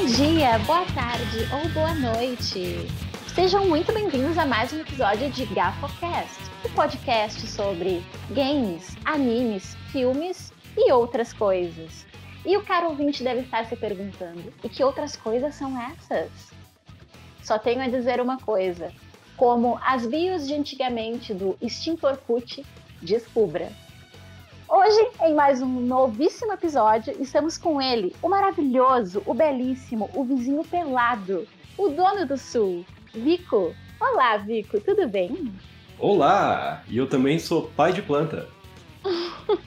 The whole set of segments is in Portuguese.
Bom dia, boa tarde ou boa noite. Sejam muito bem-vindos a mais um episódio de GafoCast, o um podcast sobre games, animes, filmes e outras coisas. E o caro ouvinte deve estar se perguntando: e que outras coisas são essas? Só tenho a dizer uma coisa: como as bios de antigamente do extinto Orkut, descubra. Hoje, em mais um novíssimo episódio, estamos com ele, o maravilhoso, o belíssimo, o vizinho pelado, o dono do sul, Vico. Olá, Vico, tudo bem? Olá! E eu também sou pai de planta.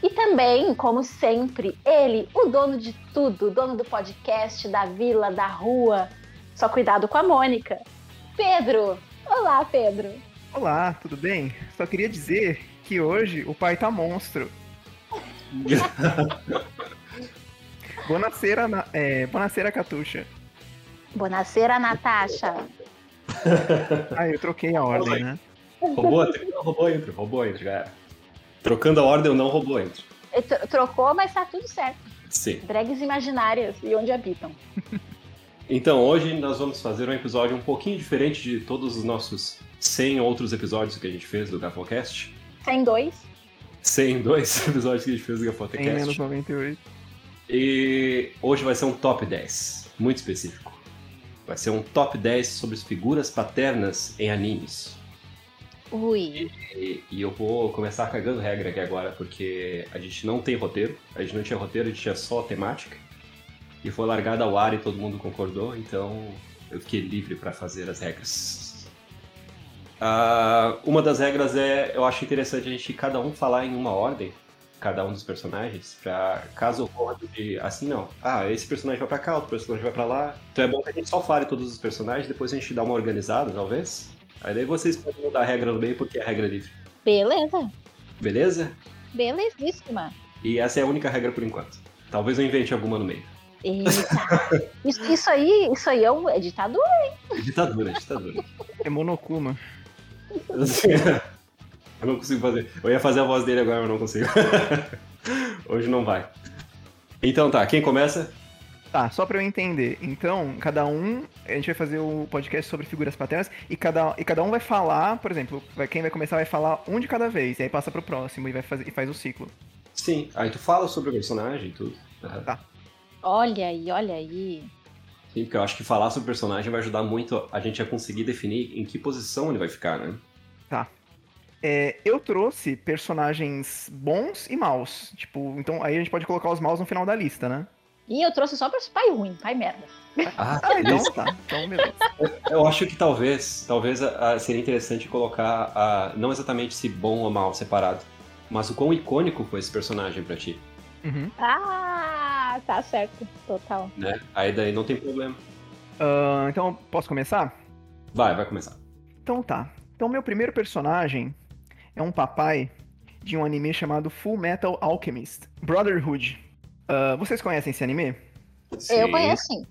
e também, como sempre, ele, o dono de tudo, o dono do podcast, da vila, da rua. Só cuidado com a Mônica. Pedro! Olá, Pedro! Olá, tudo bem? Só queria dizer que hoje o pai tá monstro. Bonacera, é, Bonacera Catuxa. Bonacera, Natasha. ah, eu troquei a ordem, né? Roubou, roubou entre, roubou entre, já. Trocando a ordem, eu não roubou entre. Trocou, mas tá tudo certo. Sim. Drags imaginárias e onde habitam. Então, hoje nós vamos fazer um episódio um pouquinho diferente de todos os nossos 100 outros episódios que a gente fez do Gafocast. 102. 102 episódios que a gente fez do Gafocast. Em menos 98. E hoje vai ser um top 10, muito específico. Vai ser um top 10 sobre as figuras paternas em animes. Ui. E, e, eu vou começar cagando regra aqui agora, porque a gente não tem roteiro, a gente não tinha roteiro, a gente tinha só temática. E foi largada ao ar e todo mundo concordou, então eu fiquei livre para fazer as regras. Uh, uma das regras é, eu acho interessante a gente cada um falar em uma ordem, cada um dos personagens, pra caso ocorra de assim não. Ah, esse personagem vai pra cá, outro personagem vai pra lá. Então é bom que a gente só fale todos os personagens, depois a gente dá uma organizada, talvez. Aí daí vocês podem mudar a regra no meio porque é a regra livre. Beleza. Beleza? Belezíssima. E essa é a única regra por enquanto. Talvez eu invente alguma no meio. Eita. isso, isso, aí, isso aí é, um, é ditadura, hein? É ditadura, é ditadura. É monocuma. eu não consigo fazer. Eu ia fazer a voz dele agora, mas não consigo. Hoje não vai. Então tá, quem começa? Tá, só pra eu entender. Então, cada um, a gente vai fazer o podcast sobre figuras paternas e cada, e cada um vai falar, por exemplo, vai, quem vai começar vai falar um de cada vez, e aí passa pro próximo e, vai fazer, e faz o ciclo. Sim, aí tu fala sobre o personagem e tudo. Uhum. Tá. Olha aí, olha aí. Sim, porque eu acho que falar sobre o personagem vai ajudar muito a gente a conseguir definir em que posição ele vai ficar, né? Tá. É, eu trouxe personagens bons e maus. Tipo, então aí a gente pode colocar os maus no final da lista, né? E eu trouxe só para pai ruim, pai merda. Ah, ah então tá. Então beleza. Eu acho que talvez, talvez a, a, seria interessante colocar a, não exatamente se bom ou mal separado, mas o quão icônico foi esse personagem para ti. Uhum. Ah, tá certo. Total. Né? Aí daí não tem problema. Uh, então, posso começar? Vai, vai começar. Então tá. Então, meu primeiro personagem é um papai de um anime chamado Full Metal Alchemist Brotherhood. Uh, vocês conhecem esse anime? Sim. Eu conheço sim.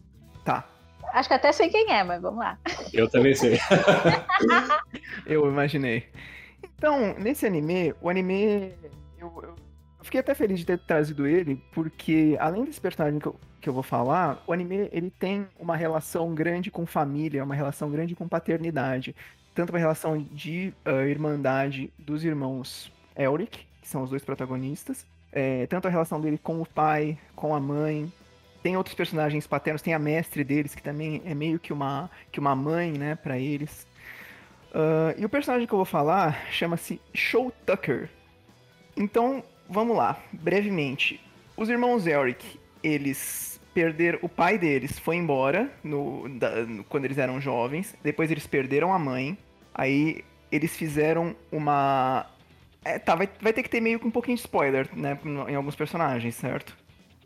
Tá. Acho que até sei quem é, mas vamos lá. Eu também sei. eu imaginei. Então, nesse anime, o anime. Eu, eu eu fiquei até feliz de ter trazido ele, porque além desse personagem que eu, que eu vou falar, o anime ele tem uma relação grande com família, uma relação grande com paternidade. Tanto uma relação de uh, irmandade dos irmãos Elric, que são os dois protagonistas, é, tanto a relação dele com o pai, com a mãe. Tem outros personagens paternos, tem a mestre deles, que também é meio que uma, que uma mãe, né, para eles. Uh, e o personagem que eu vou falar chama-se Show Tucker. Então, vamos lá, brevemente. Os irmãos Elric, eles perderam. O pai deles foi embora no, da, no, quando eles eram jovens. Depois eles perderam a mãe. Aí eles fizeram uma. É, tá, vai, vai ter que ter meio que um pouquinho de spoiler, né? Em alguns personagens, certo?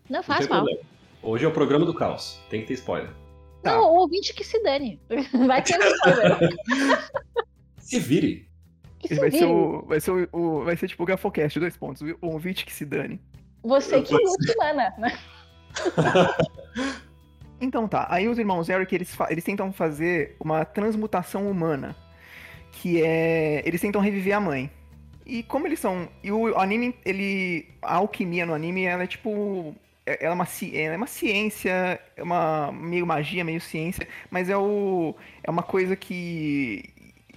Não faz não mal. Problema. Hoje é o programa do caos. Tem que ter spoiler. Tá. Não, o ouvinte que se dane. Vai ter spoiler. se vire. Ele vai ser, o, vai ser o, o, vai ser tipo o Gafocast, dois pontos. O ouvinte que se dane. Você que lute, mana, né? então tá, aí os irmãos Eric, eles, eles tentam fazer uma transmutação humana. Que é. Eles tentam reviver a mãe. E como eles são. E o anime, ele. A alquimia no anime, ela é tipo. é- ela é uma, ela é uma ciência, é uma meio magia, meio ciência, mas é, o, é uma coisa que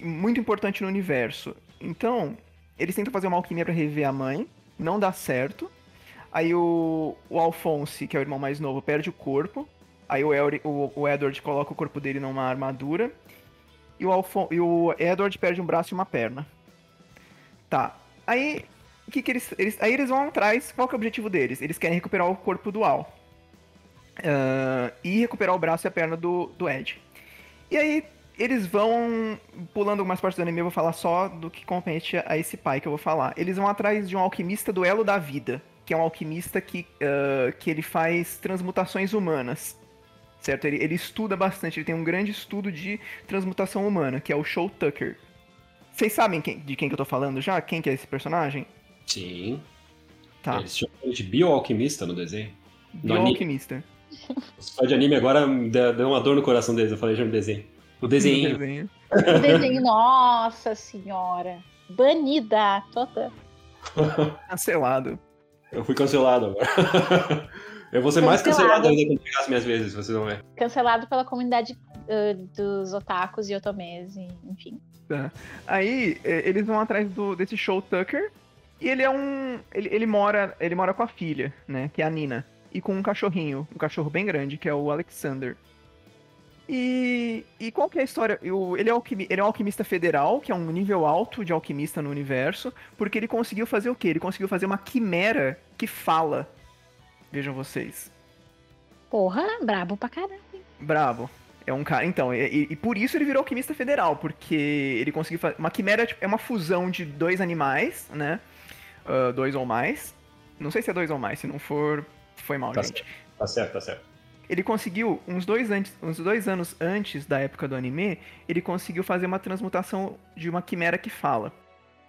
muito importante no universo. Então, eles tentam fazer uma alquimia pra reviver a mãe, não dá certo. Aí o, o Alphonse, que é o irmão mais novo, perde o corpo. Aí o, o, o Edward coloca o corpo dele numa armadura. E o, Alfon e o Edward perde um braço e uma perna. Tá. Aí, o que que eles, eles... Aí eles vão atrás, qual que é o objetivo deles? Eles querem recuperar o corpo do Al. Ah, e recuperar o braço e a perna do, do Ed. E aí, eles vão pulando algumas partes do anime, eu vou falar só do que compete a esse pai que eu vou falar. Eles vão atrás de um alquimista do Elo da Vida, que é um alquimista que, ah, que ele faz transmutações humanas. Certo? Ele, ele estuda bastante, ele tem um grande estudo de transmutação humana, que é o Show Tucker. Vocês sabem quem- de quem que eu tô falando já? Quem que é esse personagem? Sim. Tá, Eles chamam de bioalquimista no desenho. Bioalquimista. Só de anime agora deu uma dor no coração deles. Eu falei já no desenho. O desenho. Desenho. O desenho, nossa senhora. Banida toda. Cancelado. Eu fui cancelado agora. Eu vou ser mais Cancelado. cancelado ainda quando chegar as minhas vezes, vocês vão ver. Cancelado pela comunidade ah, dos otakus e otomês, enfim. Aí eh, eles vão atrás do, desse Show Tucker e ele é um. Ele, ele mora. Ele mora com a filha, né? Que é a Nina. E com um cachorrinho, um cachorro bem grande, que é o Alexander. E, e qual que é a história? O- ele, é alquimi, ele é um alquimista federal, que é um nível alto de alquimista no universo, porque ele conseguiu fazer o quê? Ele conseguiu fazer uma quimera que fala. Vejam vocês. Porra, brabo pra caramba. Bravo. É um cara. Então, e, e- e por isso ele virou alquimista federal, porque ele conseguiu fazer. Uma quimera tipo, é uma fusão de dois animais, né? Ah, dois ou mais. Não sei se é dois ou mais, se não for, foi mal, Tá gente. Tá certo, tá certo. Ele conseguiu, uns dois, antes, uns dois anos antes da época do anime, ele conseguiu fazer uma transmutação de uma quimera que fala.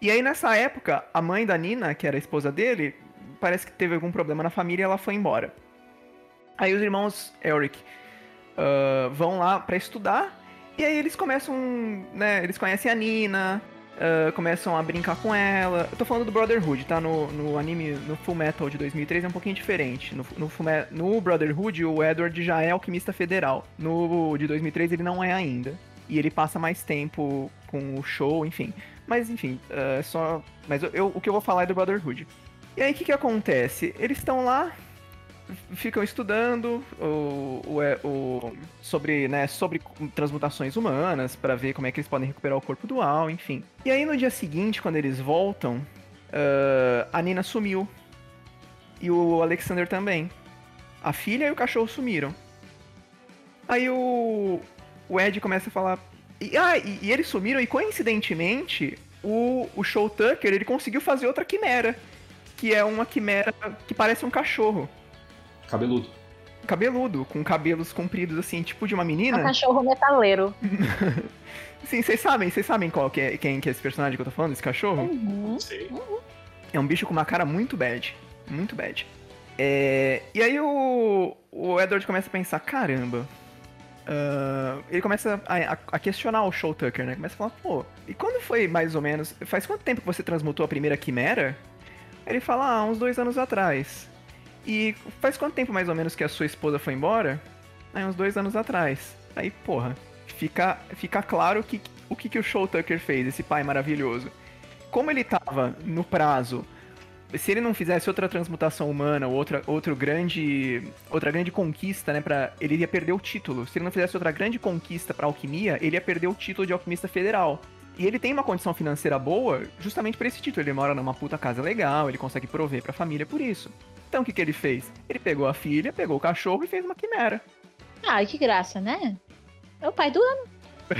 E aí, nessa época, a mãe da Nina, que era a esposa dele, parece que teve algum problema na família e ela foi embora. Aí os irmãos Eric ah, vão lá pra estudar, e aí eles começam, né, eles conhecem a Nina, ah, começam a brincar com ela. Eu tô falando do Brotherhood, tá? No, no anime, no Full Metal de 2003 é um pouquinho diferente. No, no, no Brotherhood, o Edward já é alquimista federal. No de 2003 ele não é ainda. E ele passa mais tempo com o show, enfim. Mas enfim, ah, é só. Mas eu, eu- o que eu vou falar é do Brotherhood. E aí o que, que acontece? Eles estão lá, ficam estudando o, o, é- o- sobre, né, sobre transmutações humanas para ver como é que eles podem recuperar o corpo dual, enfim. E aí no dia seguinte, quando eles voltam, ah, a Nina sumiu e o Alexander também. A filha e o cachorro sumiram. Aí o, o Ed começa a falar. E, ah, e, e eles sumiram, e coincidentemente, o, o Show Tucker ele conseguiu fazer outra quimera. Que é uma quimera que parece um cachorro Cabeludo. cabeludo, com cabelos compridos assim, tipo de uma É um menina. cachorro metaleiro. Sim, vocês sabem, vocês sabem qual que é, quem que é esse personagem que eu tô falando, esse cachorro? Uhum. Sei. É um bicho com uma cara muito bad, muito bad. É, e aí o, o Edward começa a pensar, caramba. ah, ele começa a, a- a questionar o Show Tucker, né? Começa a falar, pô, e quando foi mais ou menos. Faz quanto tempo que você transmutou a primeira quimera? Ele fala, ah, uns dois anos atrás. E faz quanto tempo mais ou menos que a sua esposa foi embora? Aí, uns dois anos atrás. Aí, porra, fica, fica claro que, o que, que o Show Tucker fez, esse pai maravilhoso. Como ele tava no prazo, se ele não fizesse outra transmutação humana, ou outra, outro grande, outra grande conquista, né, para ele ia perder o título. Se ele não fizesse outra grande conquista pra alquimia, ele ia perder o título de alquimista federal. E ele tem uma condição financeira boa justamente por esse título. Ele mora numa puta casa legal, ele consegue prover pra família por isso. Então o que, que ele fez? Ele pegou a filha, pegou o cachorro e fez uma quimera. Ai, que graça, né? É o pai do ano.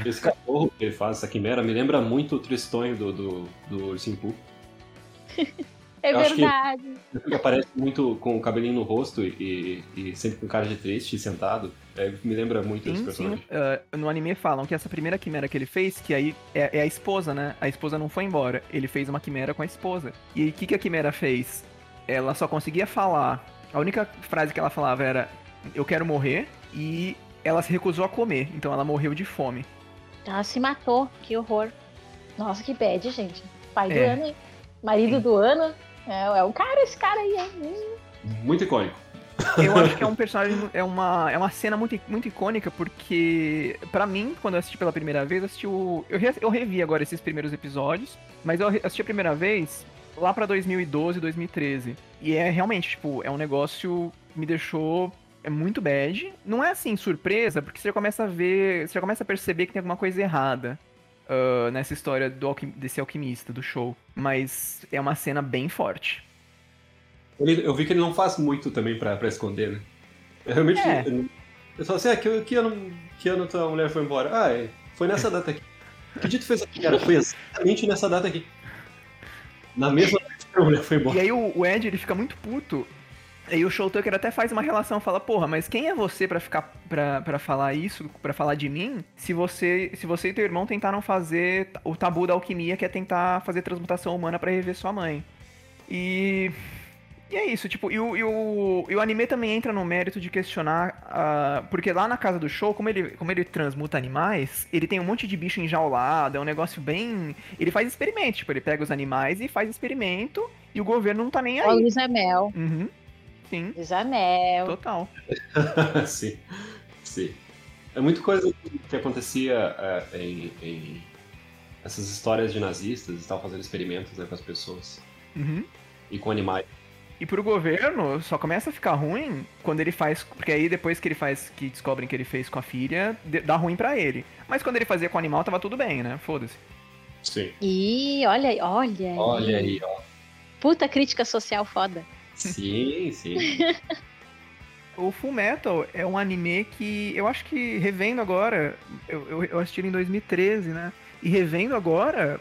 Esse cachorro que ele faz, essa quimera, me lembra muito o Tristonho do, do, do Ursinho. É Eu acho que- verdade. Ele aparece muito com o cabelinho no rosto e, e sempre com cara de triste, sentado. É, me lembra muito esse Sim, sim. personagem. Ah, no anime falam que essa primeira quimera que ele fez, que aí é, é a esposa, né? A esposa não foi embora. Ele fez uma quimera com a esposa. E o que, que a quimera fez? Ela só conseguia falar. A única frase que ela falava era: Eu quero morrer. E ela se recusou a comer. Então ela morreu de fome. Ela se matou, que horror. Nossa, que bad, gente. Pai do É. ano, hein? Marido do ano. É, é o cara, esse cara aí, hein? Muito icônico. Eu acho que é um personagem, é uma, é uma cena muito, muito icônica, porque, para mim, quando eu assisti pela primeira vez, eu assisti o. Eu, re, eu revi agora esses primeiros episódios, mas eu assisti a primeira vez lá pra 2012, 2013. E é realmente, tipo, é um negócio que me deixou é muito bad. Não é assim surpresa, porque você já começa a ver, você já começa a perceber que tem alguma coisa errada uh, nessa história do, desse alquimista do show. Mas é uma cena bem forte. Ele, eu vi que ele não faz muito também pra, pra esconder, né? Eu realmente. É. Eu, só assim, ah, que, que, ano, que ano tua mulher foi embora? Ah, é, foi nessa data aqui. Que dia tu fez aqui, cara? Foi exatamente nessa data aqui. Na mesma noite que a mulher foi embora. E aí o, o Ed, ele fica muito puto. E o Show Tucker até faz uma relação, fala, porra, mas quem é você pra ficar pra, pra falar isso, pra falar de mim, se você se você e teu irmão tentaram fazer o tabu da alquimia, que é tentar fazer transmutação humana pra rever sua mãe. E e é isso, tipo, e o, e o, e o anime também entra no mérito de questionar, uh, porque lá na casa do show, como ele, como ele transmuta animais, ele tem um monte de bicho enjaulado, é um negócio bem... Ele faz experimento, tipo, ele pega os animais e faz experimento, e o governo não tá nem aí. Ó, Luiz Amel. Uhum, sim, Luiz Amel. total. sim, sim. É muita coisa que acontecia é, em, em essas histórias de nazistas e tal, fazendo experimentos né, com as pessoas Uhum. e com animais. E pro governo, só começa a ficar ruim quando ele faz. Porque aí depois que ele faz, que descobrem que ele fez com a filha, de- dá ruim pra ele. Mas quando ele fazia com o animal, tava tudo bem, né? Foda-se. Sim. Ih, olha aí, olha aí. Olha aí, ó. Puta crítica social foda. Sim, sim. O Full Metal é um anime que eu acho que revendo agora, eu, eu, eu assisti ele em 2013, né? E revendo agora,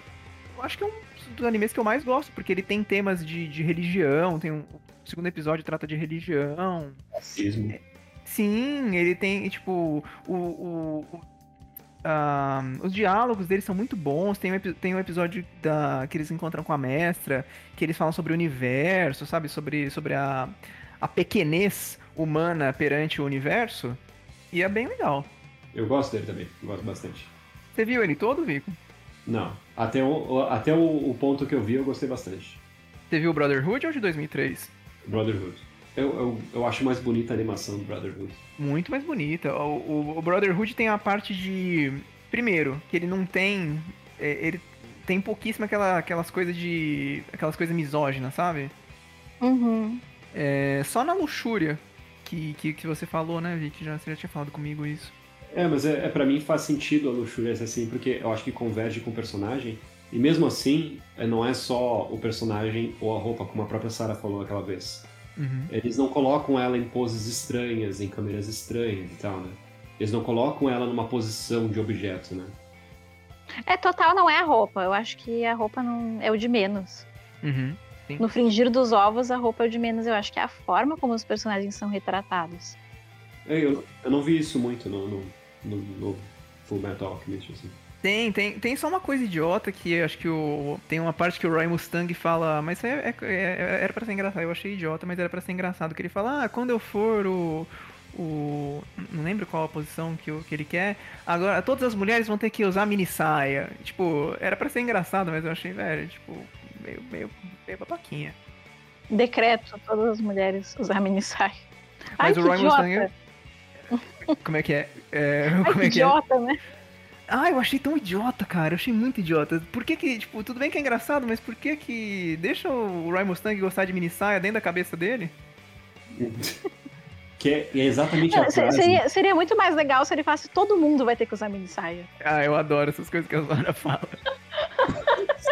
eu acho que é um dos animes que eu mais gosto, porque ele tem temas de, de religião, tem um, o segundo episódio trata de religião. Racismo. Sim, ele tem, tipo, o. o- o- ah, os diálogos deles são muito bons. Tem um, tem um episódio da, que eles encontram com a mestra, que eles falam sobre o universo, sabe? Sobre, sobre a, a pequenez humana perante o universo. E é bem legal. Eu gosto dele também, gosto bastante. Você viu ele todo, Vico? Não, até, o, até o, o ponto que eu vi eu gostei bastante. Você viu o Brotherhood ou de 2003? Brotherhood. Eu, eu, eu acho mais bonita a animação do Brotherhood. Muito mais bonita. O, o- o Brotherhood tem a parte de. Primeiro, que ele não tem. é, ele tem pouquíssimo aquela, aquelas coisas de. aquelas coisas misóginas, sabe? Uhum. É, só na luxúria que, que, que você falou, né, Vicky? Já, você já tinha falado comigo isso. É, mas é, é para mim faz sentido a luxúria ser assim, porque eu acho que converge com o personagem. E mesmo assim, é, não é só o personagem ou a roupa, como a própria Sarah falou aquela vez. Uhum. Eles não colocam ela em poses estranhas, em câmeras estranhas e tal, né? Eles não colocam ela numa posição de objeto, né? É total, não é a roupa. Eu acho que a roupa não é o de menos. Uhum. No fringir dos ovos, a roupa é o de menos. Eu acho que é a forma como os personagens são retratados. É, Eu, eu não vi isso muito no, no, no, no Full Metal Alchemist, assim. Tem, tem, tem só uma coisa idiota que acho que o. Tem uma parte que o Roy Mustang fala, mas é, é- é- era pra ser engraçado, eu achei idiota, mas era pra ser engraçado, que ele fala, ah, quando eu for o. o não lembro qual a posição que, que ele quer. Agora, todas as mulheres vão ter que usar mini saia. Tipo, era pra ser engraçado, mas eu achei, velho, tipo, meio, meio, meio babaquinha. Decreto todas as mulheres usar mini saia. Ai, Mas que o Roy idiota. Mustang. é- Como é que é? É, Ai, como que é que é? idiota, né? Ah, eu achei tão idiota, cara. Eu achei muito idiota. Por que que, tipo, tudo bem que é engraçado, mas por que que deixa o Ryan Mustang gostar de mini saia dentro da cabeça dele? Que é, é exatamente a se- frase. seria, seria muito mais legal se ele falasse todo mundo vai ter que usar mini saia. Ah, eu adoro essas coisas que a Zora fala.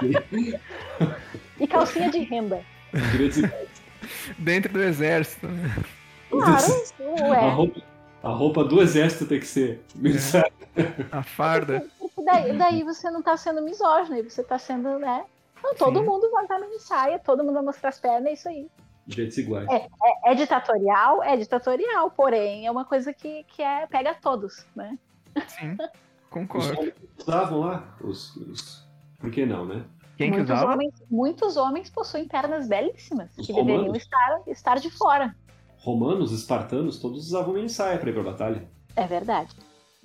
E calcinha de renda. Dentro do exército. né? Claro, a, ué. roupa, a roupa do exército tem que ser. sabe? A farda. Daí, daí você não tá sendo misógino, aí você tá sendo, né? Não, todo Sim. mundo vai usar mini saia, todo mundo vai mostrar as pernas, é isso aí. Direitos iguais. É ditatorial? É ditatorial, porém é uma coisa que, que é, pega todos, né? Sim. Os Concordo. homens usavam lá. Os, os... Por que não, né? Quem que muitos, usava? homens, muitos homens possuem pernas belíssimas, Os que deveriam romanos? estar, estar de fora. Romanos, espartanos, todos usavam mini saia pra ir pra batalha. É verdade.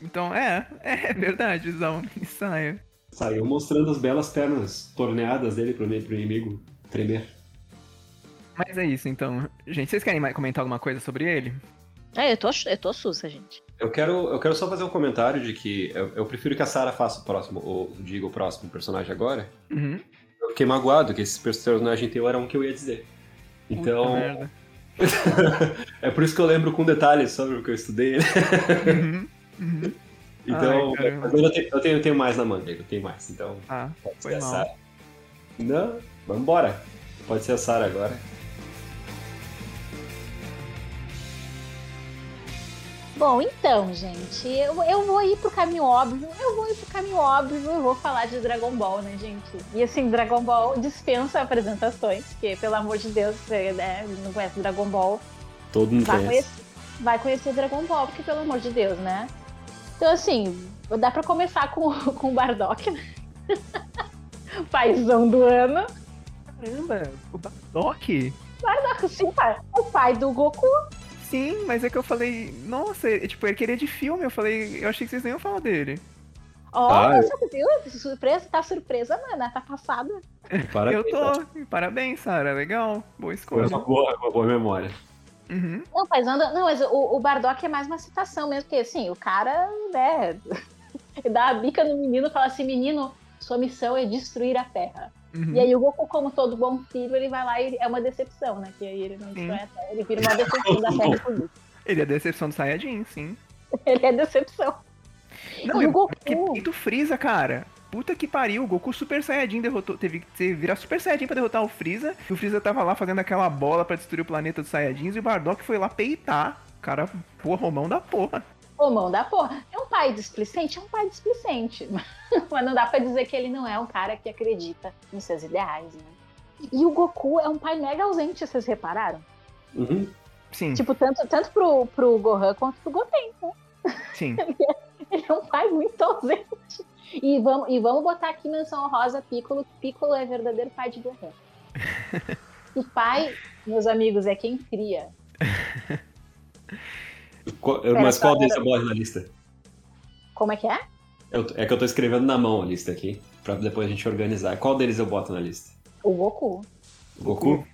Então, é, é verdade, usavam mini saia. Saiu mostrando as belas pernas torneadas dele pro, pro inimigo tremer. Mas é isso, então. Gente, vocês querem comentar alguma coisa sobre ele? É, eu tô, eu tô sussa, gente. Eu quero, eu quero só fazer um comentário de que eu, eu prefiro que a Sarah faça o próximo, ou diga o próximo personagem agora. Uhum. Eu fiquei magoado que esse personagem teu era um que eu ia dizer. Puta Então, merda. é por isso que eu lembro com detalhes sobre o que eu estudei. Uhum. Uhum. Então, Ai, eu tenho, eu, tenho, eu tenho mais na manga, eu tenho mais. Então, Ah, pode ser a. Sarah. Não, vambora. Pode ser a Sarah agora. Bom, então, gente, eu, eu vou ir pro caminho óbvio, eu vou ir pro caminho óbvio, eu vou falar de Dragon Ball, né, gente? E assim, Dragon Ball dispensa apresentações, porque, pelo amor de Deus, você né, não conhece Dragon Ball, Todo mundo vai conhece. conhecer, vai conhecer Dragon Ball, porque, pelo amor de Deus, né? Então, assim, dá pra começar com, com o Bardock, né? Paizão do ano. Caramba, o Bardock? Bardock, sim, pai. O pai do Goku. Sim, mas é que eu falei, nossa, é, tipo, ele queria de filme, eu falei, eu achei que vocês nem iam falar dele. Olha, Ah, você viu? Surpresa, tá surpresa, mano. Tá passada. Parabéns, eu tô, parabéns, Sara, legal, boa Foi escolha. uma boa, uma boa memória. Uhum. Não, mas anda. Não, mas o, o Bardock é mais uma citação mesmo, porque assim, o cara, né, dá a bica no menino e fala assim, menino, sua missão é destruir a Terra. Uhum. E aí o Goku, como todo bom filho, ele vai lá e é uma decepção, né? Que aí ele não destrói a Terra, ele vira uma decepção da Terra isso. Ele é decepção do Saiyajin, sim. Ele é decepção. Não, e o que Goku. peito Freeza, cara. Puta que pariu, o Goku Super Saiyajin derrotou, teve que virar Super Saiyajin pra derrotar o Freeza. E o Freeza tava lá fazendo aquela bola pra destruir o planeta dos Saiyajins e o Bardock foi lá peitar. Cara, porra, mão da porra. Ô, mão da porra. É um pai displicente? É um pai displicente. Mas não dá pra dizer que ele não é um cara que acredita nos seus ideais, né? E o Goku é um pai mega ausente, vocês repararam? Uhum. Sim, Tipo, tanto, tanto pro, pro Gohan quanto pro Goten. né? sim. Ele é um pai muito ausente. E vamos, e vamos botar aqui menção honrosa Piccolo. que Piccolo é verdadeiro pai de Gohan. E pai, meus amigos, é quem cria. Pera, mas qual deles eu boto na lista? Como é que é? Eu- é que eu tô escrevendo na mão a lista aqui, pra depois a gente organizar. Qual deles eu boto na lista? O Goku. O Goku?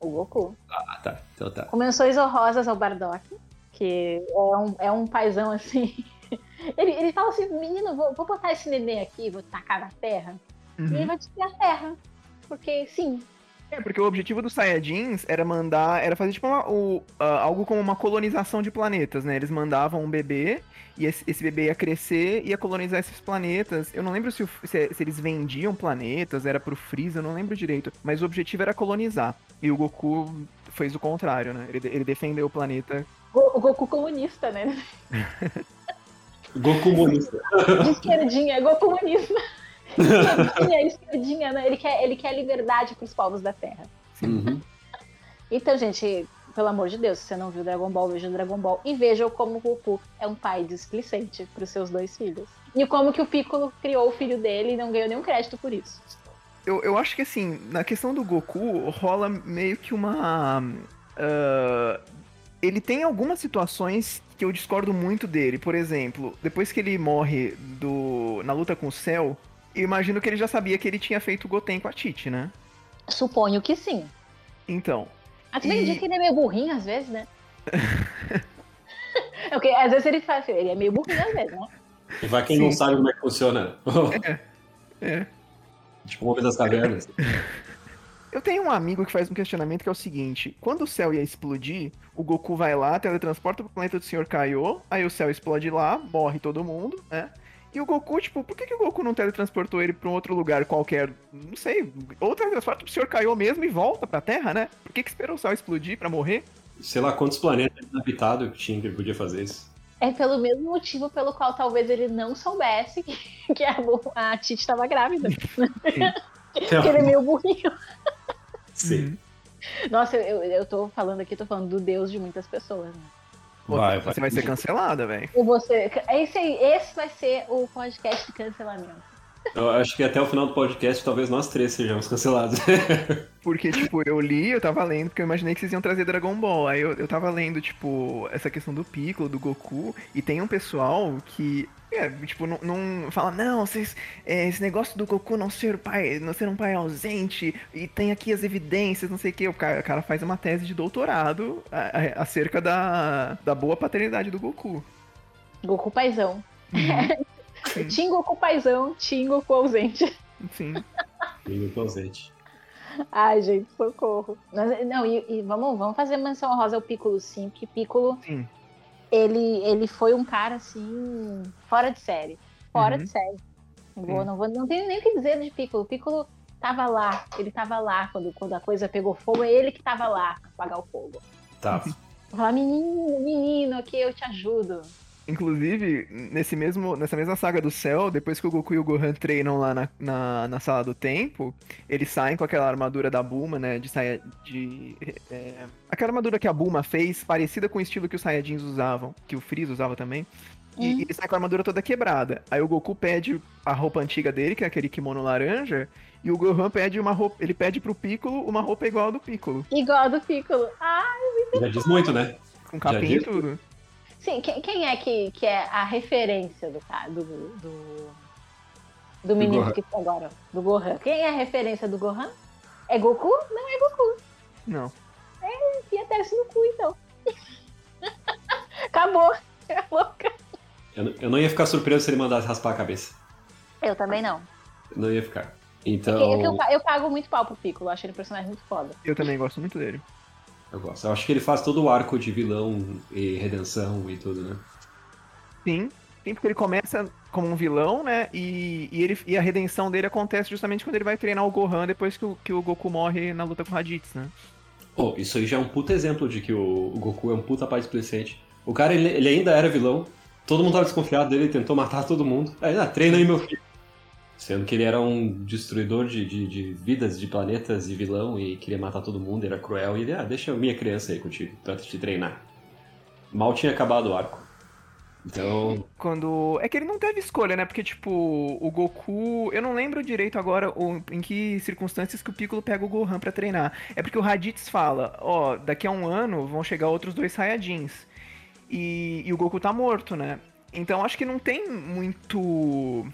O Goku. Ah, tá. Então tá. Com menções honrosas ao Bardock, que é um, é um paizão assim. Ele, ele fala assim: menino, vou, vou botar esse neném aqui, vou tacar na terra. E ele Uhum. vai destruir a terra. Porque, sim, É, porque o objetivo dos Saiyajins era mandar. Era fazer tipo uma- o- ah, algo como uma colonização de planetas, né? Eles mandavam um bebê e esse, esse bebê ia crescer e ia colonizar esses planetas. Eu não lembro se, o- se- se eles vendiam planetas, era pro Freeza, eu não lembro direito. Mas o objetivo era colonizar. E o Goku fez o contrário, né? Ele, ele defendeu o planeta. O Goku comunista, né? Goku comunista. De esquerdinha, Goku comunista. esquerdinha, esquerdinha, né? Ele quer, ele quer liberdade pros povos da Terra. Uhum. Então, gente, pelo amor de Deus, se você não viu Dragon Ball, veja o Dragon Ball e veja como o Goku é um pai displicente pros seus dois filhos. E como que o Piccolo criou o filho dele e não ganhou nenhum crédito por isso. Eu, eu acho que assim, na questão do Goku, rola meio que uma. ah, ele tem algumas situações que eu discordo muito dele. Por exemplo, depois que ele morre do, na luta com o Cell, imagino que ele já sabia que ele tinha feito o Goten com a Tite, né? Suponho que sim. Então. Mas também E- diz que ele é meio burrinho às vezes, né? É porque às vezes ele faz, ele é meio burrinho às vezes, né? E vai quem Sim. não sabe como é que funciona. É. tipo, o Homem das Cavernas. Eu tenho um amigo que faz um questionamento que é o seguinte: quando o céu ia explodir, o Goku vai lá, teletransporta pro planeta do Sr. Kaiô, aí o céu explode lá, morre todo mundo, né? E o Goku, tipo, por que, que o Goku não teletransportou ele pra um outro lugar qualquer? Não sei. Ou teletransporta pro Sr. Kaiô mesmo e volta pra Terra, né? Por que, que esperou o céu explodir pra morrer? Sei lá quantos planetas habitados que tinha que ele podia fazer isso. É pelo mesmo motivo pelo qual talvez ele não soubesse que, que a, a Titi estava grávida. que ele é meio burrinho. Sim. Nossa, eu, eu tô falando aqui, tô falando do Deus de muitas pessoas, né? Vai, vai. Você vai ser cancelada, velho. Você. Esse, aí, esse vai ser o podcast de cancelamento. Eu acho que até o final do podcast talvez nós três sejamos cancelados. Porque, tipo, eu li, eu tava lendo, porque eu imaginei que vocês iam trazer Dragon Ball. Aí eu, eu tava lendo, tipo, essa questão do Piccolo, do Goku, e tem um pessoal que. É, tipo, não, não fala, não, vocês, é, esse negócio do Goku não ser pai, não ser um pai ausente, e tem aqui as evidências, não sei o que. O cara, o cara faz uma tese de doutorado a- a- acerca da, da boa paternidade do Goku. Goku paizão. Sim, Tim Goku paizão, Tim Goku ausente. sim. Minuto ausente. Ai, gente, socorro. Mas, não, e, e vamos, vamos fazer menção rosa ao Piccolo, sim, porque Piccolo, Sim. Ele, ele foi um cara, assim, fora de série. Fora Uhum. de série. Não, vou, não, vou, não tenho nem o que dizer de Piccolo. Piccolo tava lá, ele tava lá quando, quando a coisa pegou fogo, é ele que tava lá pra apagar o fogo. Tá. Falar, menino, menino, aqui eu te ajudo. Inclusive, nesse mesmo, nessa mesma saga do céu, depois que o Goku e o Gohan treinam lá na, na, na sala do tempo, eles saem com aquela armadura da Bulma, né? De saia. De, é, aquela armadura que a Bulma fez, parecida com o estilo que os Saiyajins usavam, que o Freeza usava também. E, Hum. e ele sai com a armadura toda quebrada. Aí o Goku pede a roupa antiga dele, que é aquele kimono laranja, e o Gohan pede uma roupa. Ele pede pro Piccolo uma roupa igual a do Piccolo. Igual a do Piccolo. Ah, Já diz muito, né? Com capinha e tudo. Sim, quem, quem é que, que é a referência do cara, do, do, do menino Gohan. que tá agora? Do Gohan. Quem é a referência do Gohan? É Goku? Não é Goku. Não. Enfia teste no cu, então. Acabou. Acabou. Eu, não- eu não ia ficar surpreso se ele mandasse raspar a cabeça. Eu também não. Não ia ficar. Porque Então, eu, eu, eu pago muito pau pro Piccolo, acho ele um personagem muito foda. Eu também gosto muito dele. Eu gosto. Eu acho que ele faz todo o arco de vilão e redenção e tudo, né? Sim, sim, porque ele começa como um vilão, né? E, e, ele, e a redenção dele acontece justamente quando ele vai treinar o Gohan depois que o, que o Goku morre na luta com o Raditz, né? Pô, isso aí já é um puta exemplo de que o, o Goku é um puta pai displicente. O cara, ele, ele ainda era vilão. Todo mundo tava desconfiado dele, tentou matar todo mundo. Aí, ah, treina aí, meu filho. Sendo que ele era um destruidor de, de, de vidas, de planetas e vilão e queria matar todo mundo, era cruel. E ele, ah, deixa minha criança aí contigo, de te treinar. Mal tinha acabado o arco. Então, Quando. É que ele não teve escolha, né? Porque, tipo, o Goku. Eu não lembro direito agora em que circunstâncias que o Piccolo pega o Gohan pra treinar. É porque o Raditz fala: Ó, daqui a um ano vão chegar outros dois Saiyajins. E, e o Goku tá morto, né? Então acho que não tem muito.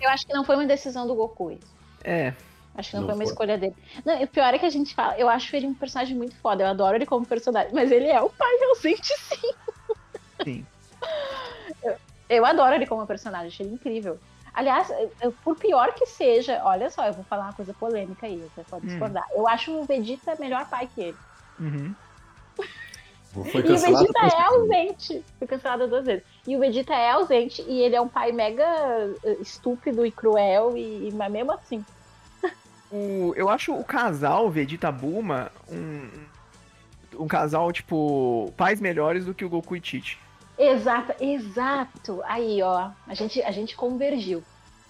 Eu acho que não foi uma decisão do Goku isso. É. Acho que não, Não foi uma foi. escolha dele. Não, o pior é que a gente fala, eu acho ele um personagem muito foda, eu adoro ele como personagem, mas ele é o pai ausente sim. Sim. Eu adoro ele como personagem, achei ele incrível. Aliás, eu- por pior que seja, olha só, eu vou falar uma coisa polêmica aí, você pode Hum. discordar. Eu acho o Vegeta melhor pai que ele. Uhum. e o. Vegeta é ausente. Foi cancelado duas vezes. E o Vegeta é ausente e ele é um pai mega eh, estúpido e cruel, e, mas mesmo assim. O, eu acho o casal Vegeta Bulma um, um casal, tipo, pais melhores do que o Goku e Tite. Exato, exato. Aí, ó, a gente, a gente convergiu.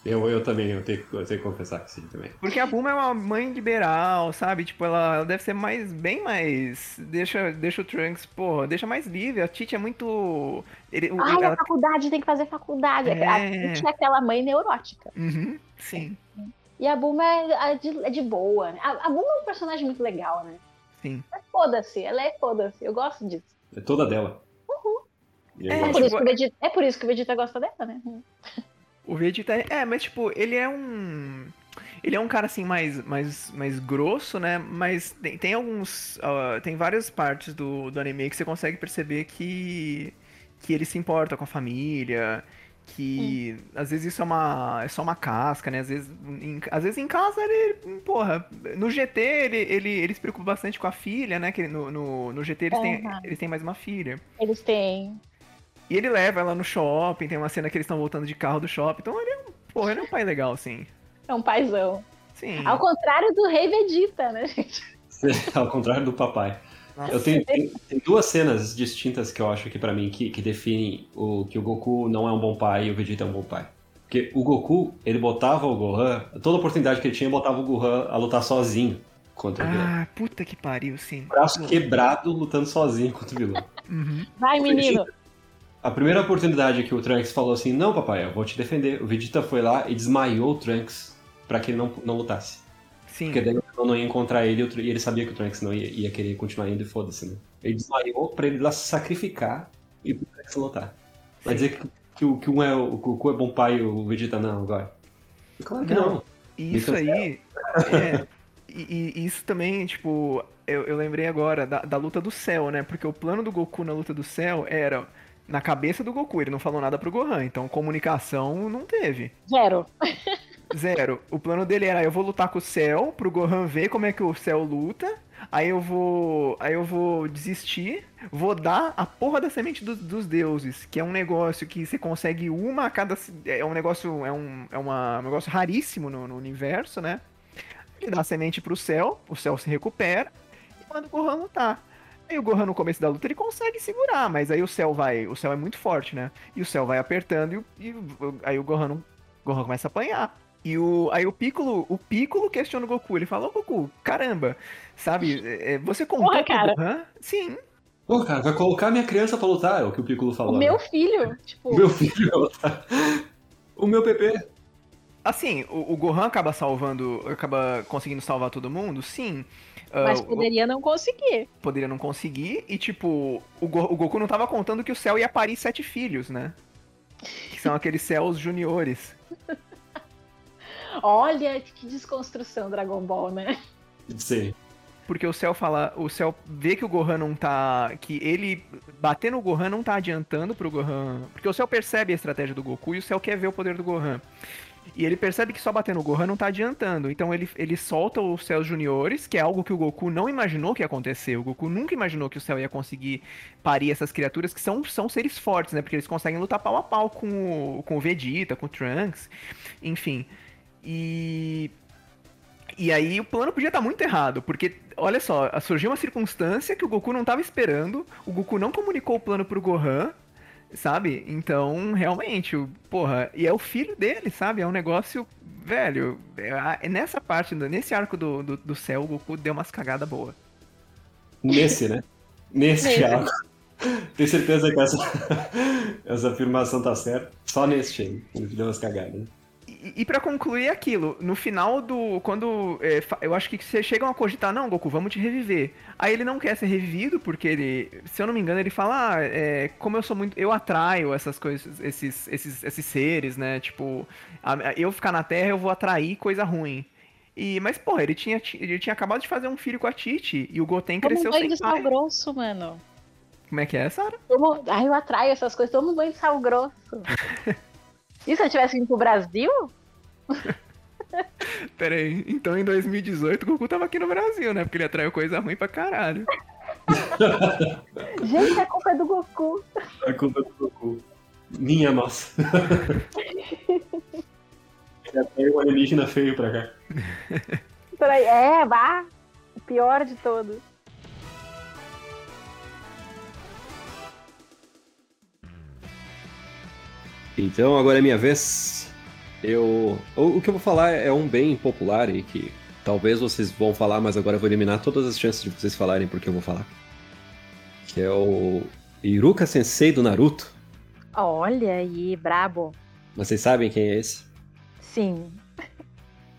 Eu, eu também, eu tenho, eu tenho que confessar que sim também. Porque a Bulma é uma mãe liberal, sabe? Tipo, ela, ela deve ser mais, bem mais. Deixa, deixa o Trunks, porra, deixa mais livre. A Tite é muito. Ele, Ai, ela- a faculdade tem que fazer faculdade. É. A gente é aquela mãe neurótica. Uhum, sim, E a Bulma é, é de, é de boa. né? A, a Bulma é um personagem muito legal, né? sim. Mas foda-se, ela é foda-se. Eu gosto disso. É toda dela. Eu É, É, tipo, isso que o Vegeta, é por isso que o Vegeta gosta dela, né? O Vegeta é, é, mas tipo, ele é um. Ele é um cara assim mais, mais, mais grosso, né? Mas tem, tem alguns. ah, tem várias partes do, do anime que você consegue perceber que. que ele se importa com a família. Que às vezes isso é uma. é só uma casca, né? Às vezes em, às vezes em casa ele. Porra, no GT ele, ele, ele se preocupa bastante com a filha, né? Que ele- no, no, no GT eles, têm, Aham. eles têm mais uma filha. Eles têm. E ele leva ela no shopping, tem uma cena que eles estão voltando de carro do shopping. Então ele é um. Porra, ele é um pai legal, sim. É um paizão. Sim. Ao contrário do Rei Vegeta, né, gente? Ao contrário do papai. Nossa. Eu tenho, tem, tem duas cenas distintas que eu acho que pra mim que, que definem o que o Goku não é um bom pai e o Vegeta é um bom pai. Porque o Goku, ele botava o Gohan, toda oportunidade que ele tinha, botava o Gohan a lutar sozinho contra o vilão. Ah, puta que pariu, sim. Braço quebrado lutando sozinho contra o vilão. Uhum. Vai, menino. A primeira oportunidade que o Trunks falou assim, não papai, eu vou te defender. O Vegeta foi lá e desmaiou o Trunks pra que ele não, não lutasse. Sim. Porque daí senão não ia encontrar ele e ele sabia que o Trunks não ia, ia querer continuar indo e foda-se, né? Ele desmaiou pra ele lá se sacrificar e pro Trunks lutar. Vai dizer que, que, o, que um é, o Goku é bom pai e o Vegeta não, vai. Claro que não. não. Isso aí. É, e, e, isso também, tipo, eu, eu lembrei agora da, da luta do céu, né? Porque o plano do Goku na luta do céu era na cabeça do Goku, ele não falou nada pro Gohan, então comunicação não teve. Zero. Zero. O plano dele era: eu vou lutar com o céu, pro Gohan ver como é que o céu luta. Aí eu vou. Aí eu vou desistir. Vou dar a porra da semente do, dos deuses. Que é um negócio que você consegue uma a cada. É um negócio. É um, é uma, um negócio raríssimo no, no universo, né? Ele dá a semente pro céu, o céu se recupera e manda o Gohan lutar. Aí o Gohan no começo da luta ele consegue segurar, mas aí o céu vai. O céu é muito forte, né? E o céu vai apertando e, e aí o Gohan, o Gohan começa a apanhar. E o, aí o Piccolo, o Piccolo questiona o Goku. Ele fala, ô Goku, caramba, sabe, é, você contou Porra, cara. Gohan? Sim. Pô, cara, vai colocar minha criança pra lutar, é o que o Piccolo falou. O meu filho, tipo... O meu filho vai lutar. O meu PP. Assim, o, o, Gohan acaba salvando, acaba conseguindo salvar todo mundo, sim. Mas poderia não conseguir. Poderia não conseguir, e tipo, o, Go, o Goku não tava contando que o céu ia parir sete filhos, né? Que são aqueles céus juniores. Olha que desconstrução Dragon Ball, né? Sim. Porque o céu fala, o céu vê que o Gohan não tá, que ele bater no Gohan não tá adiantando pro Gohan, porque o céu percebe a estratégia do Goku e o céu quer ver o poder do Gohan. E ele percebe que só bater no Gohan não tá adiantando. Então ele, ele solta os Céus Juniores, que é algo que o Goku não imaginou que ia acontecer. O Goku nunca imaginou que o céu ia conseguir parir essas criaturas que são, são seres fortes, né? Porque eles conseguem lutar pau a pau com o, com o Vegeta, com o Trunks, enfim. E. E aí o plano podia estar muito errado, porque, olha só, surgiu uma circunstância que o Goku não estava esperando, o Goku não comunicou o plano pro Gohan, sabe? Então, realmente, porra, e é o filho dele, sabe? É um negócio, velho, é, nessa parte, nesse arco do, do, do céu, o Goku deu umas cagadas boas. Nesse, né? Nesse arco. Tenho certeza que essa, essa afirmação tá certa. Só nesse aí, ele deu umas cagadas. E, para concluir aquilo, no final do. Quando. É, eu acho que vocês chegam a cogitar, não, Goku, vamos te reviver. Aí ele não quer ser revivido, porque ele. Se eu não me engano, ele fala, ah, é, como eu sou muito. Eu atraio essas coisas, esses, esses, esses seres, né? Tipo, a, eu ficar na Terra, eu vou atrair coisa ruim. E, mas, porra, ele tinha, ele tinha acabado de fazer um filho com a Titi e o Goten cresceu sem pai. Toma banho de sal grosso, mano. Como é que é, Sara? Tomo... Ai, eu atraio essas coisas. Toma um banho de sal grosso. E se eu tivesse vindo pro Brasil? Peraí, então em 2018 o Goku tava aqui no Brasil, né? Porque ele atraiu coisa ruim pra caralho. Gente, a culpa é do Goku. A culpa é do Goku. Minha nossa. ele atraiu um alienígena feio pra cá. Peraí, é, vá. O pior de todos. Então agora é minha vez. Eu. O, que eu vou falar é um bem popular e que talvez vocês vão falar, mas agora eu vou eliminar todas as chances de vocês falarem porque eu vou falar. Que é o Iruka Sensei do Naruto. Olha aí, brabo. Mas vocês sabem quem é esse? Sim.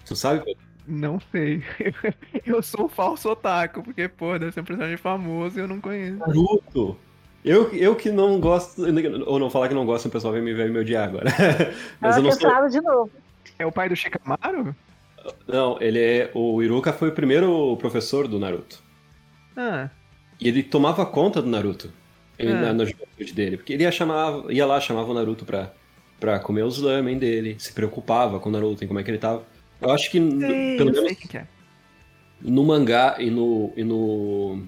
Tu sabe? Não sei. Eu sou um falso otaku, porque, pô, deve ser um personagem famoso e eu não conheço. Naruto! Eu, eu que não gosto, ou não falar que não gosto, o pessoal vai me, vai me odiar agora. Mas eu, eu não sou... de novo. É o pai do Shikamaru? Não, ele é. O Iruka foi o primeiro professor do Naruto. Ah. E ele tomava conta do Naruto. Ele, ah. na, na juventude dele. Porque ele ia, chamar, ia lá, chamava o Naruto pra, pra comer os lamen dele, se preocupava com o Naruto e como é que ele tava. Eu acho que. Sei, pelo menos. Que é. No mangá e no. E no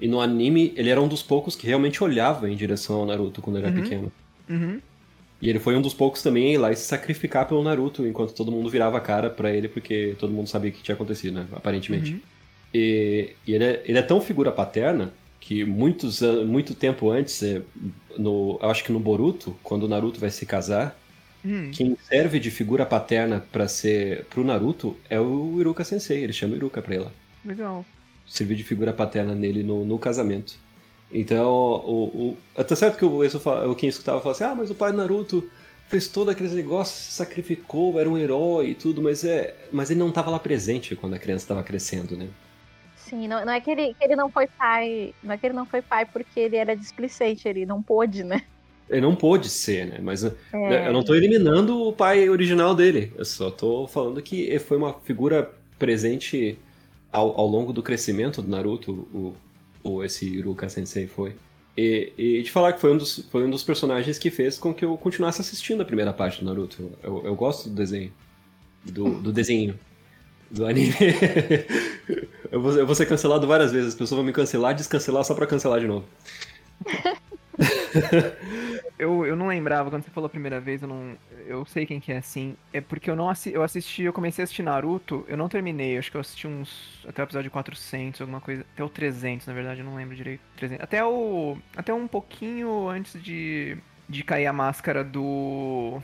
e no anime, ele era um dos poucos que realmente olhava em direção ao Naruto quando ele era uhum. pequeno. Uhum. E ele foi um dos poucos também a ir lá e se sacrificar pelo Naruto, enquanto todo mundo virava a cara para ele, porque todo mundo sabia o que tinha acontecido, né? Aparentemente. Uhum. E, e ele, é, ele é tão figura paterna que muitos, muito tempo antes, é, no, eu acho que no Boruto, quando o Naruto vai se casar, hum. quem serve de figura paterna para ser pro Naruto é o Iruka Sensei. Ele chama Iruka pra ela. Legal serviu de figura paterna nele no, no casamento. Então, o, o, tá certo que o, o quem escutava falava assim, ah, mas o pai Naruto fez todo aqueles negócios, se sacrificou, era um herói e tudo, mas é, mas ele não estava lá presente quando a criança estava crescendo, né? Sim, não, não é que ele, que ele não foi pai, não é que ele não foi pai porque ele era displicente, ele não pôde, né? Ele não pôde ser, né? Mas é. eu não tô eliminando o pai original dele. Eu só tô falando que foi uma figura presente ao, ao longo do crescimento do Naruto, o, o esse Iruka Sensei foi. E, e falar que foi um, dos, foi um dos personagens que fez com que eu continuasse assistindo a primeira parte do Naruto. Eu, eu gosto do desenho. Do, do desenho. Do anime. eu, vou, eu vou ser cancelado várias vezes. As pessoas vão me cancelar descancelar só pra cancelar de novo. eu, eu não lembrava, quando você falou a primeira vez, eu não. Eu sei quem que é assim. É porque eu não assi, eu assisti, eu comecei a assistir Naruto, eu não terminei, acho que eu assisti uns. Até o episódio 400, alguma coisa. Até o 300, na verdade, eu não lembro direito. 300, até o. Até um pouquinho antes de. De cair a máscara do.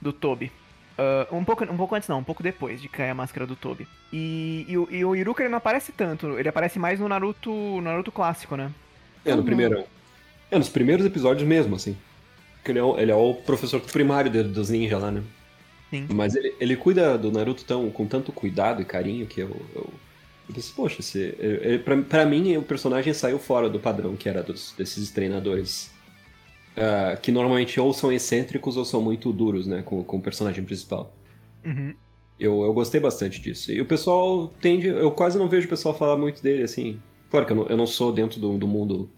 Do Toby. Uh, um, pouco, um pouco antes não, um pouco depois de cair a máscara do Toby. E, e, o, e o Iruka ele não aparece tanto, ele aparece mais no Naruto, no Naruto clássico, né? É, no uhum. primeiro. É, nos primeiros episódios mesmo, assim. Porque ele é o, ele é o professor primário dos ninjas lá, né? Sim. Mas ele, ele cuida do Naruto tão, com tanto cuidado e carinho que eu, eu, eu pensei, poxa, esse, ele, pra, pra mim o personagem saiu fora do padrão que era dos, desses treinadores. Uh, que normalmente ou são excêntricos ou são muito duros, né, com, com o personagem principal. Uhum. Eu, eu gostei bastante disso. E o pessoal tende. Eu quase não vejo o pessoal falar muito dele, assim. Claro que eu não, eu não sou dentro do, do mundo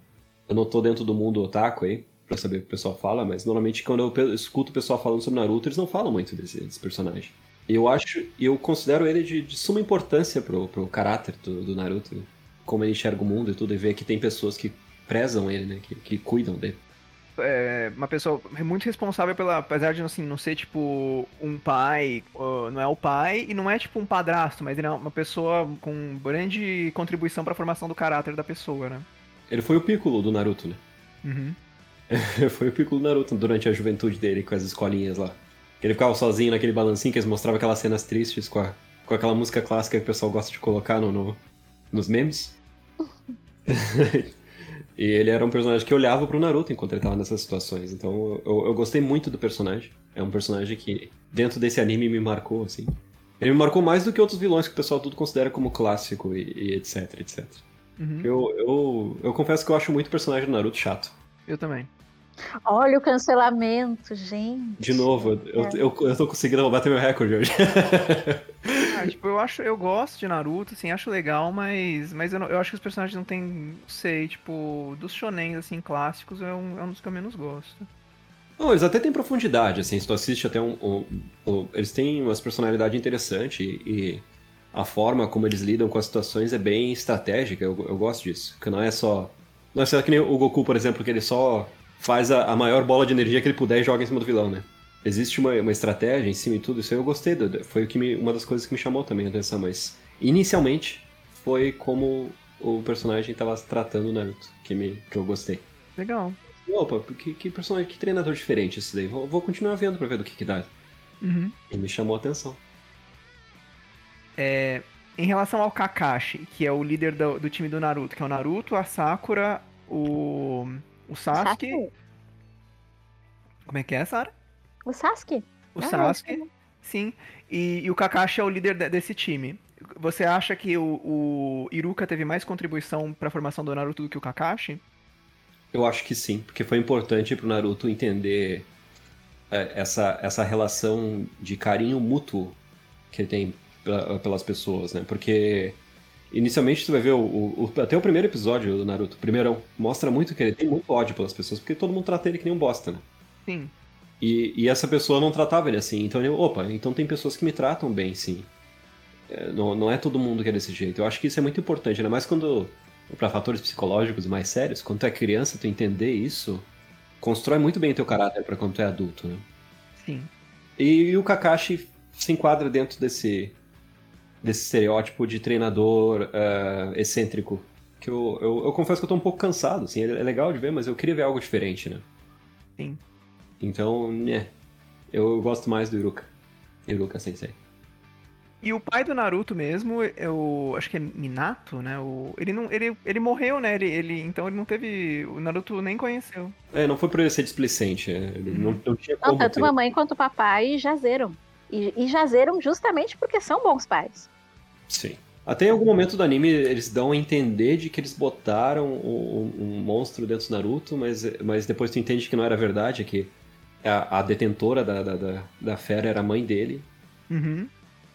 eu não tô dentro do mundo otaku aí, pra saber o que o pessoal fala, mas normalmente quando eu escuto o pessoal falando sobre Naruto, eles não falam muito desse, desse personagem. Eu acho, eu considero ele de, de suma importância pro, pro caráter do, do, Naruto, como ele enxerga o mundo e tudo, e ver que tem pessoas que prezam ele, né, que, que cuidam dele. É uma pessoa muito responsável pela, apesar de assim, não ser tipo um pai, não é o pai e não é tipo um padrasto, mas ele é uma pessoa com grande contribuição para a formação do caráter da pessoa, né? Ele foi o Piccolo do Naruto, né? Uhum. foi o Piccolo Naruto durante a juventude dele, com as escolinhas lá. Ele ficava sozinho naquele balancinho que eles mostravam aquelas cenas tristes com, a, com aquela música clássica que o pessoal gosta de colocar no, no nos memes. e ele era um personagem que olhava pro Naruto enquanto ele tava nessas situações. Então eu, eu gostei muito do personagem. É um personagem que, dentro desse anime, me marcou, assim. Ele me marcou mais do que outros vilões que o pessoal tudo considera como clássico e, e etc, etc. Uhum. Eu, eu, eu confesso que eu acho muito o personagem do Naruto chato. Eu também. Olha o cancelamento, gente. De novo, eu, é. eu, eu tô conseguindo bater meu recorde hoje. ah, tipo, eu acho, eu gosto de Naruto, assim, acho legal, mas, mas eu, não, eu acho que os personagens não tem, não sei, tipo, dos shonens, assim, clássicos, é um, é um dos que eu menos gosto. Não, eles até têm profundidade, assim, se tu assiste até um, um, um eles têm umas personalidades interessantes e, e a forma como eles lidam com as situações é bem estratégica, eu, eu gosto disso. Que não é só. Não é só que nem o Goku, por exemplo, que ele só faz a, a maior bola de energia que ele puder e joga em cima do vilão, né? Existe uma, uma estratégia em cima e tudo, isso aí eu gostei, do, foi o que me, uma das coisas que me chamou também a atenção, mas inicialmente foi como o personagem estava tratando o Naruto, que, me, que eu gostei. Legal. Opa, que, que personagem, que treinador diferente esse daí. Vou, vou continuar vendo pra ver do que, que dá. Uhum. E me chamou a atenção. É, em relação ao Kakashi, que é o líder do, do, time do Naruto, que é o Naruto, a Sakura, o, o Sasuke. Sasuke. Como é que é, Sara? O Sasuke. O Não, Sasuke, sim. E, e, o Kakashi é o líder de, desse time. Você acha que o, o Iruka teve mais contribuição para a formação do Naruto do que o Kakashi? Eu acho que sim, porque foi importante pro Naruto entender é, essa, essa relação de carinho mútuo que ele tem pelas pessoas, né? Porque inicialmente tu vai ver o, o, até o primeiro episódio do Naruto, o primeirão, mostra muito que ele tem muito ódio pelas pessoas, porque todo mundo trata ele que nem um bosta, né? Sim. E, e essa pessoa não tratava ele assim, então ele, opa, então tem pessoas que me tratam bem, sim. É, não, não é todo mundo que é desse jeito. Eu acho que isso é muito importante, ainda mais quando para fatores psicológicos mais sérios, quando tu é criança, tu entender isso constrói muito bem teu caráter para quando tu é adulto, né? Sim. E, e o Kakashi se enquadra dentro desse desse estereótipo de treinador uh, excêntrico. Que eu, eu, eu, confesso que eu tô um pouco cansado, assim, é legal de ver, mas eu queria ver algo diferente, né? Sim. Então, né, eu gosto mais do Iruka. Iruka Sensei. E o pai do Naruto mesmo, eu acho que é Minato, né? O, ele não, ele, ele morreu, né? Ele, ele, então ele não teve, o Naruto nem conheceu. É, não foi por ele ser displicente, é, ele não, não tinha Não, como. tanto ter- mamãe quanto papai jazeram. E, e jazeram justamente porque são bons pais. Sim. Até em algum momento do anime eles dão a entender de que eles botaram um, um monstro dentro do Naruto, mas, mas depois tu entende que não era verdade, que a, a detentora da, da, da, da fera era a mãe dele. Uhum.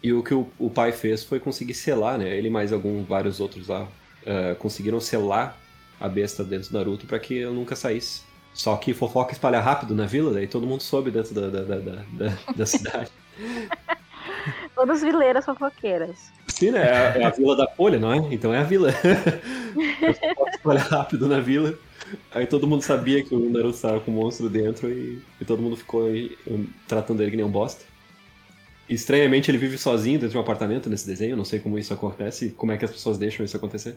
E o que o, o pai fez foi conseguir selar, né? Ele e mais algum, vários outros lá eh, conseguiram selar a besta dentro do Naruto pra que eu nunca saísse. Só que fofoca espalha rápido na vila, daí todo mundo soube dentro da, da, da- da cidade. Todas vileiras fofoqueiras. Sim, né? É a, é a vila da Folha, não é? Então é a vila. A fofoca espalha rápido na vila. Aí todo mundo sabia que o Naruto estava com o monstro dentro e, e todo mundo ficou aí, um, tratando ele que nem um bosta. Estranhamente ele vive sozinho dentro de um apartamento nesse desenho, não sei como isso acontece, como é que as pessoas deixam isso acontecer.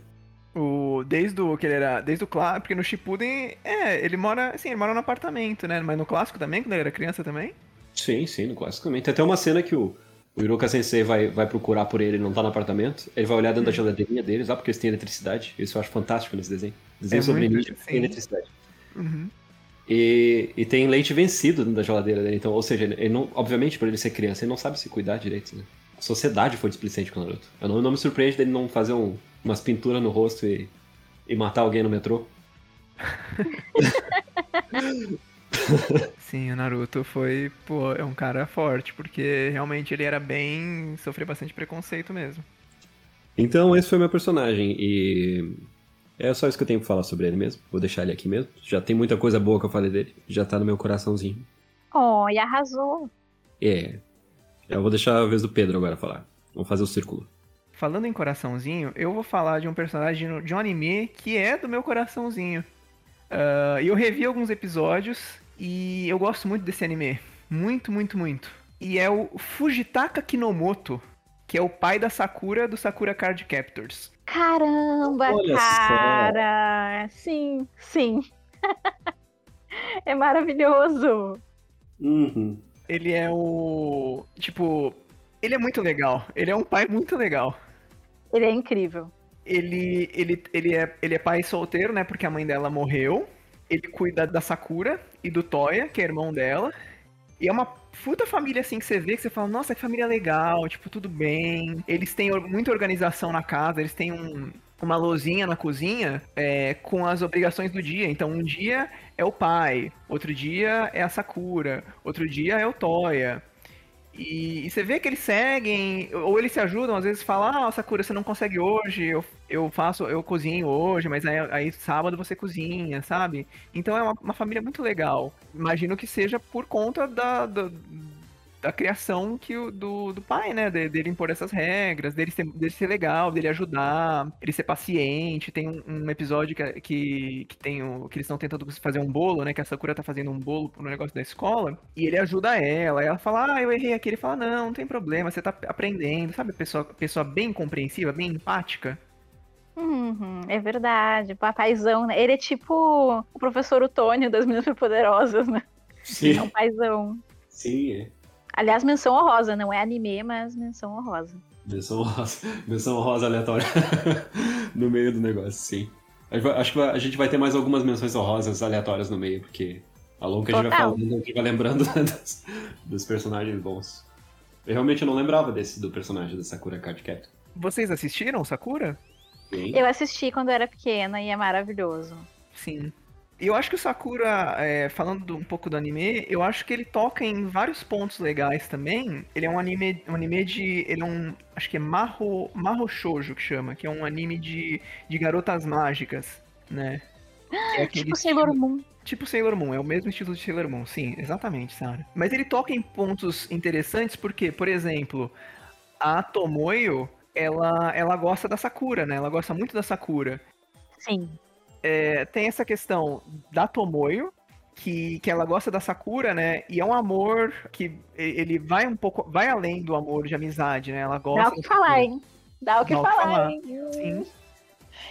O, desde o que ele era. Desde o clássico, porque no Shippuden, é, ele mora. Assim, ele mora no apartamento, né? Mas no clássico também, quando ele era criança também. Sim, sim, no clássico também. Tem até uma cena que o, o Iruka Sensei vai, vai procurar por ele e não tá no apartamento. Ele vai olhar dentro da geladeirinha deles, lá porque eles têm eletricidade. Isso eu acho fantástico nesse desenho. Desenho É sobre ninja que tem eletricidade. Uhum. E, e tem leite vencido dentro da geladeira dele. Então, ou seja, ele não, obviamente, por ele ser criança, ele não sabe se cuidar direito, né? A sociedade foi displicente com o Naruto. Eu não, não me surpreende dele não fazer um- umas pinturas no rosto e, e matar alguém no metrô. Sim, o Naruto foi, pô, é um cara forte, porque realmente ele era bem. sofreu bastante preconceito mesmo. Então, esse foi meu personagem. E é só isso que eu tenho pra falar sobre ele mesmo. Vou deixar ele aqui mesmo. Já tem muita coisa boa que eu falei dele. Já tá no meu coraçãozinho. Oh, e arrasou. É. Eu vou deixar a vez do Pedro agora falar. Vamos fazer o círculo. Falando em coraçãozinho, eu vou falar de um personagem de um anime que é do meu coraçãozinho. Ah, E eu revi alguns episódios e eu gosto muito desse anime. Muito, muito, muito. E é o Fujitaka Kinomoto, que é o pai da Sakura do Sakura Card Captors. Caramba, Olha só. cara! Sim, sim. é maravilhoso. Uhum. Ele é o. Tipo. Ele é muito legal. Ele é um pai muito legal. Ele é incrível. Ele, ele, ele, é, ele é pai solteiro, né? Porque a mãe dela morreu. Ele cuida da Sakura e do Toya, que é irmão dela. E é uma puta família assim que você vê, que você fala, nossa, que família legal, tipo, tudo bem. Eles têm muita organização na casa, eles têm um- uma lozinha na cozinha é, com as obrigações do dia. Então, um dia é o pai, outro dia é a Sakura, outro dia é o Toya. E, e você vê que eles seguem, ou eles se ajudam, às vezes falam, ah, Sakura, você não consegue hoje, eu, eu faço, eu cozinho hoje, mas aí, aí sábado você cozinha, sabe? Então é uma, uma família muito legal. Imagino que seja por conta da, da, da criação que o, do, do pai, né? De- dele impor essas regras, dele ser, dele ser legal, dele ajudar, ele ser paciente. Tem um, um episódio que, que, que tem o, que eles estão tentando fazer um bolo, né? Que a Sakura tá fazendo um bolo no negócio da escola. E ele ajuda ela. Ela fala, ah, eu errei aqui. Ele fala, não, não tem problema, você tá aprendendo. Sabe, pessoa, pessoa bem compreensiva, bem empática. Uhum, é verdade. Papaizão, né? Ele é tipo o professor Otônio das Meninas Superpoderosas, né? É um Sim, paizão. sim, é. Aliás, menção honrosa, não é anime, mas menção honrosa. Menção rosa, menção rosa aleatória no meio do negócio, sim. Acho que a gente vai ter mais algumas menções honrosas aleatórias no meio, porque ao longo que a gente vai falando, a gente vai lembrando dos, dos personagens bons. Eu realmente não lembrava desse do personagem da Sakura Card Captor. Vocês assistiram Sakura? Bem, Eu assisti quando era pequena e é maravilhoso. Sim. Eu acho que o Sakura, é, falando do- um pouco do anime, eu acho que ele toca em vários pontos legais também. Ele é um anime, um anime de. Ele é um. Acho que é Maho, Maho Shoujo que chama, que é um anime de, de garotas mágicas, né? É aquele Tipo Sailor Moon. Tipo Sailor Moon, é o mesmo estilo de Sailor Moon, sim, exatamente, Sara. Mas ele toca em pontos interessantes porque, por exemplo, a Tomoyo, ela, ela gosta da Sakura, né? Ela gosta muito da Sakura. Sim. É, tem essa questão da Tomoyo, que, que ela gosta da Sakura, né? E é um amor que ele vai um pouco, vai além do amor de amizade, né? Ela gosta Dá o que falar, hein? Dá o que Dá falar, falar. hein? Sim.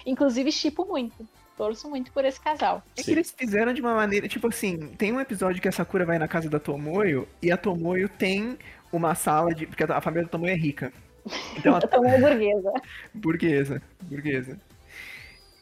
Inclusive, chipo muito. Torço muito por esse casal. É que eles fizeram de uma maneira, tipo assim, tem um episódio que a Sakura vai na casa da Tomoyo e a Tomoyo tem uma sala de. Porque a família da Tomoyo é rica. Então, a A Tomoe burguesa. burguesa, burguesa.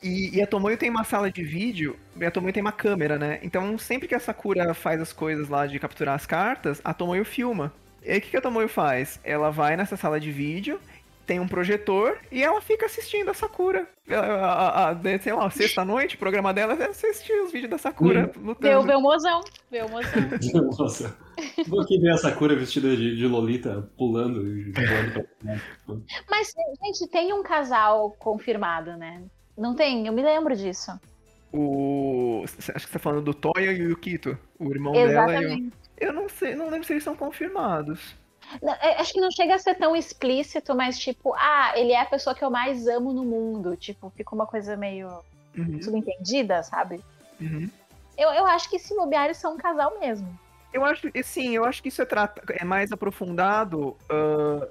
E, e a Tomoyo tem uma sala de vídeo, e a Tomoyo tem uma câmera, né? Então, sempre que a Sakura faz as coisas lá de capturar as cartas, a Tomoyo filma. E aí, o que que a Tomoyo faz? Ela vai nessa sala de vídeo, tem um projetor, e ela fica assistindo a Sakura. A, a, a- sei lá, sexta-noite, o programa dela é assistir os vídeos da Sakura Vê, o- lutando. vê o mozão. Vê o mozão. Nossa. Vou aqui ver a Sakura vestida de, de Lolita pulando e voando pra Mas, gente, tem um casal confirmado, né? Não tem? Eu me lembro disso. O. Acho que você tá falando do Toya e o Yukito, o irmão dela e o. Exatamente. Eu não sei, não lembro se eles são confirmados. Não, é, Acho que não chega a ser tão explícito, mas tipo, ah, ele é a pessoa que eu mais amo no mundo. Tipo, fica uma coisa meio Uhum, subentendida, sabe? uhum. Eu, eu acho que se bobear, são um casal mesmo. Eu acho, sim, eu acho que isso é, trata- é mais aprofundado. ah,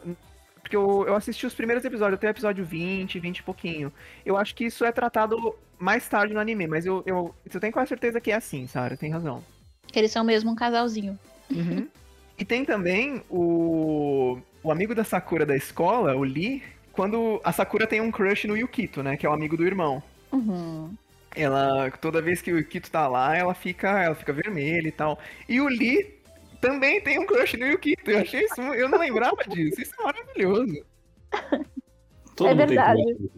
porque eu, eu assisti os primeiros episódios, até o episódio 20, 20 e pouquinho. Eu acho que isso é tratado mais tarde no anime, mas eu, eu, eu tenho quase certeza que é assim, Sarah, tem razão. Que eles são mesmo um casalzinho. Uhum. E tem também o, o amigo da Sakura da escola, o Lee, quando a Sakura tem um crush no Yukito, né? Que é o amigo do irmão. Uhum. Ela, toda vez que o Yukito tá lá, ela fica, ela fica vermelha e tal. E o Lee também tem um crush no Yukito. Eu achei isso, eu não lembrava disso. Isso é maravilhoso. Todo É verdade. crush.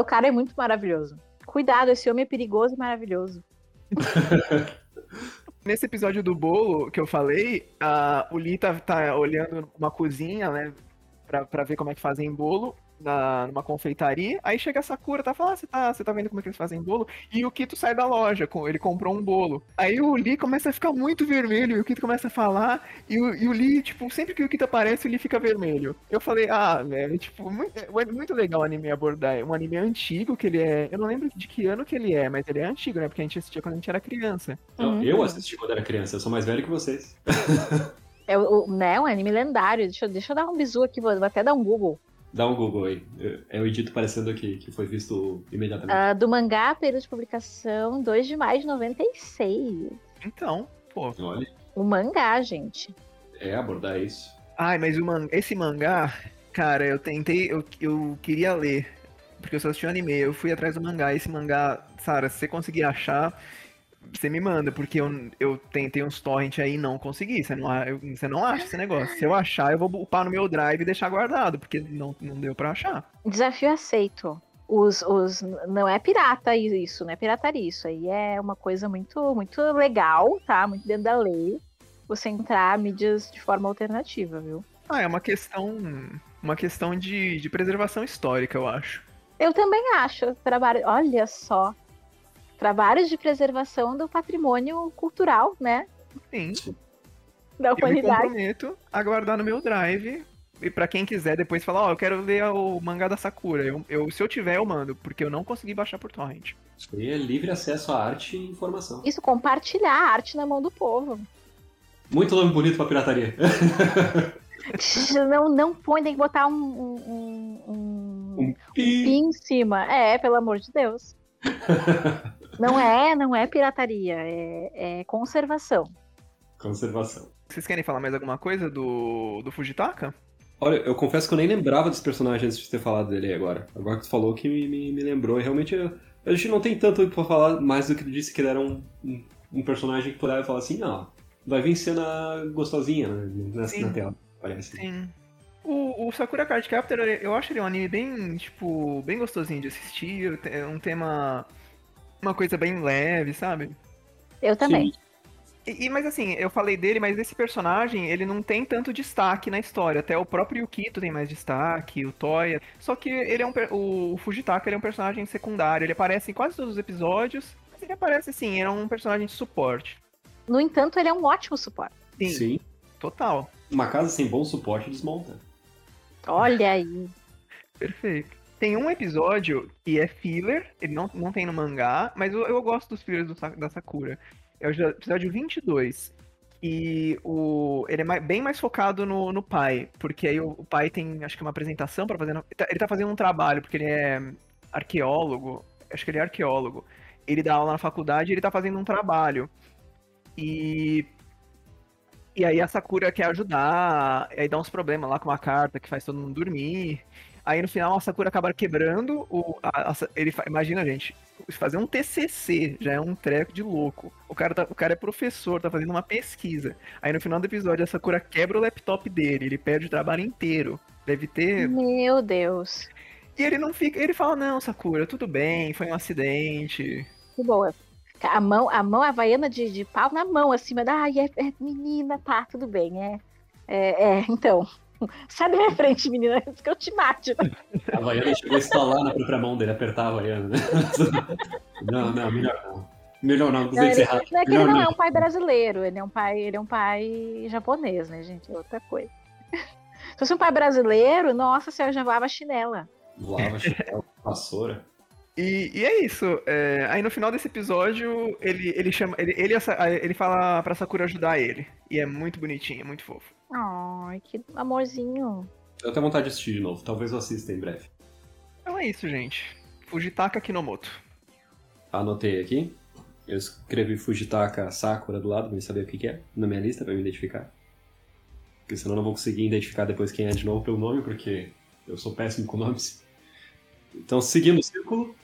O cara é muito maravilhoso. Cuidado, esse homem é perigoso e maravilhoso. Nesse episódio do bolo que eu falei, a, o Lee tá, tá olhando uma cozinha, né? Pra, pra ver como é que fazem bolo na, numa confeitaria. Aí chega a Sakura, tá falando, ah, você tá, você tá vendo como é que eles fazem bolo? E o Kito sai da loja, com, ele comprou um bolo. Aí o Lee começa a ficar muito vermelho, e o Kito começa a falar, e o, e o Lee, tipo, sempre que o Kito aparece, o Lee fica vermelho. Eu falei, ah, velho, tipo, muito, é muito legal o anime abordar. É um anime antigo, que ele é. Eu não lembro de que ano que ele é, mas ele é antigo, né? Porque a gente assistia quando a gente era criança. Não, Uhum. Eu assisti quando era criança, eu sou mais velho que vocês. É o, né, um anime lendário. Deixa, eu- deixa eu dar um bisu aqui, vou, vou até dar um Google. Dá um Google aí. É o Edito parecendo aqui, que foi visto imediatamente. Ah, do mangá, período de publicação, 2 de maio de 96. Então, pô. Olha, O mangá, gente. é abordar isso. Ai, mas o man... esse mangá, cara, eu tentei, eu, eu queria ler, porque eu só assisti o anime, eu fui atrás do mangá, esse mangá, Sara, se você conseguir achar, você me manda, porque eu, eu tentei uns torrent aí e não consegui, você não, eu- você não acha esse negócio. Se eu achar, eu vou upar no meu drive e deixar guardado, porque não, não deu pra achar. Desafio aceito. Os, os, não é pirata isso, não é pirataria. Isso aí é uma coisa muito, muito legal, tá? Muito dentro da lei. Você entrar mídias de forma alternativa, viu? Ah, é uma questão, uma questão de, de preservação histórica, eu acho. Eu também acho. Trabalho, olha só. Trabalhos de preservação do patrimônio cultural, né? Sim, Da eu me humanidade. comprometo a guardar no meu drive. E pra quem quiser depois falar, ó, eu quero ler o mangá da Sakura. Eu, eu- se eu tiver, eu mando, porque eu não consegui baixar por torrent. Isso aí é livre acesso à arte e informação. Isso, compartilhar a arte na mão do povo. Muito nome bonito pra pirataria. Não, não põe, tem que botar um, um, um- um Um pi em cima. É, pelo amor de Deus. Não é, não é pirataria, é, é conservação. Conservação. Vocês querem falar mais alguma coisa do, do Fujitaka? Olha, eu confesso que eu nem lembrava desse personagem antes de ter falado dele agora. Agora que tu falou que me, me, me lembrou. E realmente eu- a gente não tem tanto pra falar mais do que tu disse que ele era um, um, um personagem que poderia falar assim, ó, vai vir cena gostosinha né, nessa, Sim. na tela, parece. Sim. O, o Sakura Card Captor, eu acho ele um anime bem, tipo, bem gostosinho de assistir. É um tema. Uma coisa bem leve, sabe? Eu também. Sim. E, e- mas assim, eu falei dele, mas esse personagem, ele não tem tanto destaque na história. Até o próprio Yukito tem mais destaque, o Toya. Só que ele é um. O Fujitaka ele é um personagem secundário. Ele aparece em quase todos os episódios. Mas ele aparece assim, ele é um personagem de suporte. No entanto, ele é um ótimo suporte. Sim, Sim. total. Uma casa sem bom suporte desmonta. Olha aí. Perfeito. Tem um episódio que é filler, ele não, não tem no mangá, mas eu, eu gosto dos fillers do da Sakura. É o episódio 22. E o, ele é mai- bem mais focado no, no pai, porque aí o, o pai tem, acho que uma apresentação para fazer. tá- Ele tá fazendo um trabalho, porque ele é arqueólogo. Acho que ele é arqueólogo. Ele dá aula na faculdade e ele tá fazendo um trabalho. E E aí a Sakura quer ajudar, aí dá uns problemas lá com uma carta que faz todo mundo dormir. Aí no final a Sakura acaba quebrando o. A, a, ele Imagina, gente, fazer um TCC já é um treco de louco. O cara, tá, o cara é professor, tá fazendo uma pesquisa. Aí no final do episódio a Sakura quebra o laptop dele, ele perde o trabalho inteiro. Deve ter. Meu Deus. E ele não fica. Ele fala, não, Sakura, tudo bem, foi um acidente. Que boa. A mão, a mão havaiana de, de pau na mão, acima da. Ai, é, é, menina, tá, tudo bem. É, é, é então. Sai da minha frente, menina, antes que eu te mate. A Havaiana chegou a instalar na própria mão dele, apertar a Havaiana, né? Não, não, melhor não. Melhor não, Não, ele, errado. não é que ele Melhor não é não. um pai brasileiro, ele é um pai, ele é um pai japonês, né, gente? É outra coisa. Se fosse um pai brasileiro, nossa senhora, já voava chinela. Lava, chapéu, vassoura. E, e é isso. é, aí no final desse episódio, ele, ele chama. Ele, ele, ele fala pra Sakura ajudar ele. E é muito bonitinho, é muito fofo. Ai, que amorzinho. Eu tenho vontade de assistir de novo, talvez eu assista em breve. Então é isso, gente. Fujitaka Kinomoto. Anotei aqui. Eu escrevi Fujitaka Sakura do lado, pra eu saber o que, que é, na minha lista, pra eu identificar. Porque senão eu não vou conseguir identificar depois quem é de novo pelo nome, porque eu sou péssimo com nomes. Então, seguindo o círculo,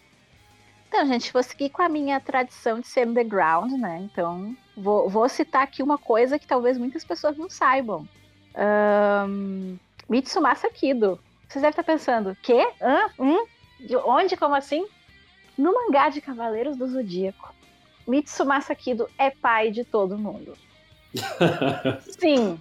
Então, gente, vou seguir com a minha tradição de ser underground, né? Então, vou, vou citar aqui uma coisa que talvez muitas pessoas não saibam. Ahn, Mitsumasa Kido. Vocês devem estar pensando, quê? Hã? Hum? De onde? Como assim? No mangá de Cavaleiros do Zodíaco, Mitsumasa Kido é pai de todo mundo. Sim.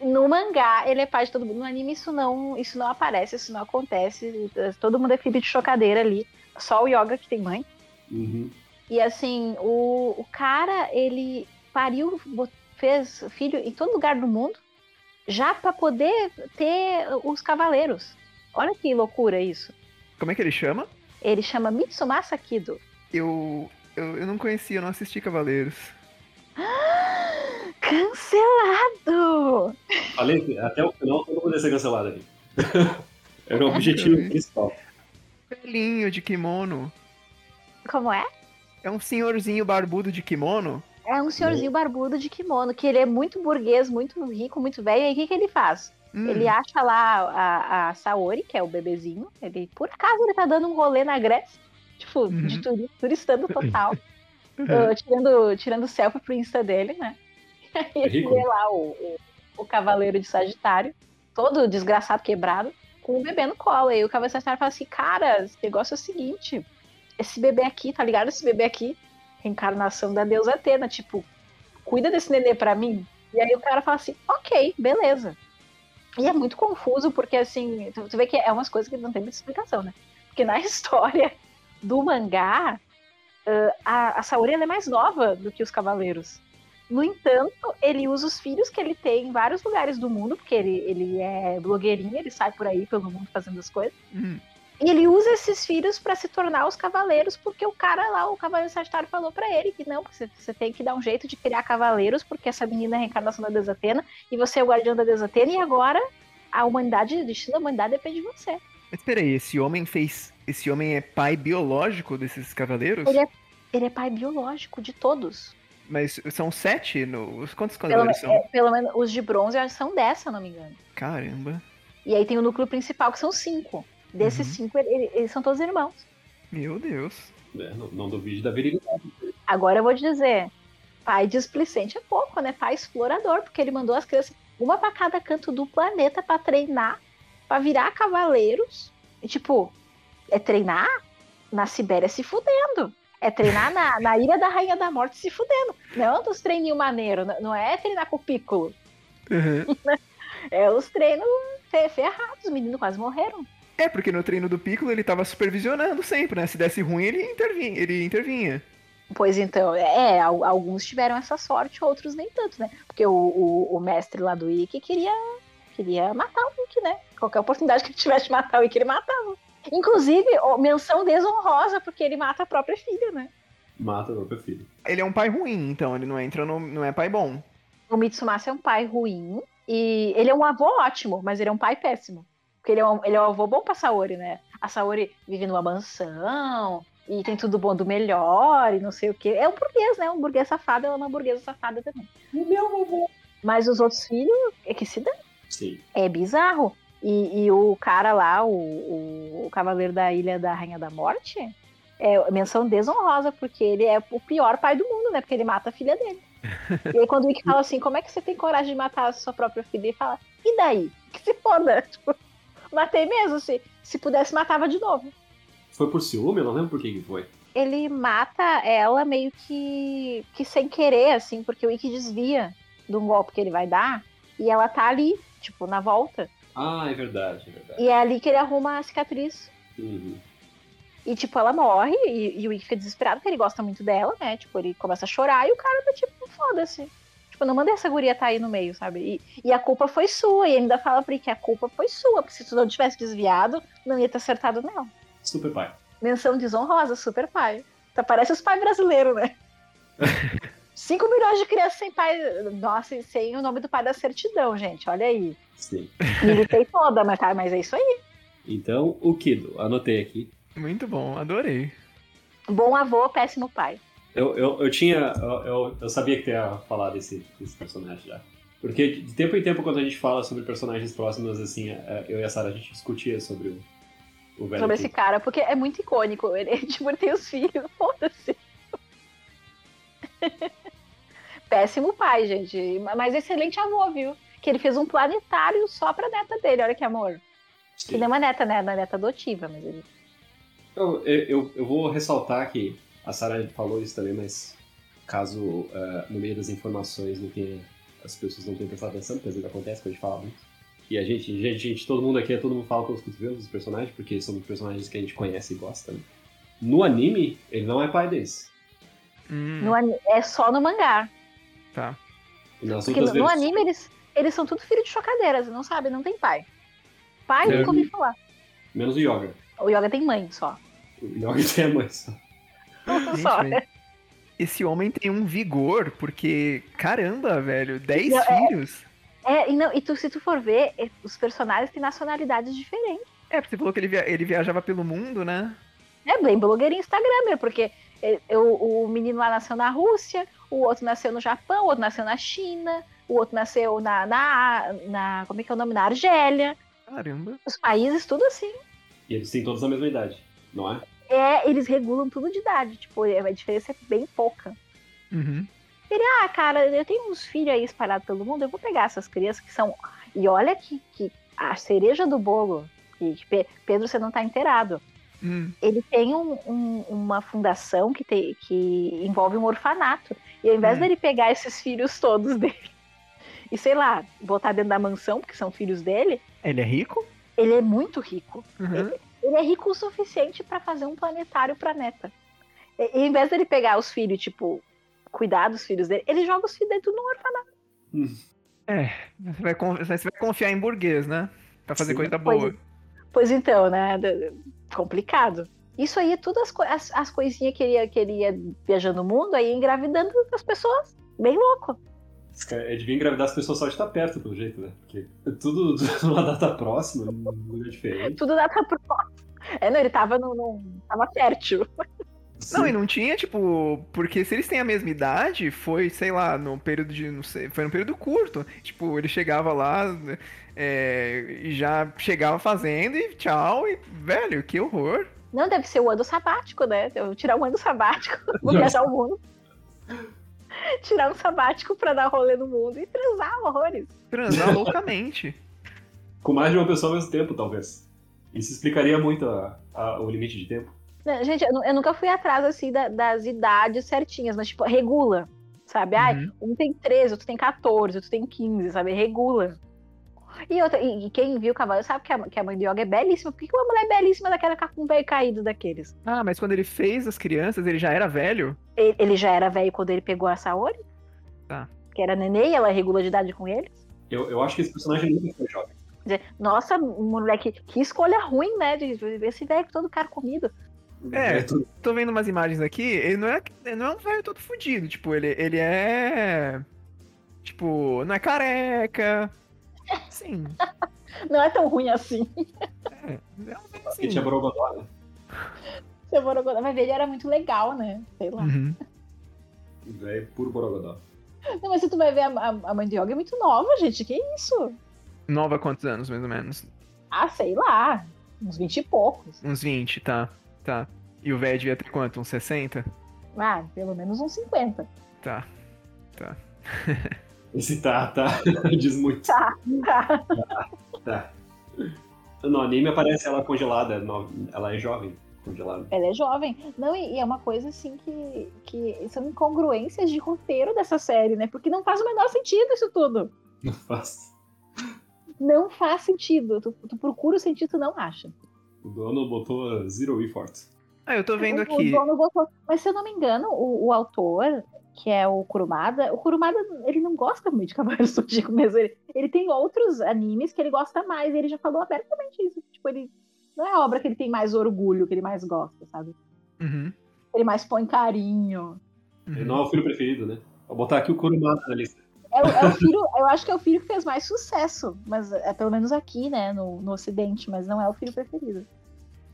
No mangá, ele é pai de todo mundo. No anime, isso não, isso não aparece, isso não acontece. Todo mundo é filho de chocadeira ali. Só o Yoga que tem mãe. uhum. E assim, o, o cara, ele pariu, fez filho em todo lugar do mundo, já pra poder ter os cavaleiros. Olha que loucura isso. Como é que ele chama? Ele chama Mitsumasa Kido. Eu. Eu, eu não conhecia, eu não assisti Cavaleiros. Cancelado! Falei que até o final todo mundo ia ser cancelado aqui. Era o objetivo principal. Velhinho de kimono. Como é? É um senhorzinho barbudo de kimono? É um senhorzinho barbudo de kimono, que ele é muito burguês, muito rico, muito velho. E aí o que, que ele faz? Hum, Ele acha lá a, a Saori, que é o bebezinho. Ele, por acaso, ele tá dando um rolê na Grécia. Tipo, Uhum. de turi turistando total. uhum. uh, tirando, tirando selfie pro Insta dele, né? E aí ele rico. vê lá o, o, o cavaleiro de Sagitário, todo desgraçado, quebrado, com o bebê no colo. E o Sagitário fala assim, cara, esse negócio é o seguinte, esse bebê aqui, tá ligado? Esse bebê aqui, reencarnação da deusa Atena, tipo, cuida desse nenê pra mim. E aí o cara fala assim, ok, beleza. E é muito confuso, porque assim, tu, tu vê que é umas coisas que não tem muita explicação, né? Porque na história do mangá, ah, a, a Saori é mais nova do que os cavaleiros. No entanto, ele usa os filhos que ele tem em vários lugares do mundo, porque ele, ele é blogueirinho, ele sai por aí pelo mundo fazendo as coisas. Hum. E ele usa esses filhos pra se tornar os cavaleiros, porque o cara lá, o Cavaleiro Sagitário, falou pra ele que não, você, você tem que dar um jeito de criar cavaleiros, porque essa menina é a reencarnação da deusa Atena, e você é o guardião da deusa Atena, e agora a humanidade, o destino da humanidade depende de você. Mas peraí, esse homem fez. Esse homem é pai biológico desses cavaleiros? Ele é, ele é pai biológico de todos. Mas são sete? No... Quantos Pelo, cavaleiros são? é, pelo menos os de bronze acho que são 10, se eu não me engano. Caramba. E aí tem o núcleo principal, que são cinco. Desses Uhum. cinco, ele- ele- eles são todos irmãos. Meu Deus. É, não, não duvide da virilidade. Agora eu vou te dizer, pai displicente é pouco, né? Pai explorador, porque ele mandou as crianças uma pra cada canto do planeta pra treinar, pra virar cavaleiros. E, tipo, é treinar na Sibéria se fudendo. É treinar na, na Ilha da Rainha da Morte se fudendo. Não é dos treininhos maneiros, não- é treinar com o Piccolo. Uhum. É os treinos fe- ferrados, os meninos quase morreram. É, porque no treino do Piccolo ele tava supervisionando sempre, né? Se desse ruim, ele intervinha. Ele intervinha. Pois então, é, al- alguns tiveram essa sorte, outros nem tanto, né? Porque o, o, o mestre lá do Ikki queria, queria matar o Ikki, né? Qualquer oportunidade que ele tivesse de matar o Ikki, ele matava. Inclusive, menção desonrosa, porque ele mata a própria filha, né? Mata o próprio filho. Ele é um pai ruim, então ele não entra no. não é pai bom. O Mitsumasa é um pai ruim, e ele é um avô ótimo, mas ele é um pai péssimo. Porque ele é um, ele é um avô bom pra Saori, né? A Saori vive numa mansão, e tem tudo bom do melhor, e não sei o quê. É um burguês, né? Um burguês safado, ela é uma burguesa safada também. O meu avô. Mas os outros filhos, é que se dá. Sim. É bizarro. E, e o cara lá, o, o, o Cavaleiro da Ilha da Rainha da Morte, é menção desonrosa, porque ele é o pior pai do mundo, né? Porque ele mata a filha dele. e aí quando o Wick fala assim, como é que você tem coragem de matar a sua própria filha? Ele fala, e daí? Que se foda. Tipo, matei mesmo, se, se pudesse matava de novo. Foi por ciúme? Eu não lembro por que que foi. Ele mata ela meio que, que sem querer, assim, porque o Wick desvia de um golpe que ele vai dar, e ela tá ali, tipo, na volta. Ah, é verdade, é verdade. E é ali que ele arruma a cicatriz. Uhum. E, tipo, ela morre e, e o Wick fica desesperado, porque ele gosta muito dela, né? Tipo, ele começa a chorar e o cara tá tipo, foda-se. Tipo, não mandei essa guria tá aí no meio, sabe? E, e a culpa foi sua. E ainda fala pra ele que a culpa foi sua, porque se tu não tivesse desviado, não ia ter acertado nela. Super pai. Menção desonrosa, super pai. Tá, parece os pais brasileiros, né? 5 milhões de crianças sem pai. Nossa, sem o nome do pai da certidão, gente. Olha aí. Sim. Militei toda, mas, tá, mas é isso aí. Então, o Kido, anotei aqui. Muito bom, adorei. Bom avô, péssimo pai. Eu, eu, eu tinha. Eu, eu, eu sabia que tu ia falar desse, desse personagem já. Porque de tempo em tempo, quando a gente fala sobre personagens próximos, assim, é, eu e a Sarah, a gente discutia sobre o, o velho. Sobre esse cara, porque é muito icônico. Ele, tipo, ele tem os filhos, foda-se. Péssimo pai, gente. Mas excelente avô, viu? Que ele fez um planetário só pra neta dele, olha que amor. Que Sim. não é uma neta, né? Não é neta adotiva, mas ele. Eu, eu, eu- vou ressaltar que a Sarah falou isso também, mas caso eh, no meio das informações não tenha, as pessoas não tenham prestado atenção, porque às vezes acontece quando a gente fala muito. E a gente, gente, gente, todo mundo aqui, todo mundo fala com os cotovelos dos personagens, porque são personagens que a gente conhece e gosta. Né? No anime, ele não é pai deles. Hum, No é só no mangá. Tá. Nas Porque no, no anime eles, eles são tudo filho de chocadeiras, não sabe? Não tem pai. Pai, É. nunca ouvi falar. Menos o Yoga. O Yoga tem mãe só. O Yoga tem a mãe só. só. Gente, Esse homem tem um vigor, porque, caramba, velho, 10 Não, é- filhos. É, e, não, e tu, se tu for ver, eh, os personagens têm nacionalidades diferentes. É, porque você falou que ele, via- ele viajava pelo mundo, né? É bem blogueirinho Instagramer, porque eh, eu- o menino lá nasceu na Rússia, o outro nasceu no Japão, o outro nasceu na China, o outro nasceu na, na, na- como é que é o nome? Na Argélia. Caramba. Os países, tudo assim. E eles têm todos a mesma idade, não é? É, eles regulam tudo de idade, tipo, é- a diferença é bem pouca. Uhum. Ah, cara, eu tenho uns filhos aí espalhados pelo mundo, eu vou pegar essas crianças que são. E olha que, que a cereja do bolo, que que Pe- Pedro, você não tá inteirado. Hum. Ele tem um- um- uma fundação que, tem, que envolve um orfanato. E ao invés Hum. dele pegar esses filhos todos dele e, sei lá, botar dentro da mansão, porque são filhos dele, Ele é rico? ele é muito rico. Uhum. Ele é rico o suficiente pra fazer um planetário pra neta. E, e ao invés dele pegar os filhos, tipo, cuidar dos filhos dele, ele joga os filhos dentro de um orfanato. É, você vai, você vai confiar em burguês, né? Pra fazer Sim. coisa Pois boa. Pois então, né? Complicado. Isso aí é tudo as, co- as, as coisinhas que ele, ia, que ele ia viajando o mundo, aí engravidando as pessoas. Bem louco. Ele devia engravidar as pessoas só de estar perto, pelo jeito, né? Porque é tudo, numa data próxima, num lugar diferente. Tudo data próxima. É, não, ele tava no. no tava fértil. Não, Sim. e não tinha, tipo, porque se eles têm a mesma idade, foi, sei lá, no período de, não sei, foi num período curto. Tipo, ele chegava lá é, e já chegava fazendo e tchau, e, velho, que horror. Não, deve ser o ano sabático, né? Eu vou tirar um ano sabático, vou viajar o mundo. Tirar um sabático pra dar rolê no mundo e transar horrores. Transar loucamente. Com mais de uma pessoa ao mesmo tempo, talvez. Isso explicaria muito a- a- o limite de tempo. Não, Gente, eu, eu nunca fui atrás assim da- das idades certinhas, mas tipo, regula. Sabe? Ai, Uhum. um tem 13, outro tem 14, outro tem 15, sabe? Regula. E, outra, e, e quem viu o cavalo sabe que a, que a mãe do Yoga é belíssima. Por que uma mulher belíssima daquela ficar com um velho caído daqueles? Ah, mas quando ele fez as crianças, ele já era velho? Ele, ele já era velho quando ele pegou a Saori? Tá. Que era neném, ela regula de idade com eles? Eu, eu acho que esse personagem nunca foi jovem. Quer dizer, nossa, moleque, que escolha ruim, né? De ver esse velho todo cara comido. É. tudo- Tô vendo umas imagens aqui, ele não é, ele não é um velho todo fudido, tipo, ele, ele é. Tipo, não é careca. Sim. Não é tão ruim assim. É, é assim. tinha Borogodó, né? Seu Borogodó, Vai ver, ele era muito legal, né? Sei lá. Uhum. Velho puro Borogodó. Não, mas se tu vai ver a, a, a mãe de yoga é muito nova, gente. Que isso? Nova há quantos anos, mais ou menos? Ah, sei lá. Uns 20 e poucos. Uns 20, tá. Tá. E o velho devia ter quanto? Uns 60? Ah, pelo menos uns 50. Tá. Tá. Esse tá, tá. Diz muito. Tá, tá. Tá. No anime aparece ela congelada, no- ela é jovem, congelada. Ela é jovem. Não, e, e é uma coisa assim que, que são incongruências de roteiro dessa série, né? Porque não faz o menor sentido isso tudo. Não faz. Não faz sentido. Tu, tu procura o sentido, tu não acha. O dono botou zero effort. Ah, eu tô vendo aqui. O dono botou- Mas se eu não me engano, o, o autor, que é o Kurumada, o Kurumada, ele não gosta muito de Cavaleiros do Zodíaco mesmo. Ele, ele tem outros animes que ele gosta mais, e ele já falou abertamente isso. Tipo, ele não é a obra que ele tem mais orgulho, que ele mais gosta, sabe? Uhum. Ele mais põe carinho. Ele uhum. não é o filho preferido, né? Vou botar aqui o Kurumada na lista. É, o- é o filho, eu acho que é o filho que fez mais sucesso, mas é pelo menos aqui, né, no, no ocidente, mas não é o filho preferido.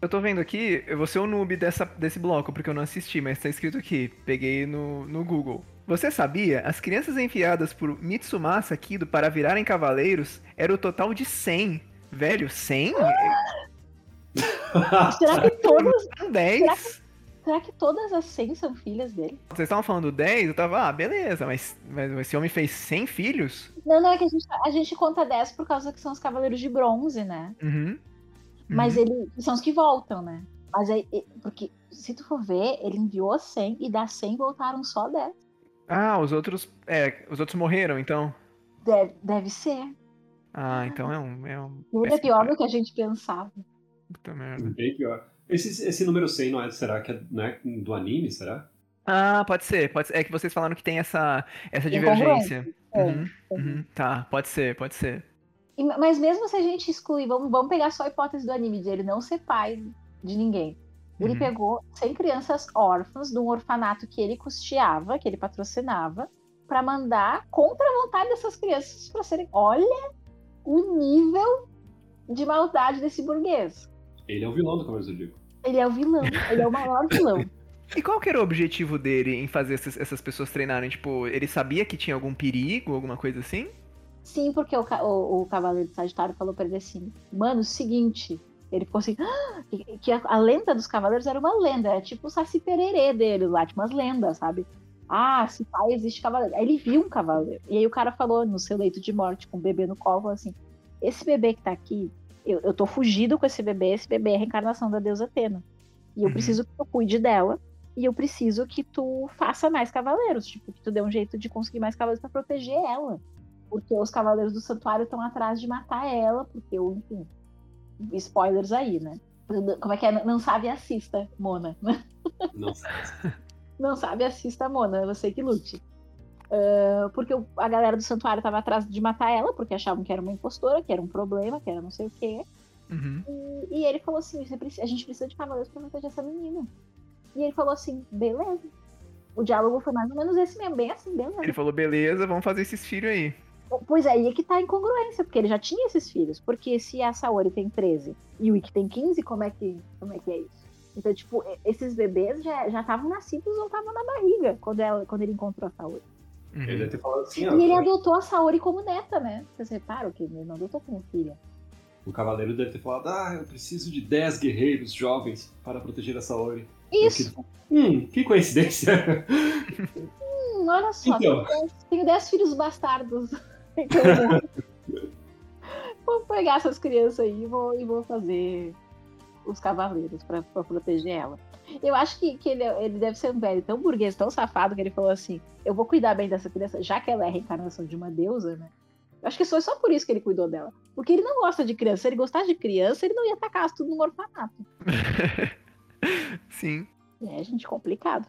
Eu tô vendo aqui, eu vou ser o noob dessa, desse bloco, porque eu não assisti, mas tá escrito aqui. Peguei no, no Google. Você sabia? As crianças enviadas por Mitsumasa Kido para virarem cavaleiros era o total de 100. Velho, 100? Será que todas, São 10? será que todas as 100 são filhas dele? Vocês estavam falando 10? Eu tava, ah, beleza, mas, mas esse homem fez 100 filhos? Não, não, é que a gente, a gente conta 10 por causa que são os cavaleiros de bronze, né? Uhum. Mas Uhum. ele são os que voltam, né? Mas aí, porque se tu for ver, ele enviou 100 e das 100 voltaram só 10. Ah, os outros. É, os outros morreram, então. Deve, deve ser. Ah, então é um. É um é pior do que a gente pensava. Puta merda. Bem pior. Esse, esse número 100 não é, será que é, não é do anime, será? Ah, pode ser, pode ser. É que vocês falaram que tem essa, essa divergência. É, Uhum, uhum. Tá, pode ser, pode ser. Mas mesmo se a gente excluir, vamos, vamos pegar só a hipótese do anime, de ele não ser pai de ninguém. Ele Uhum. pegou 100 crianças órfãs de um orfanato que ele custeava, que ele patrocinava, para mandar contra a vontade dessas crianças para serem. Olha o nível de maldade desse burguês. Ele é o vilão do Cavaleiro do Zodíaco. Ele é o vilão, ele é o maior vilão. E qual que era o objetivo dele em fazer essas, essas pessoas treinarem? Tipo, ele sabia que tinha algum perigo, alguma coisa assim? Sim, porque o, o, o Cavaleiro de Sagitário falou pra ele assim: Mano, seguinte. Ele ficou assim: "Ah!" que, a, a lenda dos Cavaleiros era uma lenda, era tipo o Saci Pererê dele lá, tipo umas lendas, sabe? Ah, se pai existe Cavaleiro. Aí ele viu um Cavaleiro. E aí o cara falou no seu leito de morte, com o bebê no colo, falou assim: Esse bebê que tá aqui, eu, eu tô fugido com esse bebê, esse bebê é a reencarnação da deusa Atena. E eu Uhum. preciso que tu cuide dela. E eu preciso que tu faça mais cavaleiros, tipo, que tu dê um jeito de conseguir mais cavaleiros pra proteger ela porque os cavaleiros do santuário estão atrás de matar ela, porque, eu, enfim, spoilers aí, né? Como é que é? Não sabe, assista, Mona. Não sei. Não sabe, assista, Mona, é você que lute. Ah, porque a galera do santuário estava atrás de matar ela, porque achavam que era uma impostora, que era um problema, que era não sei o quê. Uhum. E, e ele falou assim: "Você precisa- a gente precisa de cavaleiros pra proteger essa menina. E ele falou assim: beleza. O diálogo foi mais ou menos esse mesmo, bem assim, beleza. Ele falou, beleza, vamos fazer esses filhos aí. Pois é, aí é que tá a incongruência, porque ele já tinha esses filhos. Porque se a Saori tem 13 e o Ikki tem 15, como é que, como é, que é isso? Então, tipo, esses bebês já já estavam nascidos ou estavam na barriga quando, ela, quando ele encontrou a Saori. Uhum. Ele deve ter falado assim, ó. E ele adotou a Saori como neta, né? Vocês reparam que ele não adotou como filha. O cavaleiro deve ter falado, ah, eu preciso de 10 guerreiros jovens para proteger a Saori. Isso! Hum, que coincidência. Hum, olha só, Então. tenho, 10, tenho 10 filhos bastardos. Vou- pegar essas crianças aí e vou, e vou fazer os cavaleiros pra, pra proteger ela. Eu acho que, que ele, ele deve ser um velho tão burguês, tão safado, que ele falou assim: eu vou cuidar bem dessa criança, já que ela é a reencarnação de uma deusa, né? Eu acho que foi só por isso que ele cuidou dela. Porque ele não gosta de criança. Se ele gostasse de criança, ele não ia tacar tudo num orfanato. Sim. É, gente, complicado.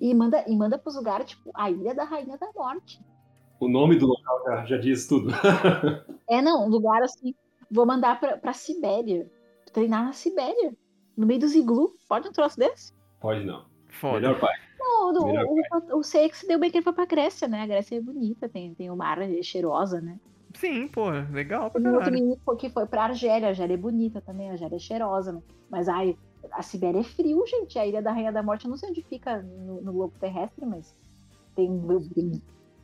E manda, e manda pros lugares, tipo, a Ilha da Rainha da Morte. O nome do local já, já diz tudo. É, não, um lugar assim. Vou mandar pra, pra Sibéria. Treinar na Sibéria. No meio dos iglu. Pode um troço desse? Pode não. Foda. Melhor pai. Não, do, Melhor o, o Sex deu bem que ele foi pra Grécia, né? A Grécia é bonita, tem, tem o mar é cheirosa, né? Sim, pô, legal pra Tem um outro caralho. menino que foi pra Argélia. A Argélia é bonita também, a Argélia é cheirosa, né? Mas ai, a Sibéria é frio, gente. A Ilha da Rainha da Morte, eu não sei onde fica no, no globo terrestre, mas tem, tem,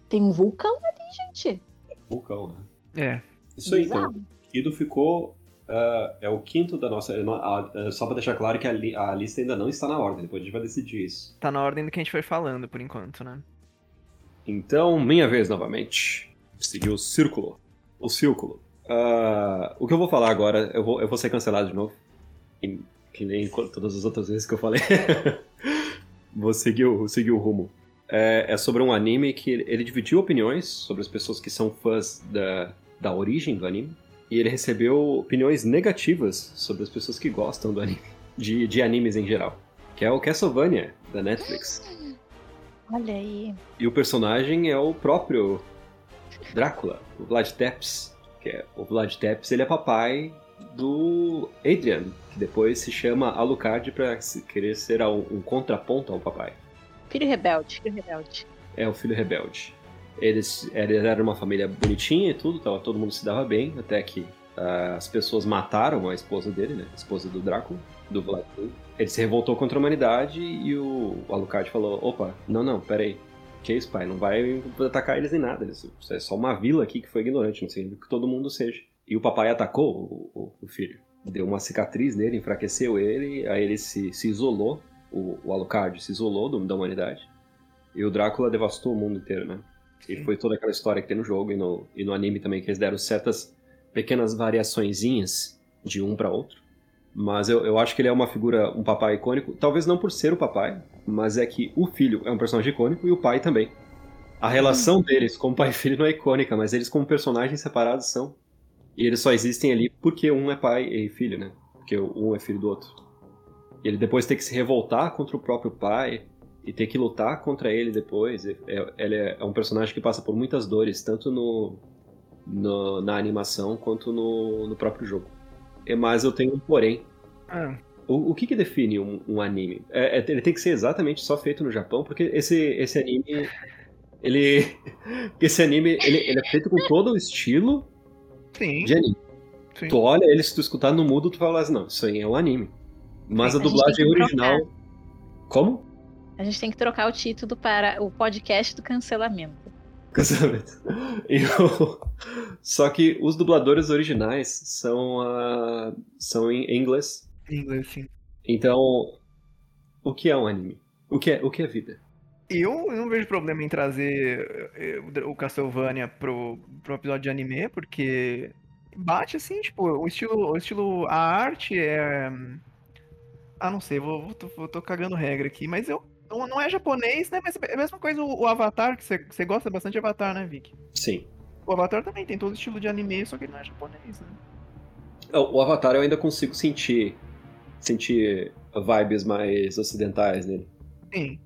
Tem um vulcão ali, gente. Vulcão, né? É. Isso aí, então. Bizarro. Kido ficou. ah, é o quinto da nossa. ah, Só pra deixar claro que a, li- a lista ainda não está na ordem, depois a gente vai decidir isso. Tá na ordem do que a gente foi falando por enquanto, né? Então, minha vez novamente. Seguir o círculo. O círculo. Ah, o que eu vou falar agora, eu vou, eu vou ser cancelado de novo. Em- que nem todas as outras vezes que eu falei. vou seguir o, seguir o rumo. É, é sobre um anime que ele, dividiu opiniões sobre as pessoas que são fãs da, da origem do anime. E ele recebeu opiniões negativas sobre as pessoas que gostam do anime. De, de animes em geral. Que é o Castlevania, da Netflix. Olha aí. E o personagem é o próprio Drácula, o Vlad Tepes. Que é, o Vlad Tepes ele é papai do Adrian, que depois se chama Alucard se- querer ser um, um contraponto ao papai. Filho rebelde, filho rebelde. É o filho rebelde. Eles, eles eram uma família bonitinha e tudo, tava, todo mundo se dava bem, até que ah, as pessoas mataram a esposa dele, né? A esposa do Drácula, do Vlad. Ele se revoltou contra a humanidade e o Alucard falou: opa, não, não, peraí. Que isso, pai? Não vai atacar eles nem nada. Isso é só uma vila aqui que foi ignorante, não significa que todo mundo seja. E o papai atacou o, o- o filho. Deu uma cicatriz nele, enfraqueceu ele, aí ele se, se isolou, o, o Alucard se isolou do- da humanidade. E o Drácula devastou o mundo inteiro, né? E foi toda aquela história que tem no jogo e no, e no anime também, que eles deram certas pequenas variaçõezinhas de um pra outro. Mas eu, eu acho que ele é uma figura, um papai icônico, talvez não por ser o papai, mas é que o filho é um personagem icônico e o pai também. A relação deles como pai e filho não é icônica, mas eles como personagens separados são. E eles só existem ali porque um é pai e filho, né? Porque um é filho do outro. E ele depois tem que se revoltar contra o próprio pai e ter que lutar contra ele depois. É- é- ele é, é um personagem que passa por muitas dores, tanto no, no- na animação quanto no, no próprio jogo. É, mas eu tenho um porém. Ah, O, o que, que define um, um anime? É- é- ele tem que ser exatamente só feito no Japão, porque esse, esse anime. Ele. Esse anime ele, ele é feito com todo o estilo sim, de anime. sim. Tu olha ele, se tu escutar no mudo, tu fala assim, não, isso aí é um anime. Mas a A dublagem original. Como? A gente tem que trocar o título para o podcast do cancelamento. Cancelamento. E o- Só que os dubladores originais são, ah, são em inglês. Em inglês, sim. Então, o que é um anime? O que é, o que é vida? Eu não vejo problema em trazer eh, o Castlevania pro, pro episódio de anime, porque bate assim, tipo, o estilo, o estilo, a arte é. Ah, não sei, vou, vou, tô, tô cagando regra aqui, mas eu. Não, é japonês, né? Mas é a mesma coisa o, o Avatar, que você você gosta bastante de Avatar, né, Vic? Sim. O Avatar também tem todo estilo de anime, só que ele não é japonês, né? O Avatar eu ainda consigo sentir. Sentir vibes mais ocidentais nele. Sim.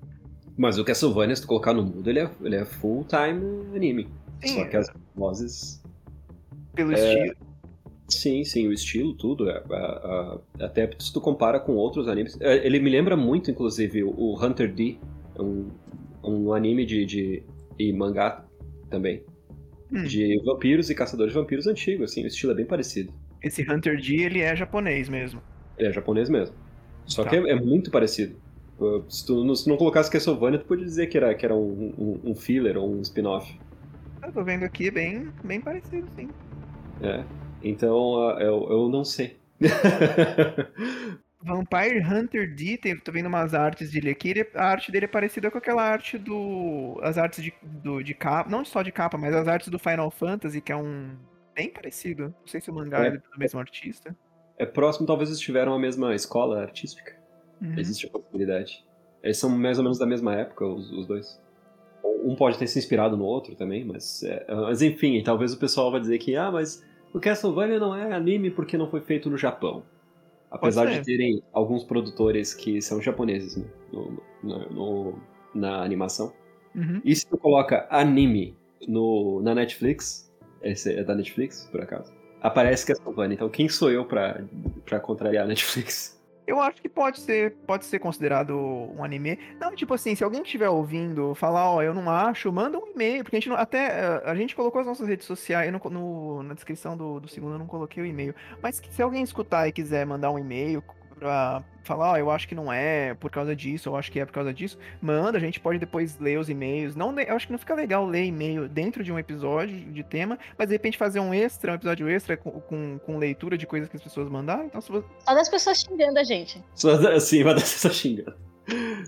Mas o Castlevania, se tu colocar no mudo, ele é, ele é full-time anime. Sim, Só que as vozes pelo é, estilo. Sim, sim, o estilo, tudo. é, até se tu compara com outros animes. é, Ele me lembra muito, inclusive, o- Hunter D, um, um anime de, de. e mangá também. Hum. De vampiros e caçadores de vampiros antigo, assim, o estilo é bem parecido. Esse Hunter D, ele é japonês mesmo. Ele é japonês mesmo. Só Tá. que é, é muito parecido. Se tu não, se não colocasse Castlevania, tu podia dizer que era, que era um, um, um filler ou um spin-off. Eu tô vendo aqui, é bem, bem parecido, sim. É. Então, uh, eu, eu não sei. Vampire Hunter D, tem, tô vendo umas artes dele aqui, ele- a arte dele é parecida com aquela arte do. As artes de, do, de capa, não só de capa, mas as artes do Final Fantasy, que é um. Bem parecido. Não sei se o mangá É. é do mesmo artista. é próximo, talvez eles tiveram a mesma escola artística. Uhum. Existe a possibilidade. Eles são mais ou menos da mesma época, os, os dois. Um pode ter se inspirado no outro também, mas, é, mas enfim, talvez o pessoal vai dizer que, ah, mas o Castlevania não é anime porque não foi feito no Japão. Apesar de terem alguns produtores que são japoneses né, no- no- no- na animação. Uhum. E se tu coloca anime no, na Netflix, esse é da Netflix, por acaso, aparece Castlevania. Então quem sou eu pra, pra contrariar a Netflix? Eu acho que pode ser, pode ser considerado um anime. Não, tipo assim, se alguém estiver ouvindo falar, ó, eu não acho, manda um e-mail, porque a gente não, até eh, a gente colocou as nossas redes sociais no, no- na descrição do, do segundo, eu não coloquei o e-mail. Mas se alguém escutar e quiser mandar um e-mail pra falar, ó, eu acho que não é por causa disso, eu acho que é por causa disso, manda, a gente pode depois ler os e-mails. Não, eu acho que não fica legal ler e-mail dentro de um episódio de tema, mas de repente fazer um extra, um episódio extra com, com, com leitura de coisas que as pessoas mandaram. Então, se você... Só das pessoas xingando a gente. Só, sim, vai das pessoas xingando.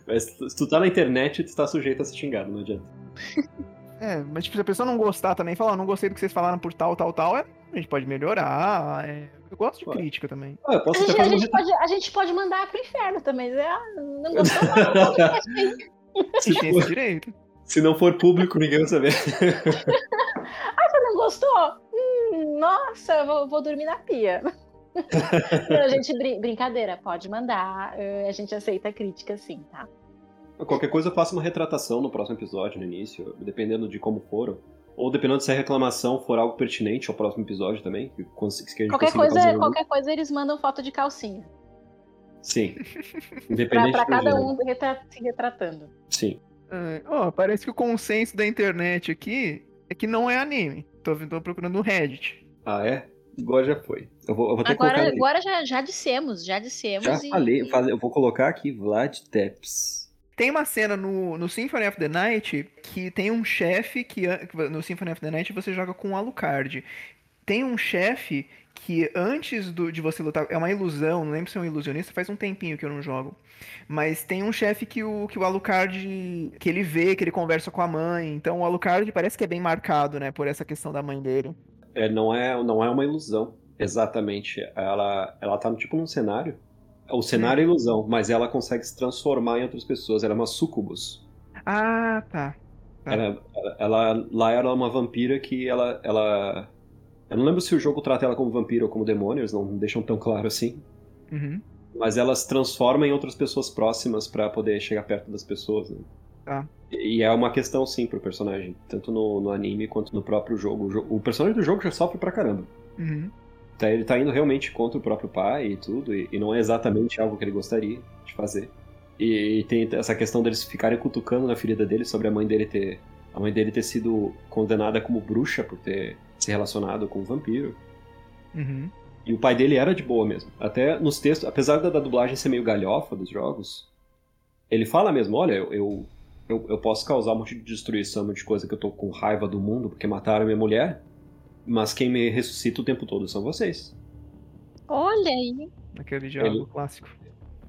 Mas se tu tá na internet, tu tá sujeito a ser xingado, não adianta. É, mas tipo, se a pessoa não gostar também, falar, não gostei do que vocês falaram por tal, tal, tal, é, a gente pode melhorar. É, eu gosto de Ué. crítica também. Ah, a, gente, a, gente pode, a, gente, pode, mandar pro inferno também. Né? Ah, não gostou, não. Se tem esse direito. Se não for público, ninguém vai saber. ah, você não gostou? Hum, nossa, vou, vou dormir na pia. não, a gente, brin brincadeira, pode mandar. Eh, a gente aceita crítica sim, tá? Qualquer coisa eu faço uma retratação no próximo episódio, no início, dependendo de como for. Ou dependendo se a reclamação for algo pertinente ao próximo episódio também. Que, que qualquer, coisa, qualquer coisa eles mandam foto de calcinha. Sim. Independente pra, pra cada um se retratando. Sim. oh, parece que o consenso da internet aqui é que não é anime. Tô, tô procurando no Reddit. Ah, é? Agora já foi. Eu vou, eu vou agora agora já, já dissemos, já dissemos. Já e... falei, eu vou colocar aqui Vlad Tepes. Tem uma cena no, no Symphony of the Night que tem um chefe que. No Symphony of the Night você joga com o Alucard. Tem um chefe que antes do, de você lutar. É uma ilusão, não lembro se é um ilusionista, faz um tempinho que eu não jogo. Mas tem um chefe que o, que o Alucard. que ele vê, que ele conversa com a mãe. Então o Alucard parece que é bem marcado, né, por essa questão da mãe dele. É, não é, não é uma ilusão. Exatamente. Ela, ela tá tipo num cenário o cenário é ilusão, mas ela consegue se transformar em outras pessoas. Ela é uma sucubus. Ah, tá. tá. Ela, ela, lá ela é uma vampira que ela, ela. Eu não lembro se o jogo trata ela como vampira ou como demônio, eles não deixam tão claro assim. Uhum. Mas ela se transforma em outras pessoas próximas para poder chegar perto das pessoas. Né? Tá. E é uma questão, sim, pro personagem. Tanto no, no anime quanto no próprio jogo. O personagem do jogo já sofre pra caramba. Uhum. Tá, ele tá indo realmente contra o próprio pai e tudo, e, e não é exatamente algo que ele gostaria de fazer. E, e, tem essa questão deles ficarem cutucando na ferida dele sobre a mãe dele ter. A mãe dele ter sido condenada como bruxa por ter se relacionado com um vampiro. Uhum. E o pai dele era de boa mesmo. Até nos textos, apesar da, da dublagem ser meio galhofa dos jogos, ele fala mesmo, olha, eu, eu, eu, eu posso causar um monte de destruição, um monte de coisa que eu tô com raiva do mundo porque mataram minha mulher, mas quem me ressuscita o tempo todo são vocês. Olha aí. Aquele diálogo ele, clássico.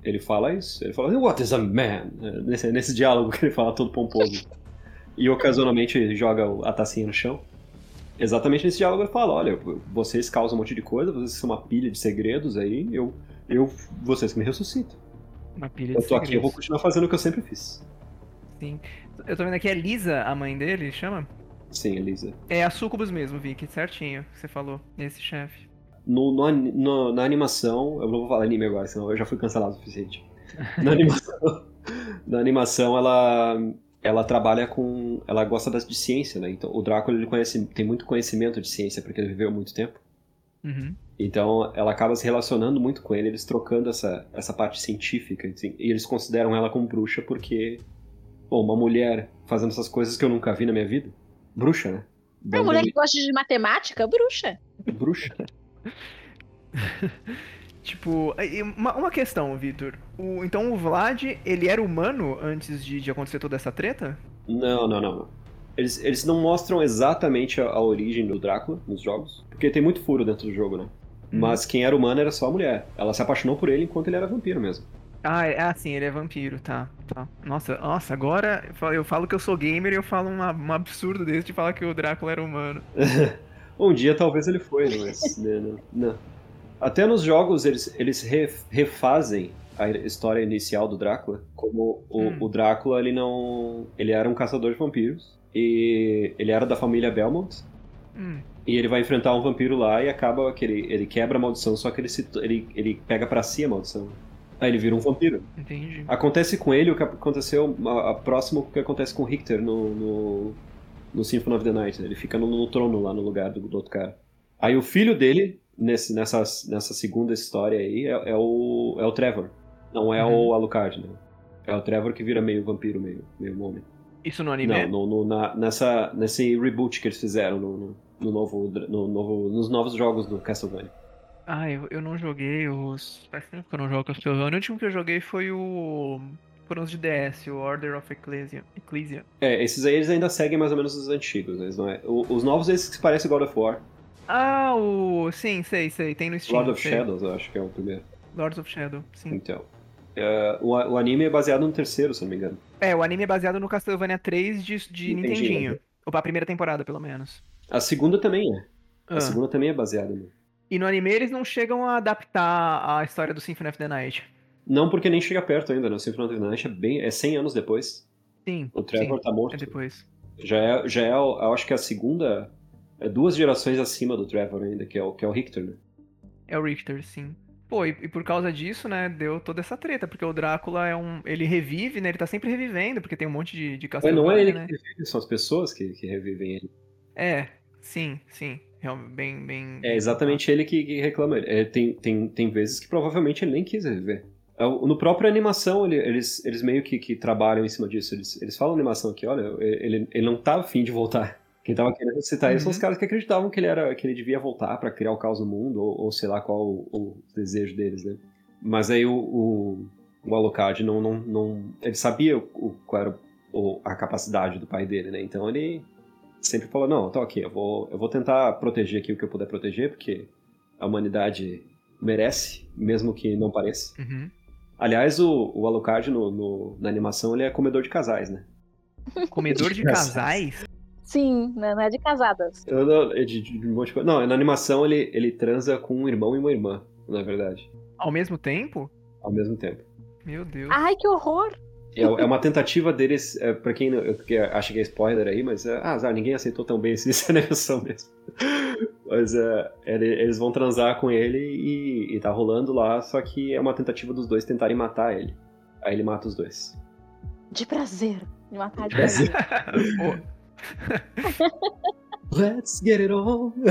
Ele fala isso. Ele fala, What is a man? É, nesse, nesse diálogo que ele fala todo pomposo. e ocasionalmente joga a tacinha no chão. Exatamente nesse diálogo ele fala: Olha, vocês causam um monte de coisa, vocês são uma pilha de segredos aí, eu, eu vocês que me ressuscitam. Uma pilha eu tô segredos. aqui, eu vou continuar fazendo o que eu sempre fiz. Sim. Eu tô vendo aqui, é Lisa, a mãe dele, chama? Sim, Elisa. É a Sucubus mesmo, Vicky, certinho, que você falou, esse chefe. No, no, no, na animação, eu não vou falar anime agora, senão eu já fui cancelado o suficiente. Na animação, na animação ela, ela trabalha com. Ela gosta de ciência, né? Então o Drácula ele conhece, tem muito conhecimento de ciência, porque ele viveu muito tempo. Uhum. Então ela acaba se relacionando muito com ele, eles trocando essa, essa parte científica. Assim, e eles consideram ela como bruxa porque, bom, uma mulher fazendo essas coisas que eu nunca vi na minha vida. Bruxa, né? É mulher que gosta de matemática, bruxa. Bruxa. tipo, uma, uma questão, Vitor. então o Vlad, ele era humano antes de, de acontecer toda essa treta? Não, não, não. Eles, eles não mostram exatamente a, a, origem do Drácula nos jogos, porque tem muito furo dentro do jogo, né? Hum. Mas quem era humano era só a mulher. Ela se apaixonou por ele enquanto ele era vampiro mesmo. Ah, é assim, ele é vampiro, tá. tá. Nossa, nossa, agora eu falo que eu sou gamer e eu falo uma, um absurdo desse de falar que o Drácula era humano. um dia talvez ele foi, mas. né, não, não. Até nos jogos eles, eles refazem a história inicial do Drácula, como o, hum. o, Drácula ele não. ele era um caçador de vampiros. E ele era da família Belmont. Hum. E ele vai enfrentar um vampiro lá e acaba que ele, ele quebra a maldição, só que ele, se, ele, ele pega para si a maldição. Aí ele vira um vampiro. Entendi. Acontece com ele o que aconteceu a, a próximo que acontece com o Richter no, no, no Symphony of the Night. Ele fica no, no trono lá no lugar do, do, outro cara. Aí o filho dele, nesse, nessa, nessa segunda história aí, é, é o, é o Trevor. Não é uhum. o Alucard, né? É o Trevor que vira meio vampiro, meio, meio homem. Isso no anime? Não, no, no, na, nessa, nesse reboot que eles fizeram no, no, no novo, no novo, nos novos jogos do Castlevania. Ah, eu, eu não joguei os. Faz tempo que eu não jogo Castlevania. O último que eu joguei foi o. Foram os de DS, o Order of Ecclesia. Ecclesia. É, esses aí eles ainda seguem mais ou menos os antigos, né? não é? O- os novos esses que parecem God of War. Ah, o. Sim, sei, sei. Tem no Steam. Lord of sei. Shadows, eu acho que é o primeiro. Lords of Shadow, sim. Então. É, o, o anime é baseado no terceiro, se não me engano. É, o anime é baseado no Castlevania 3 de, de Nintendinho. Nintendinho. Ou pra primeira temporada, pelo menos. A segunda também é. Ah. A segunda também é baseada no. E no anime eles não chegam a adaptar a história do Symphony of the Night. Não porque nem chega perto ainda, né? O Symphony of the Night é bem. é 100 anos depois. Sim. O Trevor sim, tá morto. É depois. Já é, já é, eu acho que a segunda. É duas gerações acima do Trevor ainda, que é o, que é o Richter, né? É o Richter, sim. Pô, e, e por causa disso, né, deu toda essa treta, porque o Drácula é um. Ele revive, né? Ele tá sempre revivendo, porque tem um monte de, de Mas não é ele né? que revive, são as pessoas que, que revivem ele. É, sim, sim. Bem, bem. É exatamente ele que, que reclama. É, tem, tem, tem vezes que provavelmente ele nem quis reviver. É, No próprio animação, ele- eles, eles meio que, que trabalham em cima disso. Eles, eles falam animação que, olha, ele, ele não tá afim de voltar. Quem tava querendo citar ele são os Uhum. caras que acreditavam que ele, era, que ele devia voltar pra criar o caos no mundo, ou, ou sei lá qual o, o desejo deles, né? Mas aí o, o, o Alucard não, não, não. Ele sabia o, o- qual era o- a capacidade do pai dele, né? Então ele sempre falou: não, tá ok, eu vou, eu vou tentar proteger aqui o que eu puder proteger, porque a humanidade merece, mesmo que não pareça. Uhum. Aliás, o, o Alucard no, no- na animação ele é comedor de casais, né? Comedor de casais? Sim, não é de casadas. Eu não, é de, de um monte de coisa. Não, na animação ele, ele transa com um irmão e uma irmã, na verdade, Ao mesmo tempo? ao mesmo tempo. Meu Deus. Ai, que horror! É, é uma tentativa deles, é, pra quem que acha que é spoiler aí, mas é, ah, azar, ninguém aceitou tão bem esse- essa animação mesmo. Mas é, ele- eles vão transar com ele e, e tá rolando lá, só que é uma tentativa dos dois tentarem matar ele. Aí ele mata os dois. De prazer. De matar de Prazer. Let's get it on!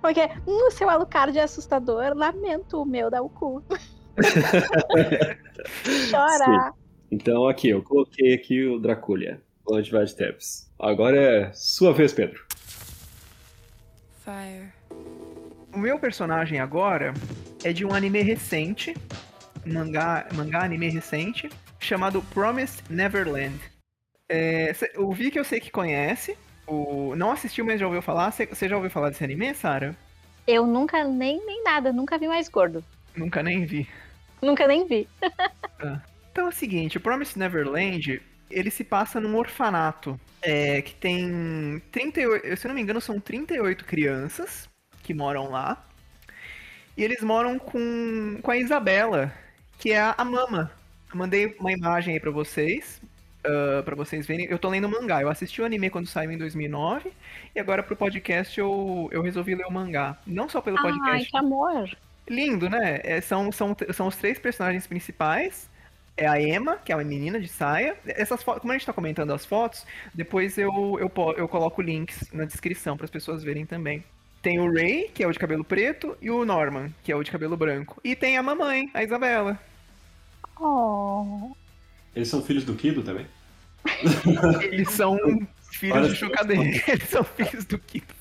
Porque, hum, o seu Alucard é assustador, lamento o meu da o cu. Chora. Então aqui, eu coloquei aqui o Draculha, o de Tabs. Agora é sua vez, Pedro. Fire. o meu personagem agora é de um anime recente, um mangá, mangá anime recente, chamado Promised Neverland. É, cê- o Vic eu sei que conhece, o, não assistiu, mas já ouviu falar. Você você já ouviu falar desse anime, Sarah? Eu nunca, nem, nem nada, nunca vi mais gordo. Nunca nem vi. Nunca nem vi. Então é o seguinte, o Promised Neverland, ele se passa num orfanato é, que tem 38, se eu não me engano, são 38 crianças que moram lá. E eles moram com, com a Isabela, que é a, a mama. Eu mandei uma imagem aí pra vocês, ah, pra vocês verem. Eu tô lendo o mangá. Eu assisti o anime quando saiu em 2009 e agora pro podcast eu, eu resolvi ler o mangá. Não só pelo Ai, podcast. que amor. Lindo, né? É, são, são, são os três personagens principais. É a Emma, que é uma menina de saia. Essas fotos, como a gente tá comentando as fotos, depois eu, eu, po- eu coloco links na descrição para as pessoas verem também. Tem o Ray, que é o de cabelo preto, e o Norman, que é o de cabelo branco. E tem a mamãe, a Isabela. Oh. Eles são filhos do Kido também? Eles são filhos Olha de só. Chocadeira. Eles são filhos do Kito.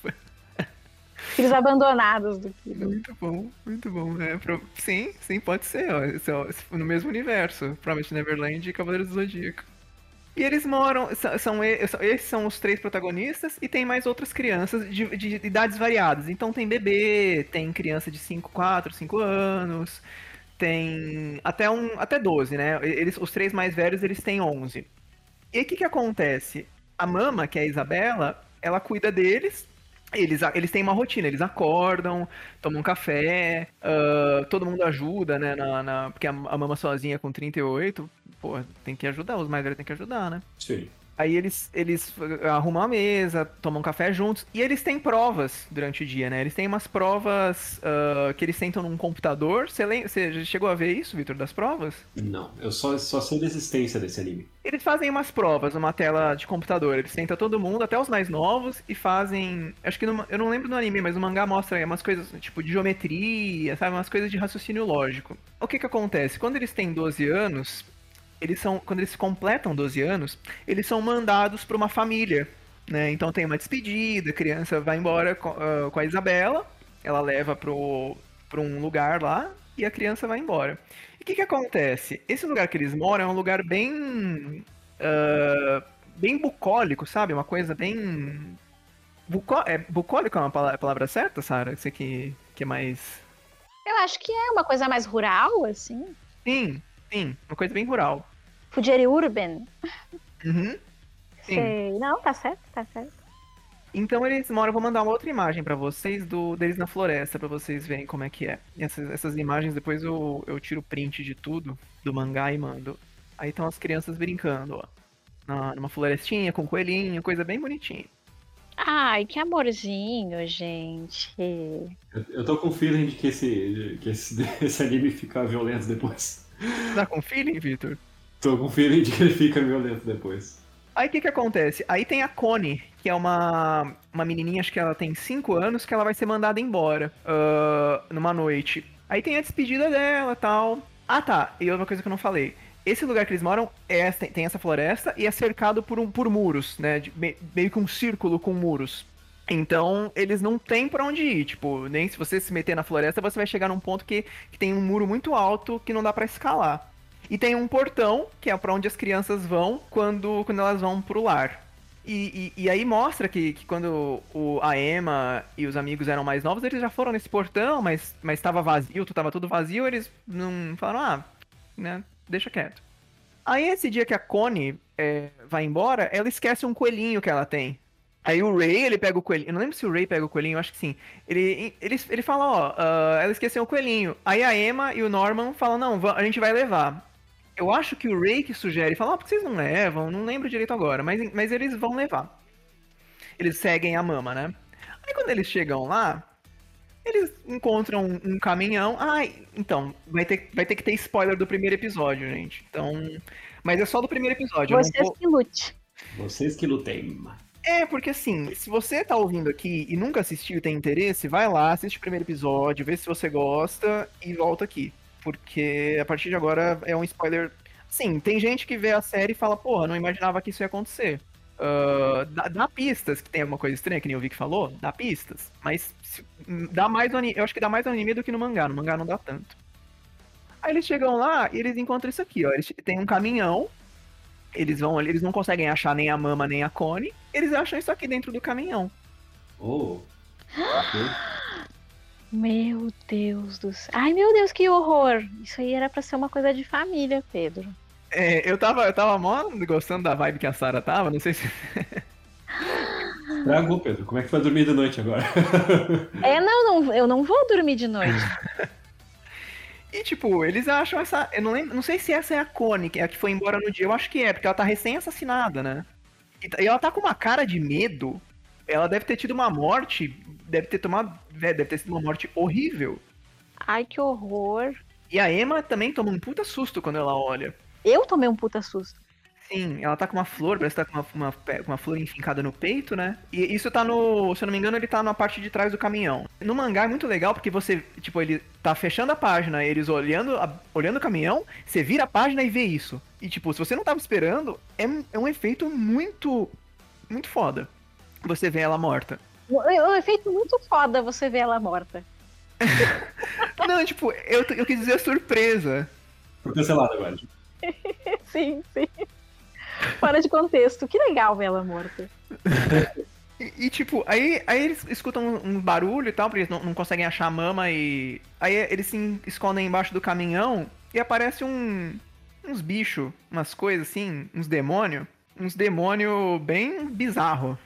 Filhos abandonados do Kido. Muito bom, muito bom. né? Sim, sim, pode ser. Ó. É no mesmo universo. Promised Neverland e Cavaleiros do Zodíaco. E eles moram. São, são esses são os três protagonistas e tem mais outras crianças de, de idades variadas. Então tem bebê, tem criança de 5, 4, 5 anos, tem até, um, até 12, né? Eles, os três mais velhos eles têm 11. E aí o que, que acontece? A mama, que é a Isabela, ela cuida deles. Eles, eles têm uma rotina, eles acordam, tomam café, ah, todo mundo ajuda, né? Na, na- porque a, a mama sozinha com 38, pô, tem que ajudar, os mais velhos tem que ajudar, né? Sim. Aí eles, eles arrumam a mesa, tomam café juntos, e eles têm provas durante o dia, né? Eles têm umas provas ah, que eles sentam num computador. Você chegou a ver isso, Vitor, das provas? Não, eu só, só sei da existência desse anime. Eles fazem umas provas numa tela de computador. Eles sentam todo mundo, até os mais novos, e fazem. Acho que no- eu não lembro no anime, mas no mangá mostra umas coisas tipo de geometria, sabe? Umas coisas de raciocínio lógico. O que que acontece? Quando eles têm 12 anos, eles são. Quando eles completam 12 anos, eles são mandados para uma família. né? Então tem uma despedida, a criança vai embora com, uh, com a Isabela, ela leva pro, pro um lugar lá e a criança vai embora. E o que que acontece? Esse lugar que eles moram é um lugar bem... Uh, bem bucólico, sabe? Uma coisa bem... Bucó é, bucólico é uma palavra certa, Sara? Você que, que é mais... Eu acho que é uma coisa mais rural, assim. Sim, sim, uma coisa bem rural. Fugere urban. Uhum. Sim. Sei. Não, tá certo, tá certo. Então eles moram, vou mandar uma outra imagem pra vocês do deles na floresta pra vocês verem como é que é. E essas, essas imagens depois eu, eu tiro print de tudo do mangá e mando. Aí estão as crianças brincando, ó. Na, numa florestinha com coelhinho, coisa bem bonitinha. Ai, que amorzinho, gente. Eu, eu tô com feeling de que esse, que esse, esse anime fica violento depois. Tá com feeling, Victor? Tô com feeling de que ele fica violento depois. Aí o que que acontece? Aí tem a Connie, que é uma, uma menininha, acho que ela tem 5 anos, que ela vai ser mandada embora uh, numa noite. Aí tem a despedida dela tal. Ah tá, e outra coisa que eu não falei. Esse lugar que eles moram é, tem, essa floresta e é cercado por, um, por muros, né? De, me- meio que um círculo com muros. Então, eles não têm pra onde ir. Tipo, nem se você se meter na floresta, você vai chegar num ponto que, que tem um muro muito alto que não dá pra escalar. E tem um portão, que é pra onde as crianças vão quando, quando elas vão pro lar. E, e, e aí mostra que, que quando o, a Emma e os amigos eram mais novos, eles já foram nesse portão, mas, mas tava vazio, tu tava tudo vazio, eles não falaram, ah, né, deixa quieto. Aí esse dia que a Connie é, vai embora, ela esquece um coelhinho que ela tem. Aí o Ray, ele pega o coelhinho. Eu não lembro se o Ray pega o coelhinho, eu acho que sim. Ele, ele, ele fala, ó, ah, ela esqueceu o coelhinho. Aí a Emma e o Norman falam, não, a gente vai levar. Eu acho que o Ray que sugere, fala, ó, por que vocês não levam? Não lembro direito agora, mas, mas eles vão levar. Eles seguem a mama, né? Aí quando eles chegam lá, eles encontram um, um caminhão. Ai, então, vai ter, vai ter que ter spoiler do primeiro episódio, gente. Então. Mas é só do primeiro episódio. Vocês vou- que lute. Vocês que lutem. É, porque assim, se você tá ouvindo aqui e nunca assistiu e tem interesse, vai lá, assiste o primeiro episódio, vê se você gosta e volta aqui. Porque a partir de agora é um spoiler. Sim, tem gente que vê a série e fala, porra, não imaginava que isso ia acontecer. Ah, dá, dá pistas que tem alguma coisa estranha, que nem o Vic falou, dá pistas. Mas se- dá mais anime, eu acho que dá mais no anime do que no mangá. No mangá não dá tanto. Aí eles chegam lá e eles encontram isso aqui, ó. Eles tem um caminhão. Eles vão ali, eles não conseguem achar nem a Mama nem a Connie. Eles acham isso aqui dentro do caminhão. Oh. Meu Deus do céu. Ai, meu Deus, que horror. Isso aí era pra ser uma coisa de família, Pedro. É, eu tava, eu tava mó gostando da vibe que a Sarah tava, não sei se. Tragou, Pedro. Como é que vai dormir de noite agora? É, não, não, eu não vou dormir de noite. E tipo, eles acham essa. Eu não lembro. Não sei se essa é a Connie, que é a que foi embora no dia. Eu acho que é, porque ela tá recém-assassinada, né? E tá- e ela tá com uma cara de medo. Ela deve ter tido uma morte. Deve ter tomado. vé, Deve ter sido uma morte horrível. Ai, que horror. E a Emma também toma um puta susto quando ela olha. Eu tomei um puta susto. Sim, ela tá com uma flor, parece que tá com uma, uma, uma flor enfincada no peito, né? E isso tá no. Se eu não me engano, ele tá na parte de trás do caminhão. No mangá é muito legal porque você, tipo, ele tá fechando a página, eles olhando, a- olhando o caminhão, você vira a página e vê isso. E, tipo, se você não tava esperando, é, um- é um efeito muito. muito foda. Você vê ela morta. Um um efeito muito foda você ver ela morta. Não, tipo, eu, eu quis dizer surpresa. Foi cancelado agora. Sim, sim. Fora de contexto. Que legal ver ela morta. E, e, tipo, aí, aí eles escutam um, um barulho e tal, porque eles não, não conseguem achar a mama e. Aí eles se escondem embaixo do caminhão e aparece um. uns bichos, umas coisas assim, uns demônios. Uns demônios bem bizarro.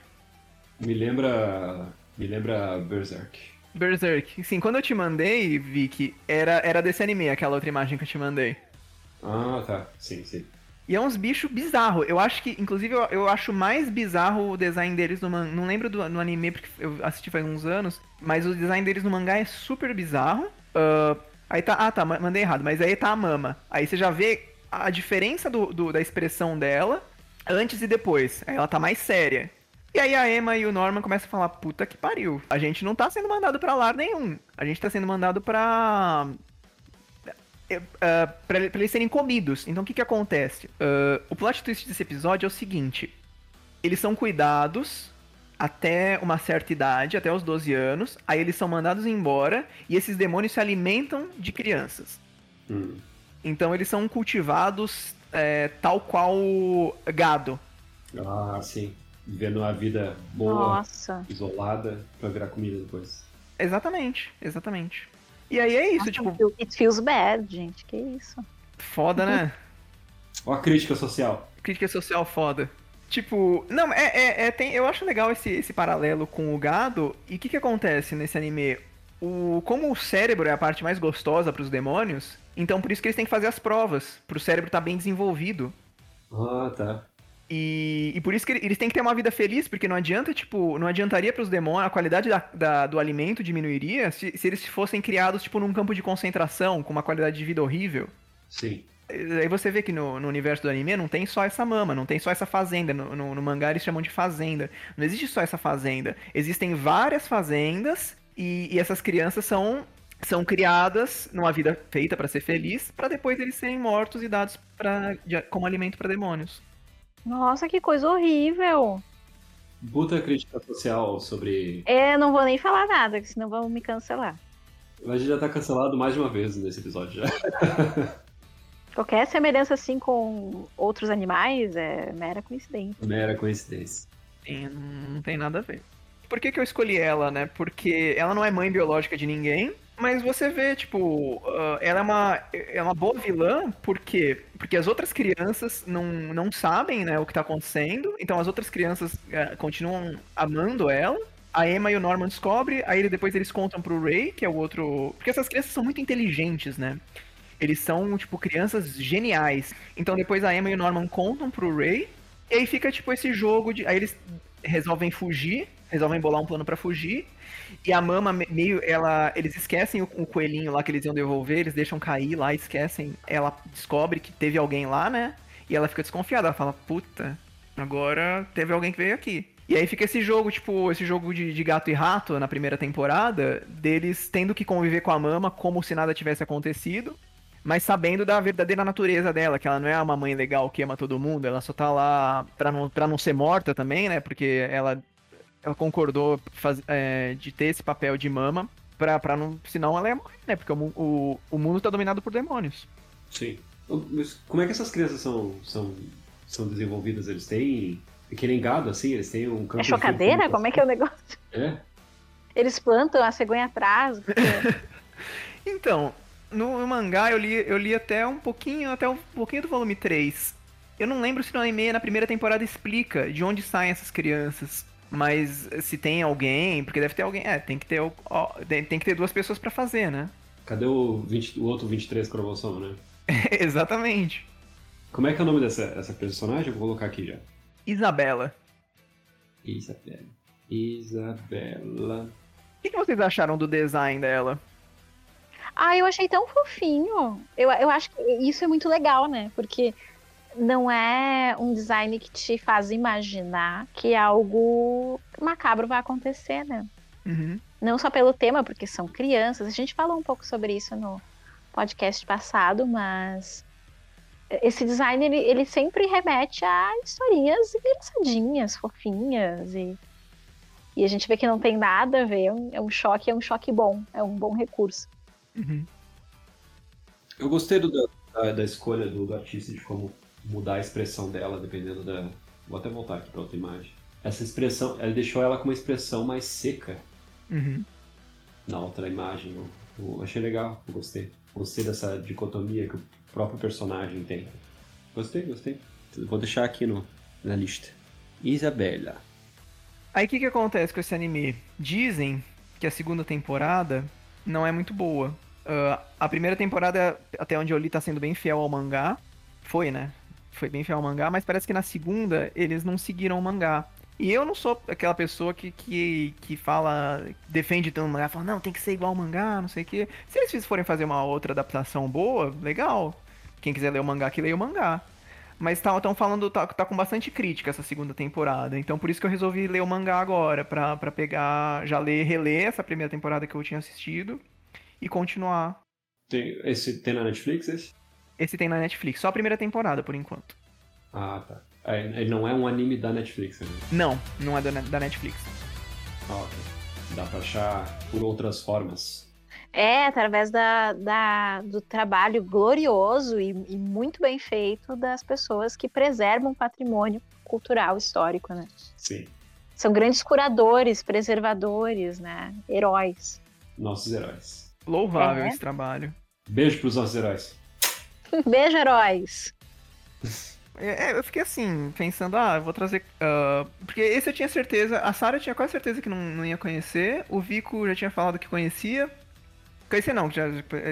Me lembra. Me lembra Berserk. Berserk. Sim, quando eu te mandei, Vicky, era, era desse anime, aquela outra imagem que eu te mandei. Ah, tá. Sim, sim. E é uns bichos bizarros. Eu acho que, inclusive, eu, eu acho mais bizarro o design deles no mangá. Não lembro do, no anime, porque eu assisti faz uns anos. Mas o design deles no mangá é super bizarro. Ah, aí tá. Ah, tá, ma- mandei errado. Mas aí tá a mama. Aí você já vê a diferença do, do- da expressão dela antes e depois. Aí ela tá mais séria. E aí a Emma e o Norman começam a falar: puta que pariu. A gente não tá sendo mandado pra lar nenhum. A gente tá sendo mandado pra uh, para eles serem comidos. Então o que que acontece? Uh, o plot twist desse episódio é o seguinte: eles são cuidados até uma certa idade, até os 12 anos, aí eles são mandados embora e esses demônios se alimentam de crianças. Hum. Então eles são cultivados é, tal qual gado. Ah, sim. Vivendo a vida boa, Nossa. isolada, pra virar comida depois. Exatamente, exatamente. E aí é isso, Nossa, tipo, It feels bad, gente. Que isso? foda, né? Ó a crítica social. Crítica social foda. Tipo, não, é, é, é- tem, eu acho legal esse, esse paralelo com o gado. E o que que acontece nesse anime? O, como o cérebro é a parte mais gostosa pros demônios, então por isso que eles têm que fazer as provas, pro cérebro estar bem desenvolvido. Ah, tá. E, e por isso que ele- eles têm que ter uma vida feliz, porque não adianta, tipo, não adiantaria pros demônios, a qualidade da- da- do alimento diminuiria se, se eles fossem criados, tipo, num campo de concentração, com uma qualidade de vida horrível. Sim. Aí você vê que no, no universo do anime não tem só essa mama, não tem só essa fazenda. No, no, no mangá eles chamam de fazenda. Não existe só essa fazenda. Existem várias fazendas e, e essas crianças são, são criadas numa vida feita pra ser feliz, pra depois eles serem mortos e dados pra, de- como alimento pra demônios. Nossa, que coisa horrível. Puta crítica social sobre. É, não vou nem falar nada, que senão vão me cancelar. A gente já tá cancelado mais de uma vez nesse episódio já. Qualquer semelhança assim com outros animais é mera coincidência. Mera coincidência. Sim, não tem nada a ver. Por que, que eu escolhi ela, né? Porque ela não é mãe biológica de ninguém, mas você vê, tipo, ah, ela é uma, é uma boa vilã, por quê? Porque as outras crianças não, não sabem, né, o que tá acontecendo, então as outras crianças eh, continuam amando ela. A Emma e o Norman descobrem, aí depois eles contam pro Ray, que é o outro. Porque essas crianças são muito inteligentes, né? Eles são, tipo, crianças geniais. Então depois a Emma e o Norman contam pro Ray, e aí fica, tipo, esse jogo de. Aí eles resolvem fugir, resolvem bolar um plano pra fugir. E a mama me- meio, ela, eles esquecem o, o coelhinho lá que eles iam devolver, eles deixam cair lá, esquecem. Ela descobre que teve alguém lá, né? E ela fica desconfiada, ela fala, puta, agora teve alguém que veio aqui. E aí fica esse jogo, tipo, esse jogo de, de gato e rato na primeira temporada, deles tendo que conviver com a mama como se nada tivesse acontecido, mas sabendo da verdadeira natureza dela, que ela não é uma mãe legal que ama todo mundo, ela só tá lá pra não, pra não ser morta também, né? Porque ela, ela concordou faz- é, de ter esse papel de mama, pra, pra não. Senão ela ia morrer, né? Porque o, o, o mundo tá dominado por demônios. Sim. Mas como é que essas crianças são, são, são desenvolvidas? Eles têm. Que nem gado, assim? Eles têm um campo É de chocadeira? Como é que é o negócio? É? Eles plantam a cegonha atrás. porque- Então, no, no mangá eu li, eu li até um pouquinho, até um pouquinho do volume 3. Eu não lembro se no anime na primeira temporada explica de onde saem essas crianças. Mas se tem alguém, porque deve ter alguém. É, tem que ter, ó, tem, que ter duas pessoas pra fazer, né? Cadê o, 20 o outro 23 cromossomo, né? Exatamente. Como é que é o nome dessa essa personagem? Eu vou colocar aqui já. Isabela. Isabela. Isabela. O que, que vocês acharam do design dela? Ah, eu achei tão fofinho. Eu, eu acho que isso é muito legal, né? Porque não é um design que te faz imaginar que algo macabro vai acontecer, né? Uhum. Não só pelo tema, porque são crianças. A gente falou um pouco sobre isso no podcast passado, mas esse design ele, ele sempre remete a historinhas engraçadinhas, fofinhas e e a gente vê que não tem nada a ver, é um- é um choque, é um choque bom, é um bom recurso. Uhum. Eu gostei do- da, da, da escolha do, do artista de como mudar a expressão dela, dependendo da. Vou até voltar aqui para outra imagem. Essa expressão, ela deixou ela com uma expressão mais seca Uhum. na outra imagem. Eu, eu achei legal, eu gostei. Gostei dessa dicotomia que o próprio personagem tem. Gostei, gostei. Vou deixar aqui no, na lista. Isabela. Aí o que, que acontece com esse anime? Dizem que a segunda temporada não é muito boa. Ah, a primeira temporada, até onde eu li, tá sendo bem fiel ao mangá. Foi, né? Foi bem fiel ao mangá, mas parece que na segunda eles não seguiram o mangá. E eu não sou aquela pessoa que, que, que fala, defende tanto o mangá, fala, não, tem que ser igual ao mangá, não sei o quê. Se eles forem fazer uma outra adaptação boa, legal. Quem quiser ler o mangá, que leia o mangá. Mas estão falando, tá, tá com bastante crítica essa segunda temporada. Então por isso que eu resolvi ler o mangá agora, pra, pra pegar, já ler, reler essa primeira temporada que eu tinha assistido e continuar. Tem, esse tem na Netflix esse? Esse tem na Netflix, só a primeira temporada por enquanto. Ah, tá. É, ele não é um anime da Netflix, né? Não, não é da, da Netflix. Ah, ok. Dá pra achar por outras formas. É, através da, da, do trabalho glorioso e, e, muito bem feito das pessoas que preservam o patrimônio cultural histórico, né? Sim. São grandes curadores, preservadores, né? Heróis. Nossos heróis. Louvável é. esse trabalho. Beijo pros nossos heróis. Beijo, heróis. É, eu fiquei assim, pensando, ah, eu vou trazer. Uh, porque esse eu tinha certeza, a Sarah tinha quase certeza que não, não ia conhecer, o Vico já tinha falado que conhecia. Conhecia não, já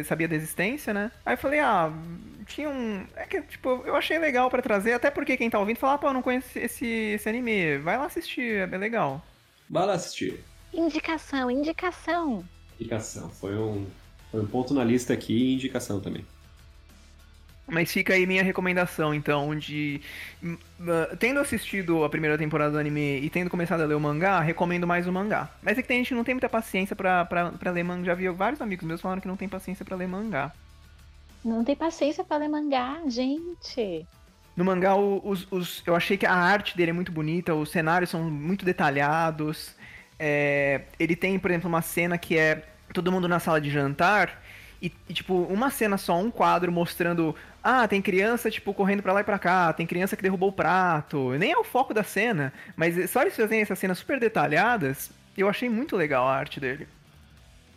sabia da existência, né? Aí eu falei, ah, tinha um. É que, tipo, eu achei legal para trazer, até porque quem tá ouvindo fala, ah, pô, eu não conheço esse, esse anime. Vai lá assistir, é bem legal. Vai lá assistir. Indicação, indicação. Indicação. Foi um, foi um ponto na lista aqui e indicação também. Mas fica aí minha recomendação, então, de. Uh, tendo assistido a primeira temporada do anime e tendo começado a ler o mangá, recomendo mais o mangá. Mas é que tem gente que não tem muita paciência pra, pra, pra ler mangá. Já vi vários amigos meus falando que não tem paciência para ler mangá. Não tem paciência para ler mangá, gente. No mangá, os, os, eu achei que a arte dele é muito bonita, os cenários são muito detalhados. É, ele tem, por exemplo, uma cena que é todo mundo na sala de jantar e, e, tipo, uma cena só, um quadro mostrando. Ah, tem criança, tipo, correndo pra lá e pra cá, tem criança que derrubou o prato. Nem é o foco da cena, mas só eles fazerem essas cenas super detalhadas, eu achei muito legal a arte dele.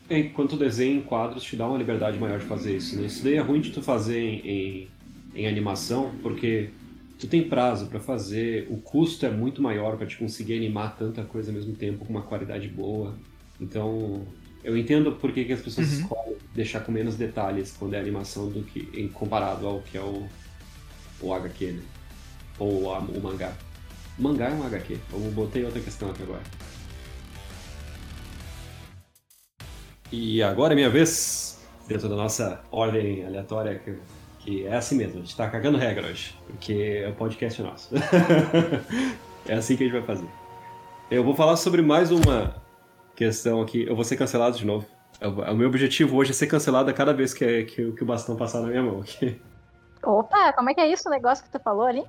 Enquanto tu desenha em quadros, te dá uma liberdade maior de fazer isso, né? Isso daí é ruim de tu fazer em, em, em animação, porque tu tem prazo para fazer, o custo é muito maior para te conseguir animar tanta coisa ao mesmo tempo com uma qualidade boa. Então, eu entendo por que, que as pessoas uhum. escolhem deixar com menos detalhes quando é animação do que em comparado ao que é o, o HQ, né? Ou a, o mangá. O mangá é um HQ. Eu botei outra questão aqui agora. E agora é minha vez, dentro da nossa ordem aleatória, que, que é assim mesmo, a gente tá cagando regra hoje, porque o podcast é nosso. é assim que a gente vai fazer. Eu vou falar sobre mais uma questão aqui. Eu vou ser cancelado de novo. O meu objetivo hoje é ser cancelado a cada vez que, que, que o bastão passar na minha mão aqui. Opa, como é que é isso o negócio que tu falou ali?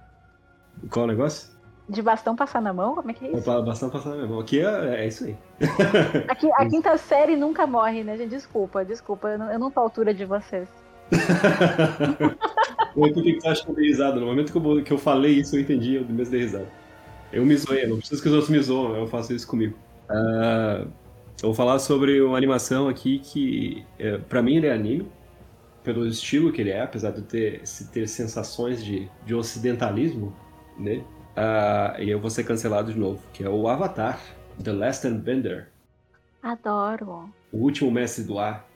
Qual o negócio? De bastão passar na mão? Como é que é isso? Bastão passar na minha mão. Aqui é, é isso aí. Aqui, a quinta série nunca morre, né, gente? Desculpa, desculpa. Eu não, eu não tô à altura de vocês. Por que você acha que eu dei risada? No momento que eu, que eu falei isso, eu entendi, eu mesmo dei risada. Eu me zoei, não preciso que os outros me zoem, eu faço isso comigo. Uh, eu vou falar sobre uma animação aqui que, é, para mim, ele é anime, pelo estilo que ele é, apesar de ter, ter sensações de, de ocidentalismo, né? Uh, e eu vou ser cancelado de novo, que é o Avatar, The Last Airbender. Adoro. O último mestre do ar.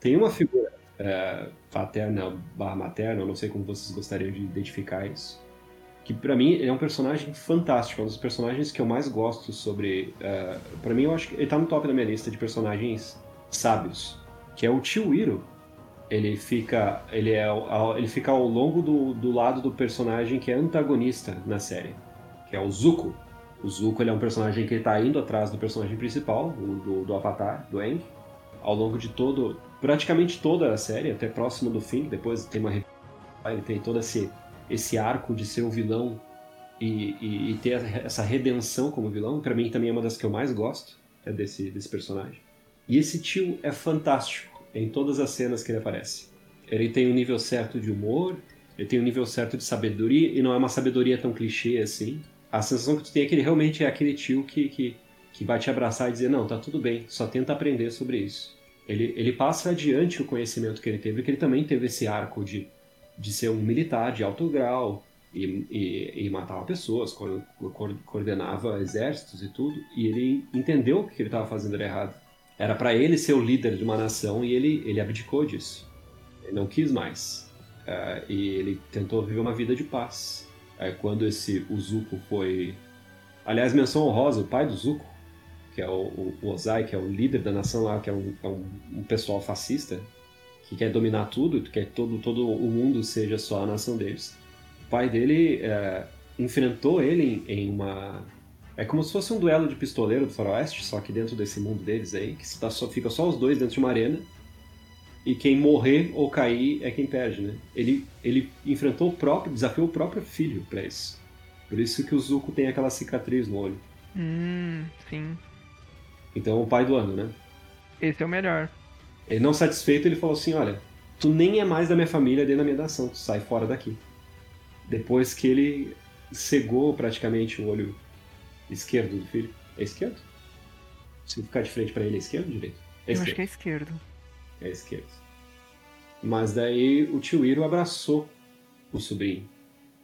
Tem uma figura uh, paterna barra materna, não sei como vocês gostariam de identificar isso, que para mim é um personagem fantástico, é um dos personagens que eu mais gosto sobre. Uh, é, para mim, eu acho que ele tá no top da minha lista de personagens sábios, que é o tio Iro. Ele fica, ele é, ele fica ao longo do, do lado do personagem que é antagonista na série, que é o Zuko. O Zuko ele é um personagem que está indo atrás do personagem principal, do, do Avatar, do Aang, ao longo de todo, praticamente toda a série, até próximo do fim. Depois tem uma ele tem todo esse esse arco de ser o vilão e, e, e ter essa redenção como vilão, para mim também é uma das que eu mais gosto, é desse, desse personagem. E esse tio é fantástico em todas as cenas que ele aparece. Ele tem um nível certo de humor, ele tem um nível certo de sabedoria, e não é uma sabedoria tão clichê assim. A sensação que tu tem é que ele realmente é aquele tio que, que, que vai te abraçar e dizer: Não, tá tudo bem, só tenta aprender sobre isso. Ele, ele passa adiante o conhecimento que ele teve, porque ele também teve esse arco de de ser um militar de alto grau e, e, e matava pessoas, coordenava exércitos e tudo, e ele entendeu que ele estava fazendo era errado. Era para ele ser o líder de uma nação e ele, ele abdicou disso. Ele não quis mais. Uh, e ele tentou viver uma vida de paz. Aí quando esse o Zuko foi... Aliás, menção honrosa, o pai do Zuko, que é o, o, o Ozai, que é o líder da nação lá, que é um, é um, um pessoal fascista, que quer dominar tudo, que quer que todo, todo o mundo seja só a nação deles. O pai dele é, enfrentou ele em, em, uma. É como se fosse um duelo de pistoleiro do faroeste, só que dentro desse mundo deles aí, que tá só, fica só os dois dentro de uma arena. E quem morrer ou cair é quem perde, né? Ele, ele enfrentou o próprio, desafiou o próprio filho para isso. Por isso que o Zuko tem aquela cicatriz no olho. Hum, sim. Então, o pai do ano, né? Esse é o melhor. Ele não satisfeito, ele falou assim: Olha, tu nem é mais da minha família dentro da minha nação, tu sai fora daqui. Depois que ele cegou praticamente o olho esquerdo do filho. É esquerdo? Se ficar de frente para ele, é esquerdo ou direito? É Eu acho que é esquerdo. É esquerdo. Mas daí o tio Iro abraçou o sobrinho.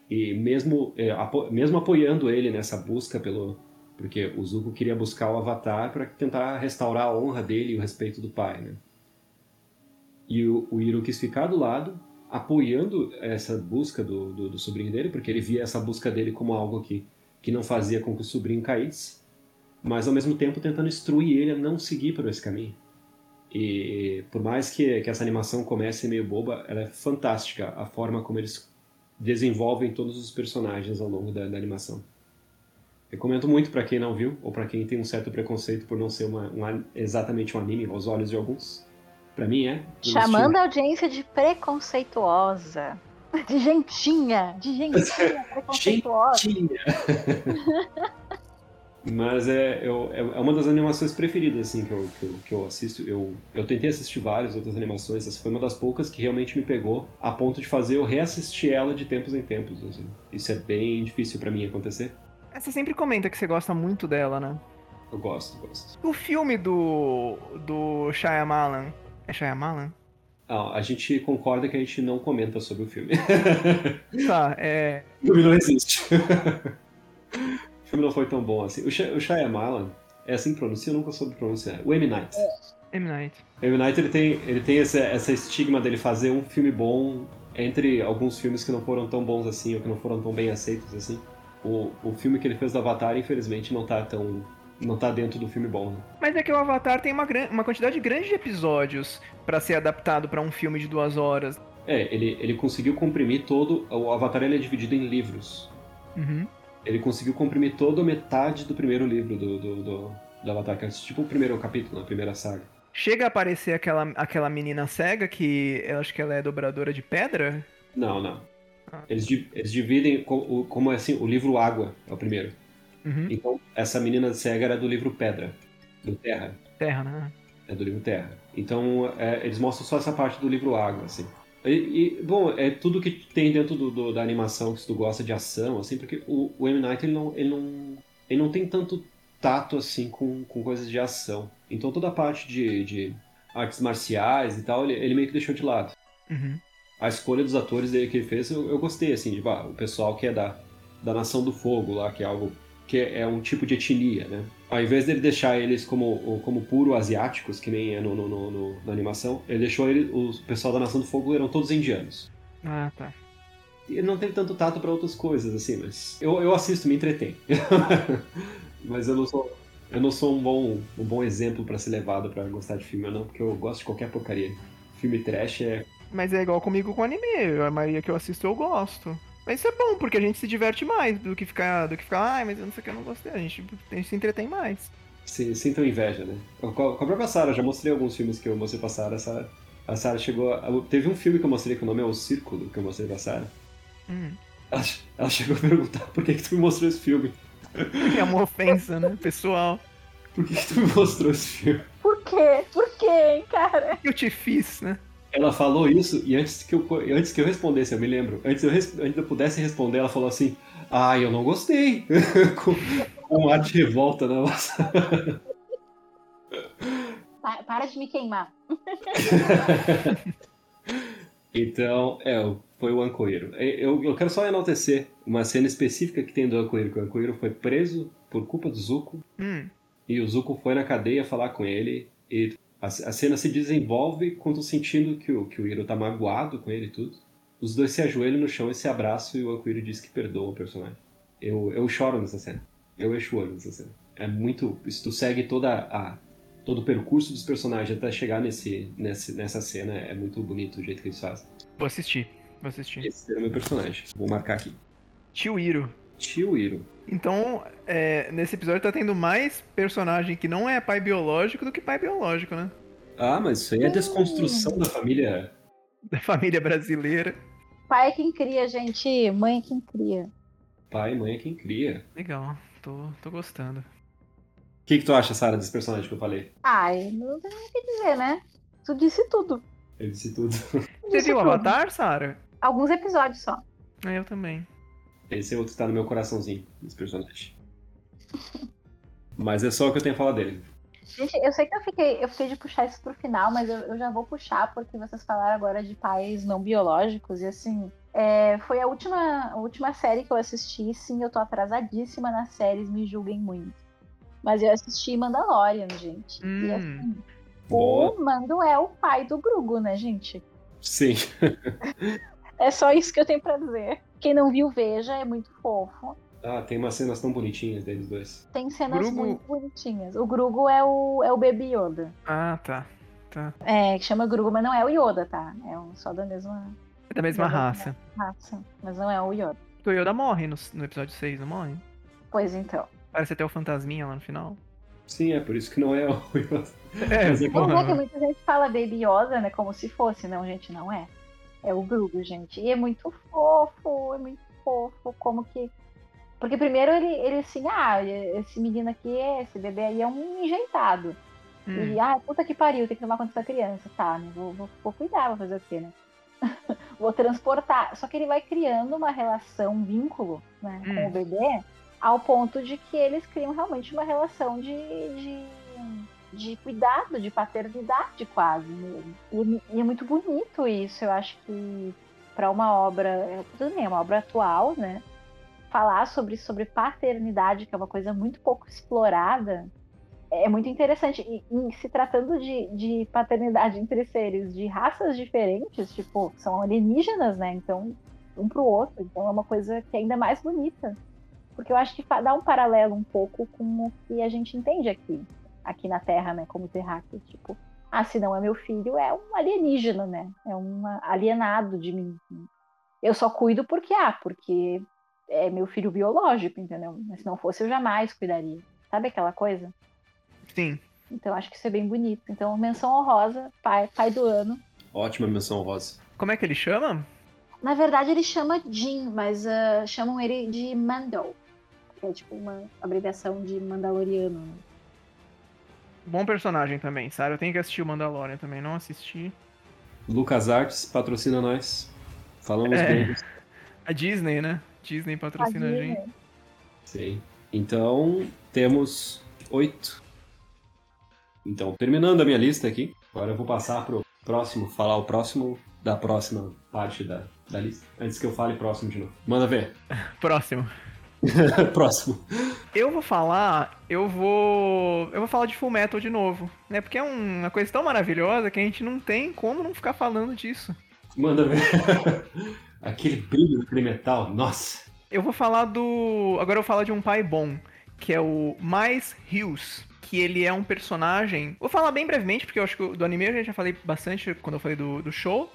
E mesmo, é, apo mesmo apoiando ele nessa busca pelo. Porque o Zuko queria buscar o Avatar para tentar restaurar a honra dele e o respeito do pai, né? E o, o Iro quis ficar do lado, apoiando essa busca do, do, do, sobrinho dele, porque ele via essa busca dele como algo que, que não fazia com que o sobrinho caísse, mas ao mesmo tempo tentando instruir ele a não seguir por esse caminho. E por mais que, que essa animação comece meio boba, ela é fantástica a forma como eles desenvolvem todos os personagens ao longo da, da animação. Recomendo muito para quem não viu, ou para quem tem um certo preconceito por não ser uma, um, exatamente um anime aos olhos de alguns. Para mim é. Chamando a audiência de preconceituosa. De gentinha. De gentinha preconceituosa. gentinha. Mas é, eu, é, é uma das animações preferidas assim, que, eu, que, eu, que eu assisto. Eu, eu tentei assistir várias outras animações, essa foi uma das poucas que realmente me pegou a ponto de fazer eu reassistir ela de tempos em tempos. Assim. Isso é bem difícil para mim acontecer. Você sempre comenta que você gosta muito dela, né? Eu gosto, gosto. O filme do, do Shyamalan, é Shyamalan? Não, a gente concorda que a gente não comenta sobre o filme. Tá, é. O filme não existe. o filme não foi tão bom assim. O, Sh o Shyamalan, é assim que pronuncia? Eu nunca soube pronunciar. O M. Night. É. M. Night. O M. Night ele tem, ele tem essa, essa estigma dele fazer um filme bom entre alguns filmes que não foram tão bons assim ou que não foram tão bem aceitos assim. O, o filme que ele fez do Avatar, infelizmente, não tá tão não tá dentro do filme bom. Né? Mas é que o Avatar tem uma, uma quantidade grande de episódios para ser adaptado para um filme de duas horas. É, ele, ele conseguiu comprimir todo. O Avatar ele é dividido em livros. Uhum. Ele conseguiu comprimir toda a metade do primeiro livro do, do, do, do Avatar, que é tipo o primeiro capítulo, a primeira saga. Chega a aparecer aquela, aquela menina cega que eu acho que ela é dobradora de pedra? Não, não. Ah. Eles, eles dividem como, como assim, o livro Água é o primeiro. Uhum. Então, essa menina cega era do livro Pedra, do Terra. Terra, né? É do livro Terra. Então, é, eles mostram só essa parte do livro Água, assim. E, e, bom, é tudo que tem dentro do, do, da animação, se tu gosta de ação, assim, porque o, o M. Night, ele não, ele, não, ele não tem tanto tato, assim, com, com coisas de ação. Então, toda a parte de, de artes marciais e tal, ele, ele meio que deixou de lado. Uhum. A escolha dos atores dele que ele fez, eu, eu gostei, assim, de, bah, o pessoal que é da, da Nação do Fogo lá, que é algo que é um tipo de etnia, né? Ao invés dele deixar eles como, como puro asiáticos, que nem é no, no, no, na animação, ele deixou ele, o pessoal da Nação do Fogo eram todos indianos. Ah, tá. Ele não tem tanto tato para outras coisas, assim, mas eu, eu assisto, me entretém. mas eu não sou, eu não sou um bom, um bom exemplo para ser levado para gostar de filme, não, porque eu gosto de qualquer porcaria. Filme trash é. Mas é igual comigo com anime. A maioria que eu assisto eu gosto. Mas isso é bom, porque a gente se diverte mais do que ficar, do que ficar, ai, mas eu não sei o que, eu não gostei. A gente, a gente se entretém mais. Sim, sintam inveja, né? Com a própria Sarah, já mostrei alguns filmes que eu mostrei pra Sarah. A Sarah, a Sarah chegou. A, teve um filme que eu mostrei que o nome é O Círculo, que eu mostrei pra Sarah. Hum. Ela, ela, chegou a perguntar por que, que tu me mostrou esse filme. É uma ofensa, né, pessoal? Por que, que tu me mostrou esse filme? Por quê? Por quê, hein, cara? O que eu te fiz, né? Ela falou isso e antes que eu, antes que eu respondesse, eu me lembro, antes eu, antes eu pudesse responder, ela falou assim: Ah, eu não gostei. com, com ar de revolta na nossa. Para de me queimar. então, é, foi o Ancoeiro. Eu, eu quero só enaltecer uma cena específica que tem do Ancoeiro, que o Ancoeiro foi preso por culpa do Zuko. Hum. E o Zuko foi na cadeia falar com ele e a, a cena se desenvolve tu sentindo que o, que o Hiro tá magoado com ele e tudo. Os dois se ajoelham no chão e se abraçam e o Akuiro diz que perdoa o personagem. Eu, eu choro nessa cena. Eu echo o olho nessa cena. É muito. Se tu segue toda a, todo o percurso dos personagens até chegar nesse, nesse, nessa cena, é muito bonito o jeito que eles fazem. Vou assistir. Vou assistir. Esse é o meu personagem. Vou marcar aqui. Tio Hiro. Tio Hiro. Então, é, nesse episódio tá tendo mais personagem que não é pai biológico do que pai biológico, né? Ah, mas isso aí é desconstrução da família. Da família brasileira. Pai é quem cria, gente. Mãe é quem cria. Pai e mãe é quem cria. Legal, tô, tô gostando. O que, que tu acha, Sara, desse personagem que eu falei? Ai, não tem o que dizer, né? Tu disse tudo. Eu disse tudo. Você viu o Avatar, Sara? Alguns episódios só. É, Eu também. Esse é outro que tá no meu coraçãozinho, esse personagem. Mas é só o que eu tenho a falar dele. Gente, eu sei que eu fiquei, eu fiquei de puxar isso pro final, mas eu, eu já vou puxar porque vocês falaram agora de pais não biológicos e assim. é, foi a última, a última série que eu assisti, sim, eu tô atrasadíssima nas séries, me julguem muito. Mas eu assisti Mandalorian, gente. E Hum. assim, Boa. o Mando é o pai do Grugo, né, gente? Sim. É só isso que eu tenho pra dizer. Quem não viu, veja, é muito fofo. Ah, tem umas cenas tão bonitinhas deles dois. Tem cenas Grugo- muito bonitinhas. O Grugo é o, é o Baby Yoda. Ah, tá. Tá. É, que chama Grugo, mas não é o Yoda, tá? É um, só da mesma É da mesma Da mesma- raça. raça. Mas não é o Yoda. O Yoda morre no, no episódio 6, não morre? Pois então. Parece até o fantasminha lá no final. Sim, é por isso que não é o É, Mas é Vamos ver que muita gente fala Baby Yoda, né? Como se fosse. Não, gente, não é. É o Grugo, gente. E é muito fofo, é muito fofo. Como que. Porque primeiro ele, ele assim, ah, esse menino aqui, esse bebê aí é um enjeitado. Hum. E, ah, puta que pariu, tem que tomar conta da criança. Tá, né? Vou, vou, vou cuidar, vou fazer o quê, né? vou transportar. Só que ele vai criando uma relação, um vínculo, né, com Hum. o bebê, ao ponto de que eles criam realmente uma relação de, de, de cuidado, de paternidade quase mesmo. E, e é muito bonito isso. Eu acho que para uma obra, é, tudo bem, é uma obra atual, né? Falar sobre, sobre paternidade, que é uma coisa muito pouco explorada, é muito interessante. E, e se tratando de, de paternidade entre seres de raças diferentes, tipo, são alienígenas, né? Então, um pro outro. Então é uma coisa que é ainda mais bonita. Porque eu acho que dá um paralelo um pouco com o que a gente entende aqui, aqui na Terra, né? Como terráqueo. Tipo, ah, se não é meu filho, é um alienígena, né? É um alienado de mim. Eu só cuido porque, ah, porque é meu filho biológico, entendeu? Mas se não fosse, eu jamais cuidaria. Sabe aquela coisa? Sim. Então acho que isso é bem bonito. Então, menção honrosa, pai, pai do ano. Ótima menção rosa. Como é que ele chama? Na verdade, ele chama Jin, mas ah, chamam ele de Mando. Que é tipo uma abreviação de Mandaloriano. Bom personagem também, Sarah. Eu tenho que assistir o Mandalorian também, não assisti. Lucas Arts patrocina nós. Falamos É. bem. A Disney, né? Disney patrocina a Tadinho, gente. Sim. Então, temos oito. Então, terminando a minha lista aqui, agora eu vou passar pro próximo, falar o próximo da próxima parte da, da lista. Antes que eu fale próximo de novo. Manda ver. Próximo. próximo. Eu vou falar, eu vou. Eu vou falar de Full Metal de novo, né? Porque é um- uma coisa tão maravilhosa que a gente não tem como não ficar falando disso. Manda ver. Aquele brilho daquele metal, nossa. Eu vou falar do. Agora eu vou falar de um pai bom, que é o Mais Hughes. Que ele é um personagem. Vou falar bem brevemente, porque eu acho que do anime eu já falei bastante quando eu falei do, do show.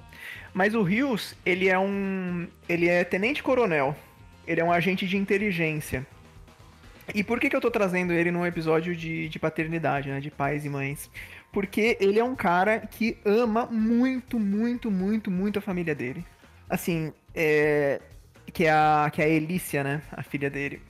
Mas o Hughes, ele é um. Ele é tenente coronel. Ele é um agente de inteligência. E por que, que eu tô trazendo ele num episódio de, de paternidade, né? De pais e mães? Porque ele é um cara que ama muito, muito, muito, muito a família dele. Assim, é, que é a, que é a Elícia, né? A filha dele.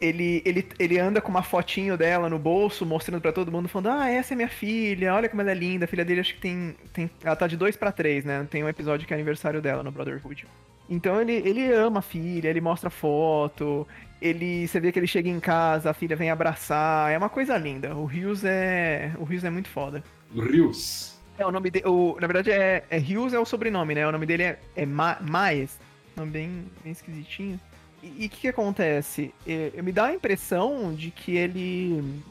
Ele, ele, ele anda com uma fotinho dela no bolso, mostrando pra todo mundo, falando: Ah, essa é minha filha, olha como ela é linda. A filha dele acho que tem. tem ela tá de 2 pra 3, né? Tem um episódio que é aniversário dela no Brotherhood. Então ele, ele ama a filha, ele mostra foto, ele. Você vê que ele chega em casa, a filha vem abraçar. É uma coisa linda. O Rios é. O Rios é muito foda. Rios. É, o nome dele. Na verdade, é, é Hughes é o sobrenome, né? O nome dele é, é Ma, Maes. Nome bem, bem esquisitinho. E o que, que acontece? É, me dá a impressão de que ele.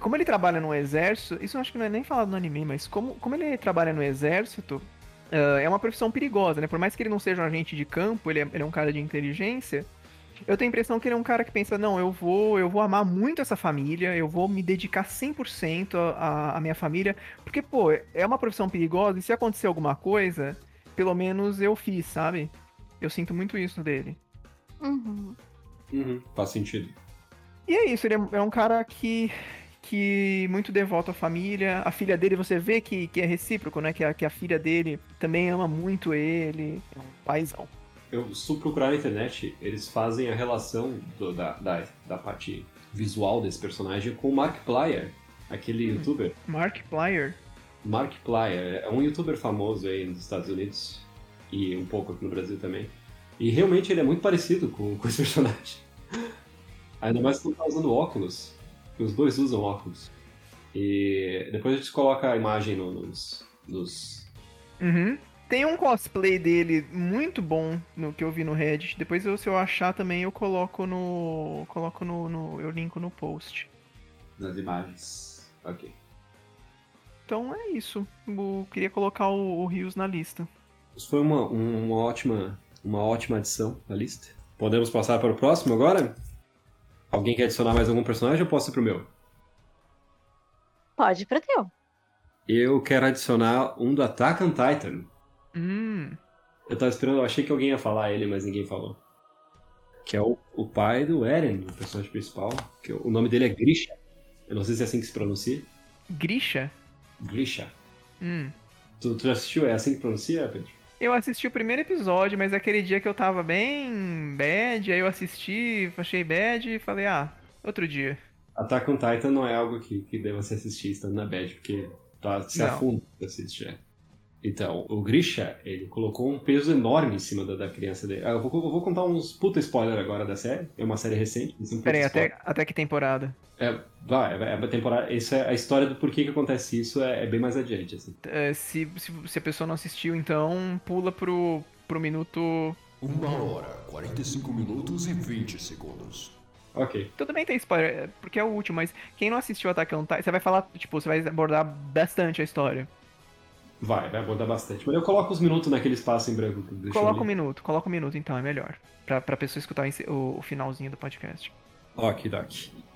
Como ele trabalha no exército, isso eu acho que não é nem falado no anime, mas como, como ele trabalha no exército, ah, é uma profissão perigosa, né? Por mais que ele não seja um agente de campo, ele é, ele é um cara de inteligência. Eu tenho a impressão que ele é um cara que pensa, não, eu vou, eu vou amar muito essa família, eu vou me dedicar 100% à à minha família, porque, pô, é uma profissão perigosa e se acontecer alguma coisa, pelo menos eu fiz, sabe? Eu sinto muito isso dele. Uhum. Uhum, faz sentido. E é isso, ele é, é um cara que, que muito devoto à família. A filha dele, você vê que, que é recíproco, né? Que a, que a filha dele também ama muito ele. É um paizão. eu, se tu procurar na internet, eles fazem a relação do, da, da, da parte visual desse personagem com o Mark Plyer, aquele youtuber. Mark Plyer? Mark Plyer, é um youtuber famoso aí nos Estados Unidos e um pouco aqui no Brasil também. E realmente ele é muito parecido com, com esse personagem. Ainda mais quando tá usando óculos, que os dois usam óculos. E depois a gente coloca a imagem no- nos, nos Uhum. Tem um cosplay dele muito bom no que eu vi no Reddit. Depois, eu, se eu achar também, eu coloco no. Coloco no. no- eu linko no post. nas imagens. Ok. Então é isso. Eu queria colocar o, o Rios na lista. Isso foi uma, um- uma ótima uma ótima adição à lista. Podemos passar para o próximo agora? Alguém quer adicionar mais algum personagem ou posso ir pro meu? Pode ir pro teu. Eu quero adicionar um do Attack on Titan. Hum. Eu tava esperando, eu achei que alguém ia falar ele, mas ninguém falou. Que é o, o pai do Eren, o personagem principal. Que o nome dele é Grisha. Eu não sei se é assim que se pronuncia. Grisha? Grisha. Hum. Tu, tu já assistiu? É assim que pronuncia, Pedro? Eu assisti o primeiro episódio, mas aquele dia que eu tava bem bad, aí eu assisti, achei bad e falei, ah, outro dia. Attack on Titan não é algo que, que deva se assistir estando na bad, porque tá, se afunda assistir. É. Então, o Grisha, ele colocou um peso enorme em cima da, da criança dele. Ah, eu, vou, eu vou contar uns puta spoiler agora da série. É uma série recente. mas um Peraí, até, até que temporada? É, vai, é, é uma temporada. Isso é a história do porquê que acontece isso é, é bem mais adiante, assim. É, se, se, se a pessoa não assistiu, então pula pro, pro minuto. Uma hora, 45 minutos e 20 segundos. Ok. Tudo bem ter spoiler, é, porque é o último, mas quem não assistiu on Titan, você vai falar, tipo, você vai abordar bastante a história. Vai, vai abordar bastante. Mas eu coloco os minutos naquele espaço em branco. Coloca um minuto, coloca um minuto então, é melhor. Pra, pra pessoa escutar o, o finalzinho do podcast. Ok, Doc.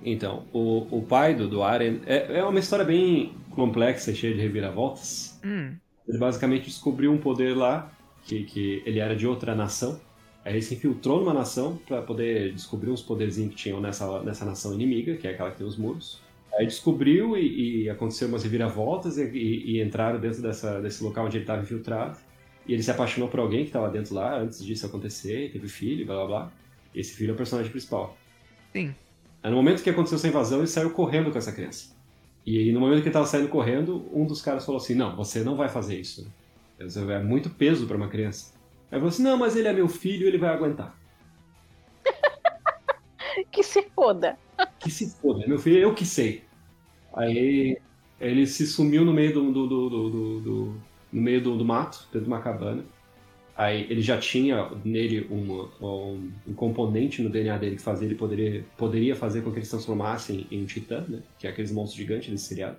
Então, o, o pai do, do Aren é, é uma história bem complexa e cheia de reviravoltas. Hum, Ele basicamente descobriu um poder lá, que, que ele era de outra nação. Aí ele se infiltrou numa nação para poder descobrir uns poderzinhos que tinham nessa, nessa nação inimiga, que é aquela que tem os muros. Aí descobriu e, e aconteceu umas reviravoltas e, e- e entraram dentro dessa, desse local onde ele estava infiltrado. E ele se apaixonou por alguém que estava dentro lá antes disso acontecer, teve filho, blá blá blá. Esse filho é o personagem principal. sim. Aí no momento que aconteceu essa invasão, ele saiu correndo com essa criança. E aí, no momento que ele estava saindo correndo, um dos caras falou assim: Não, você não vai fazer isso. Isso É muito peso para uma criança. Aí falou assim: Não, mas ele é meu filho, ele vai aguentar. Que se foda. Que se foda, meu filho, eu que sei. Aí ele se sumiu no meio do, do, do, do- no meio do, mato, dentro de uma cabana. Aí ele já tinha nele um, um, um componente no DNA dele que fazia ele poderia, poderia fazer com que ele se transformasse em, um titã, né? Que é aqueles monstros gigantes desse seriado.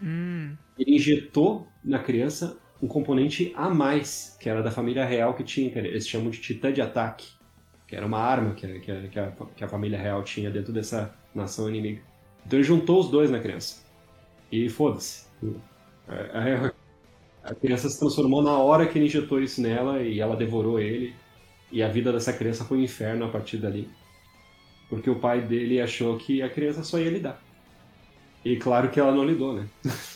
Hum, Ele injetou na criança um componente a mais, que era da família real que tinha, que eles chamam de titã de ataque, que era uma arma que, que, que, a, que a família real tinha dentro dessa nação inimiga. Então ele juntou os dois na criança. E foda-se. Aí a- a criança se transformou na hora que ele injetou isso nela e ela devorou ele. E a vida dessa criança foi um inferno a partir dali. Porque o pai dele achou que a criança só ia lidar. E claro que ela não lidou, né?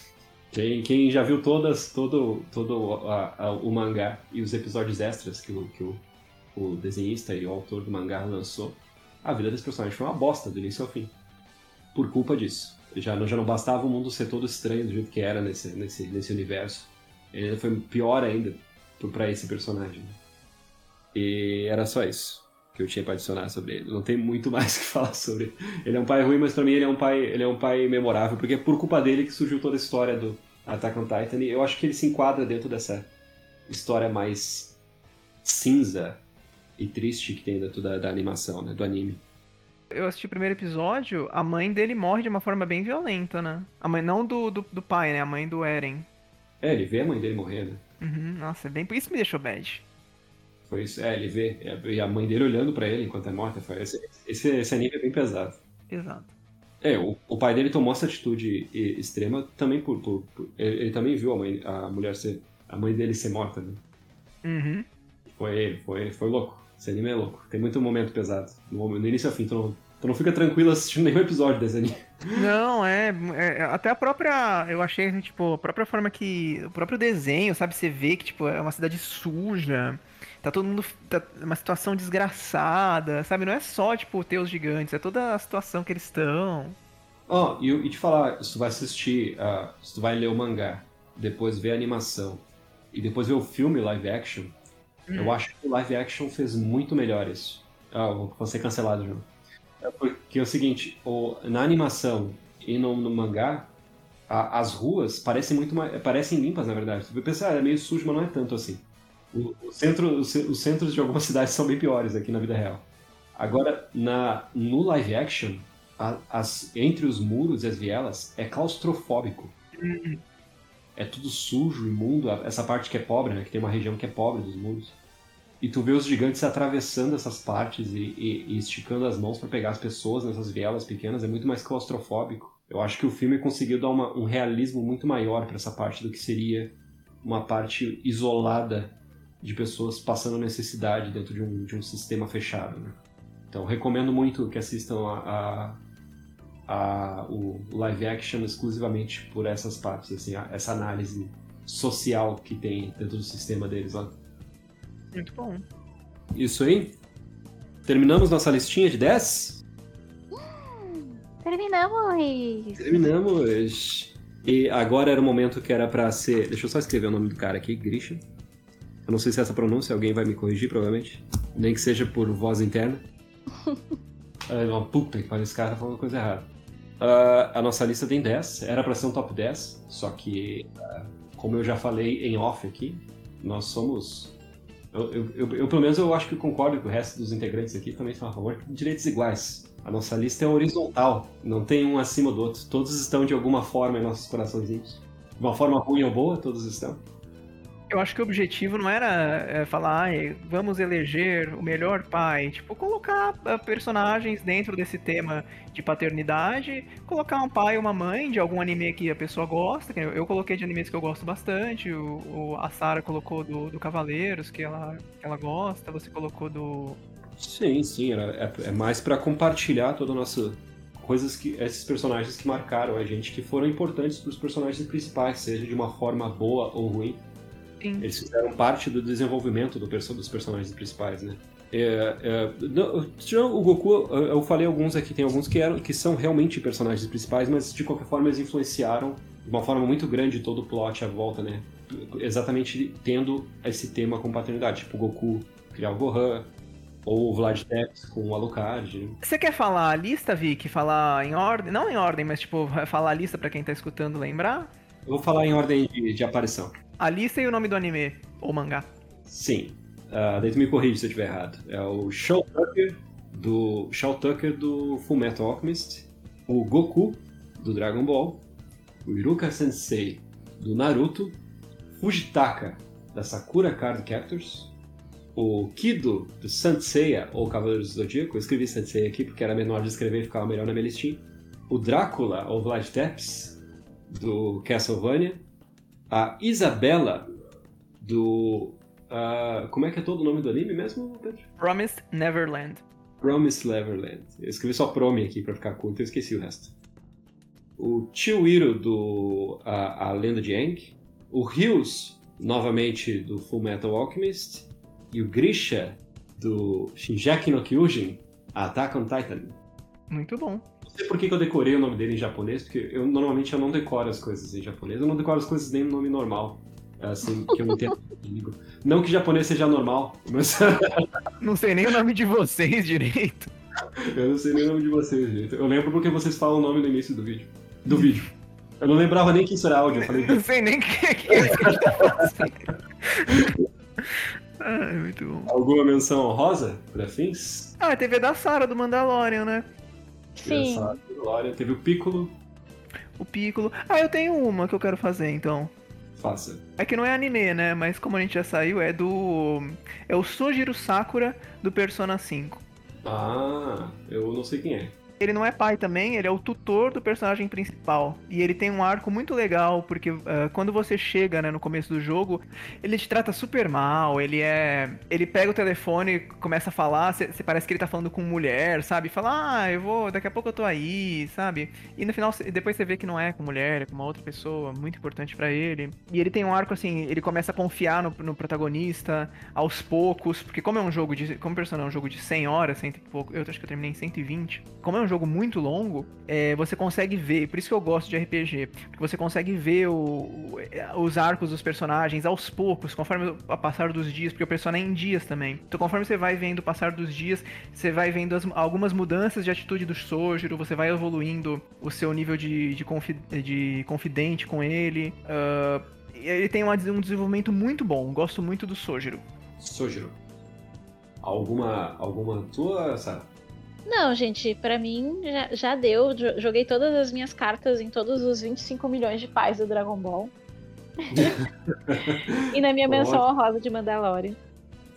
Quem, quem já viu todas, todo, todo a- a- o mangá e os episódios extras que, o, que o, o desenhista e o autor do mangá lançou, a vida desse personagem foi uma bosta do início ao fim. Por culpa disso. Já não, já não bastava o mundo ser todo estranho do jeito que era nesse, nesse, nesse universo. Ele foi pior ainda pra esse personagem. E era só isso que eu tinha pra adicionar sobre ele. Não tem muito mais que falar sobre ele. Ele é um pai ruim, mas pra mim ele é um pai, ele é um pai memorável, porque é por culpa dele que surgiu toda a história do Attack on Titan. E eu acho que ele se enquadra dentro dessa história mais cinza e triste que tem dentro da, da animação, né? Do anime. Eu assisti o primeiro episódio, a mãe dele morre de uma forma bem violenta, né? A mãe não do, do, do pai, né? A mãe do Eren. É, ele vê a mãe dele morrer, né? Uhum, nossa, é bem. Isso me deixou bad. Foi isso. É, ele vê. E a mãe dele olhando pra ele enquanto é morta. Foi- Esse, esse, esse anime é bem pesado. Exato. É, o, o pai dele tomou essa atitude extrema também por. por- por- ele, ele também viu a, mãe, a mulher ser. A mãe dele ser morta, né? Uhum. Foi, foi, foi louco. Esse anime é louco. Tem muito momento pesado. No, início ao fim, tu não, tu não fica tranquilo assistindo nenhum episódio desse anime. Não, é, é- Até a própria. Eu achei, tipo, a própria forma que. O próprio desenho, sabe? Você vê que, tipo, é uma cidade suja. tá todo mundo. Tá uma situação desgraçada, sabe? Não é só, tipo, ter os gigantes, é toda a situação que eles estão. Ó, oh, e, e te falar, se tu vai assistir, uh, se tu vai ler o mangá, depois ver a animação e depois ver o filme live action, hum. eu acho que o live action fez muito melhor isso. Ah, vou ser cancelado, João. É porque é o seguinte, o, na animação e no, no mangá, a, as ruas parecem muito mais, parecem limpas, na verdade. Você pensa, ah, é meio sujo, mas não é tanto assim. O, o centro, os, os centros de algumas cidades são bem piores aqui na vida real. Agora, na, no live action, a, as, entre os muros e as vielas, é claustrofóbico. Uhum. É tudo sujo, imundo. Essa parte que é pobre, né? Que tem uma região que é pobre dos muros. E tu vê os gigantes atravessando essas partes e, e, e esticando as mãos para pegar as pessoas nessas vielas pequenas. É muito mais claustrofóbico. Eu acho que o filme conseguiu dar uma, um realismo muito maior para essa parte do que seria uma parte isolada de pessoas passando necessidade dentro de um, de um sistema fechado. Né? Então, recomendo muito que assistam a, a, a, o live action exclusivamente por essas partes, assim, a, essa análise social que tem dentro do sistema deles lá. Muito bom. Isso aí. Terminamos nossa listinha de 10? terminamos! Terminamos! E agora era o momento que era para ser. Deixa eu só escrever o nome do cara aqui, Grisha. Eu não sei se é essa pronúncia, alguém vai me corrigir, provavelmente. Nem que seja por voz interna. é uma puta que pariu, esse cara tá falando coisa errada. Uh, a nossa lista tem 10, era para ser um top 10, só que, uh, como eu já falei em off aqui, nós somos. Eu, eu, eu, eu, pelo menos, eu acho que concordo com o resto dos integrantes aqui também estão a favor de direitos iguais. A nossa lista é horizontal, não tem um acima do outro. Todos estão de alguma forma em nossos coraçõezinhos. De uma forma ruim ou boa, todos estão. Eu acho que o objetivo não era é, falar, ah, vamos eleger o melhor pai. Tipo, colocar ah, personagens dentro desse tema de paternidade, colocar um pai e uma mãe de algum anime que a pessoa gosta. Eu coloquei de animes que eu gosto bastante. O, o a Sarah colocou do, do Cavaleiros, que ela, que ela gosta. Você colocou do. Sim, sim. Era, é, é mais para compartilhar toda a nossa coisas que esses personagens que marcaram a gente que foram importantes para os personagens principais, seja de uma forma boa ou ruim. Sim. Eles fizeram parte do desenvolvimento do perso dos personagens principais, né? É, é, não, o Goku, eu falei alguns aqui, tem alguns que, eram, que são realmente personagens principais, mas de qualquer forma eles influenciaram de uma forma muito grande todo o plot à volta, né? Exatamente tendo esse tema com paternidade, tipo o Goku criar o Gohan, ou o Vlad Tepes com o Alucard. Você quer falar a lista, Vic? Falar em ordem? Não em ordem, mas tipo, falar a lista para quem tá escutando lembrar? Eu vou falar em ordem de, de aparição. A lista e o nome do anime, ou mangá. Sim. Uh, me corrige se eu estiver errado. É o Shaw Tucker do, Shaw Tucker do Fullmetal Alchemist, o Goku do Dragon Ball, o Iruka Sensei do Naruto, Fujitaka da Sakura Card Captors, o Kido do Saint Seiya, ou Cavaleiros do Zodíaco, eu escrevi Saint Seiya aqui porque era menor de escrever e ficava melhor na minha listinha, o Drácula, ou Vlad Tepes, do Castlevania, a Isabela do. Uh, como é que é todo o nome do anime mesmo, Pedro? Promised Neverland. Promised Neverland. Eu escrevi só Promi aqui pra ficar curto, eu esqueci o resto. O Chiwiro do a, a Lenda de Aang. O Rios, novamente, do Full Metal Alchemist. E o Grisha, do Shinjaki no Kyujin, Attack on Titan. Muito bom sei por que, eu decorei o nome dele em japonês, porque eu normalmente eu não decoro as coisas em japonês. Eu não decoro as coisas nem no nome normal. Assim, que eu não entendo. não que japonês seja normal, mas. não sei nem o nome de vocês direito. Eu não sei nem o nome de vocês direito. Eu lembro porque vocês falam o nome no início do vídeo. Do vídeo. Eu não lembrava nem que isso era áudio. Eu falei, não sei nem o que, que é Ai, muito bom. Alguma menção rosa pra fins? Ah, a TV da Sara do Mandalorian, né? Sim. Glória. Teve o Piccolo. O Piccolo. Ah, eu tenho uma que eu quero fazer, então. Faça. É que não é anime, né? Mas como a gente já saiu, é do. É o Sojiro Sakura do Persona 5. Ah, eu não sei quem é. Ele não é pai também, ele é o tutor do personagem principal. E ele tem um arco muito legal, porque uh, quando você chega, né, no começo do jogo, ele te trata super mal, ele é. Ele pega o telefone, começa a falar, você parece que ele tá falando com mulher, sabe? Fala, ah, eu vou, daqui a pouco eu tô aí, sabe? E no final, depois você vê que não é com mulher, é com uma outra pessoa, muito importante para ele. E ele tem um arco assim, ele começa a confiar no, no protagonista aos poucos, porque como é um jogo de. Como Persona é um jogo de 100 horas, 100 e pouco, eu acho que eu terminei em 120. Como é um jogo muito longo, é, você consegue ver, por isso que eu gosto de RPG, porque você consegue ver o, os arcos dos personagens aos poucos, conforme o passar dos dias, porque o personagem é em dias também. Então, conforme você vai vendo o passar dos dias, você vai vendo as, algumas mudanças de atitude do Sojiro, você vai evoluindo o seu nível de, de, confi, de confidente com ele. Uh, ele tem um desenvolvimento muito bom, gosto muito do Sojiro. Sojiro. Alguma, alguma tua, Sarah? Não, gente, para mim já, já, deu. Joguei todas as minhas cartas em todos os 25 milhões de pais do Dragon Ball. e na minha menção honrosa de Mandalorian.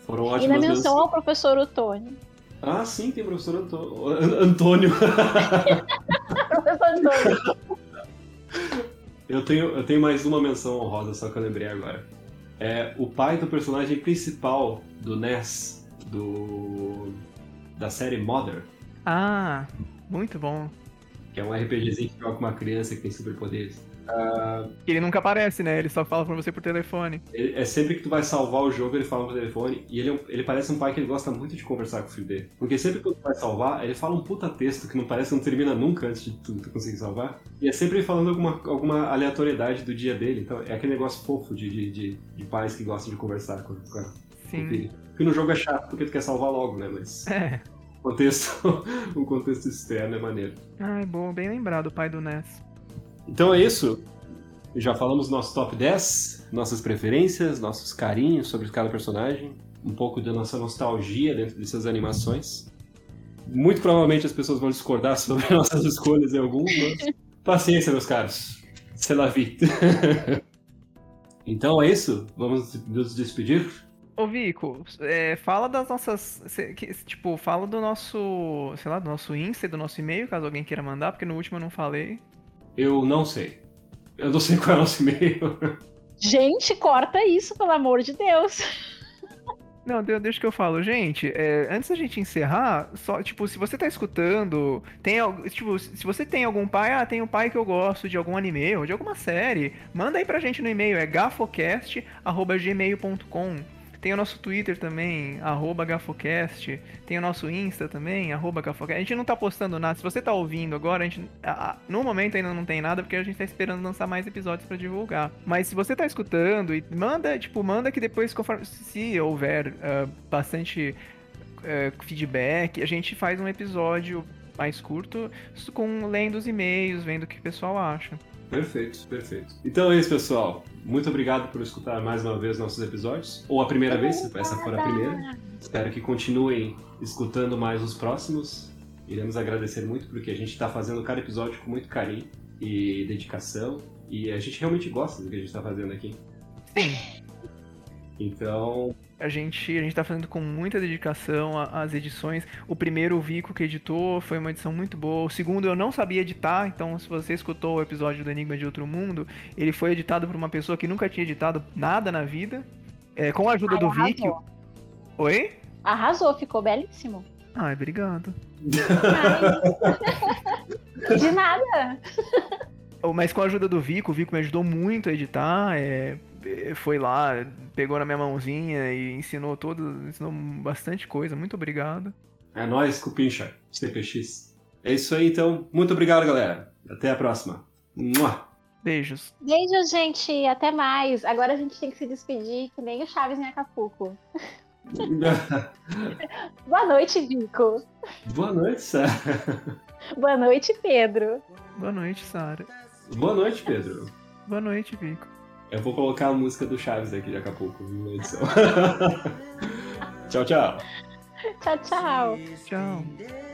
Foram ótimas E na menção ao professor Otônio. Ah, sim, tem o professor Antônio. Antônio. professor Antônio. Eu tenho, eu tenho mais uma menção honrosa, só que eu lembrei agora. É o pai do personagem principal do NES, do da série Mother. Ah, muito bom. Que é um RPGzinho que joga com uma criança que tem superpoderes. Uh, ele nunca aparece, né? Ele só fala pra você por telefone. é sempre que tu vai salvar o jogo, ele fala por telefone. E ele, é ele parece um pai que ele gosta muito de conversar com o filho dele. Porque sempre que tu vai salvar, ele fala um puta texto que não parece que não termina nunca antes de tu, tu conseguir salvar. E é sempre falando alguma, alguma aleatoriedade do dia dele. Então é aquele negócio fofo de, de, de, de pais que gostam de conversar com, com, Sim. o filho. Porque no jogo é chato porque tu quer salvar logo, né? Mas. É. Contexto, o contexto externo é maneiro. Ai, bom, bem lembrado, o pai do Ness. Então é isso. Já falamos nosso top 10, nossas preferências, nossos carinhos sobre cada personagem, um pouco da nossa nostalgia dentro dessas animações. Muito provavelmente as pessoas vão discordar sobre nossas escolhas em alguns, mas paciência, meus caros. C'est la vie. então é isso. Vamos nos despedir. Ô Vico, é, fala das nossas. Tipo, fala do nosso. Sei lá, do nosso Insta, do nosso e-mail, caso alguém queira mandar, porque no último eu não falei. Eu não sei. Eu não sei qual é o nosso e-mail. Gente, corta isso, pelo amor de Deus. Não, deixa que eu falo. Gente, é, antes da gente encerrar, só, tipo, se você tá escutando, tem, tipo, se você tem algum pai, ah, tem um pai que eu gosto de algum anime ou de alguma série, manda aí pra gente no e-mail, é gafocast.gmail.com. Tem o nosso Twitter também, Gafocast. Tem o nosso Insta também, Gafocast. A gente não tá postando nada. Se você tá ouvindo agora, a gente. no momento ainda não tem nada, porque a gente tá esperando lançar mais episódios para divulgar. Mas se você tá escutando, e manda, tipo, manda que depois, conforme. Se houver uh, bastante uh, feedback, a gente faz um episódio mais curto, com lendo os e-mails, vendo o que o pessoal acha. Perfeito, perfeito. Então é isso, pessoal. Muito obrigado por escutar mais uma vez nossos episódios. Ou a primeira vez, se essa for a primeira. Espero que continuem escutando mais os próximos. Iremos agradecer muito porque a gente está fazendo cada episódio com muito carinho e dedicação. E a gente realmente gosta do que a gente está fazendo aqui. Então. A gente, a gente tá fazendo com muita dedicação as edições. O primeiro, o Vico que editou, foi uma edição muito boa. O segundo, eu não sabia editar, então se você escutou o episódio do Enigma de Outro Mundo, ele foi editado por uma pessoa que nunca tinha editado nada na vida. É, com a ajuda Ai, do arrasou. Vic. Oi? Arrasou, ficou belíssimo. Ai, obrigado. Ai. De nada. Mas com a ajuda do Vico, o Vico me ajudou muito a editar. É, foi lá, pegou na minha mãozinha e ensinou tudo, ensinou bastante coisa. Muito obrigado. É nóis, Cupincha, CPX. É isso aí, então. Muito obrigado, galera. Até a próxima. Mua. Beijos. Beijos, gente. Até mais. Agora a gente tem que se despedir, que nem o Chaves em Acapulco. Boa noite, Vico. Boa noite, Sara. Boa noite, Pedro. Boa noite, Sara. Boa noite, Pedro. Boa noite, Vico. Eu vou colocar a música do Chaves aqui de Acapulco na edição. tchau, tchau. Tchau, tchau. Tchau.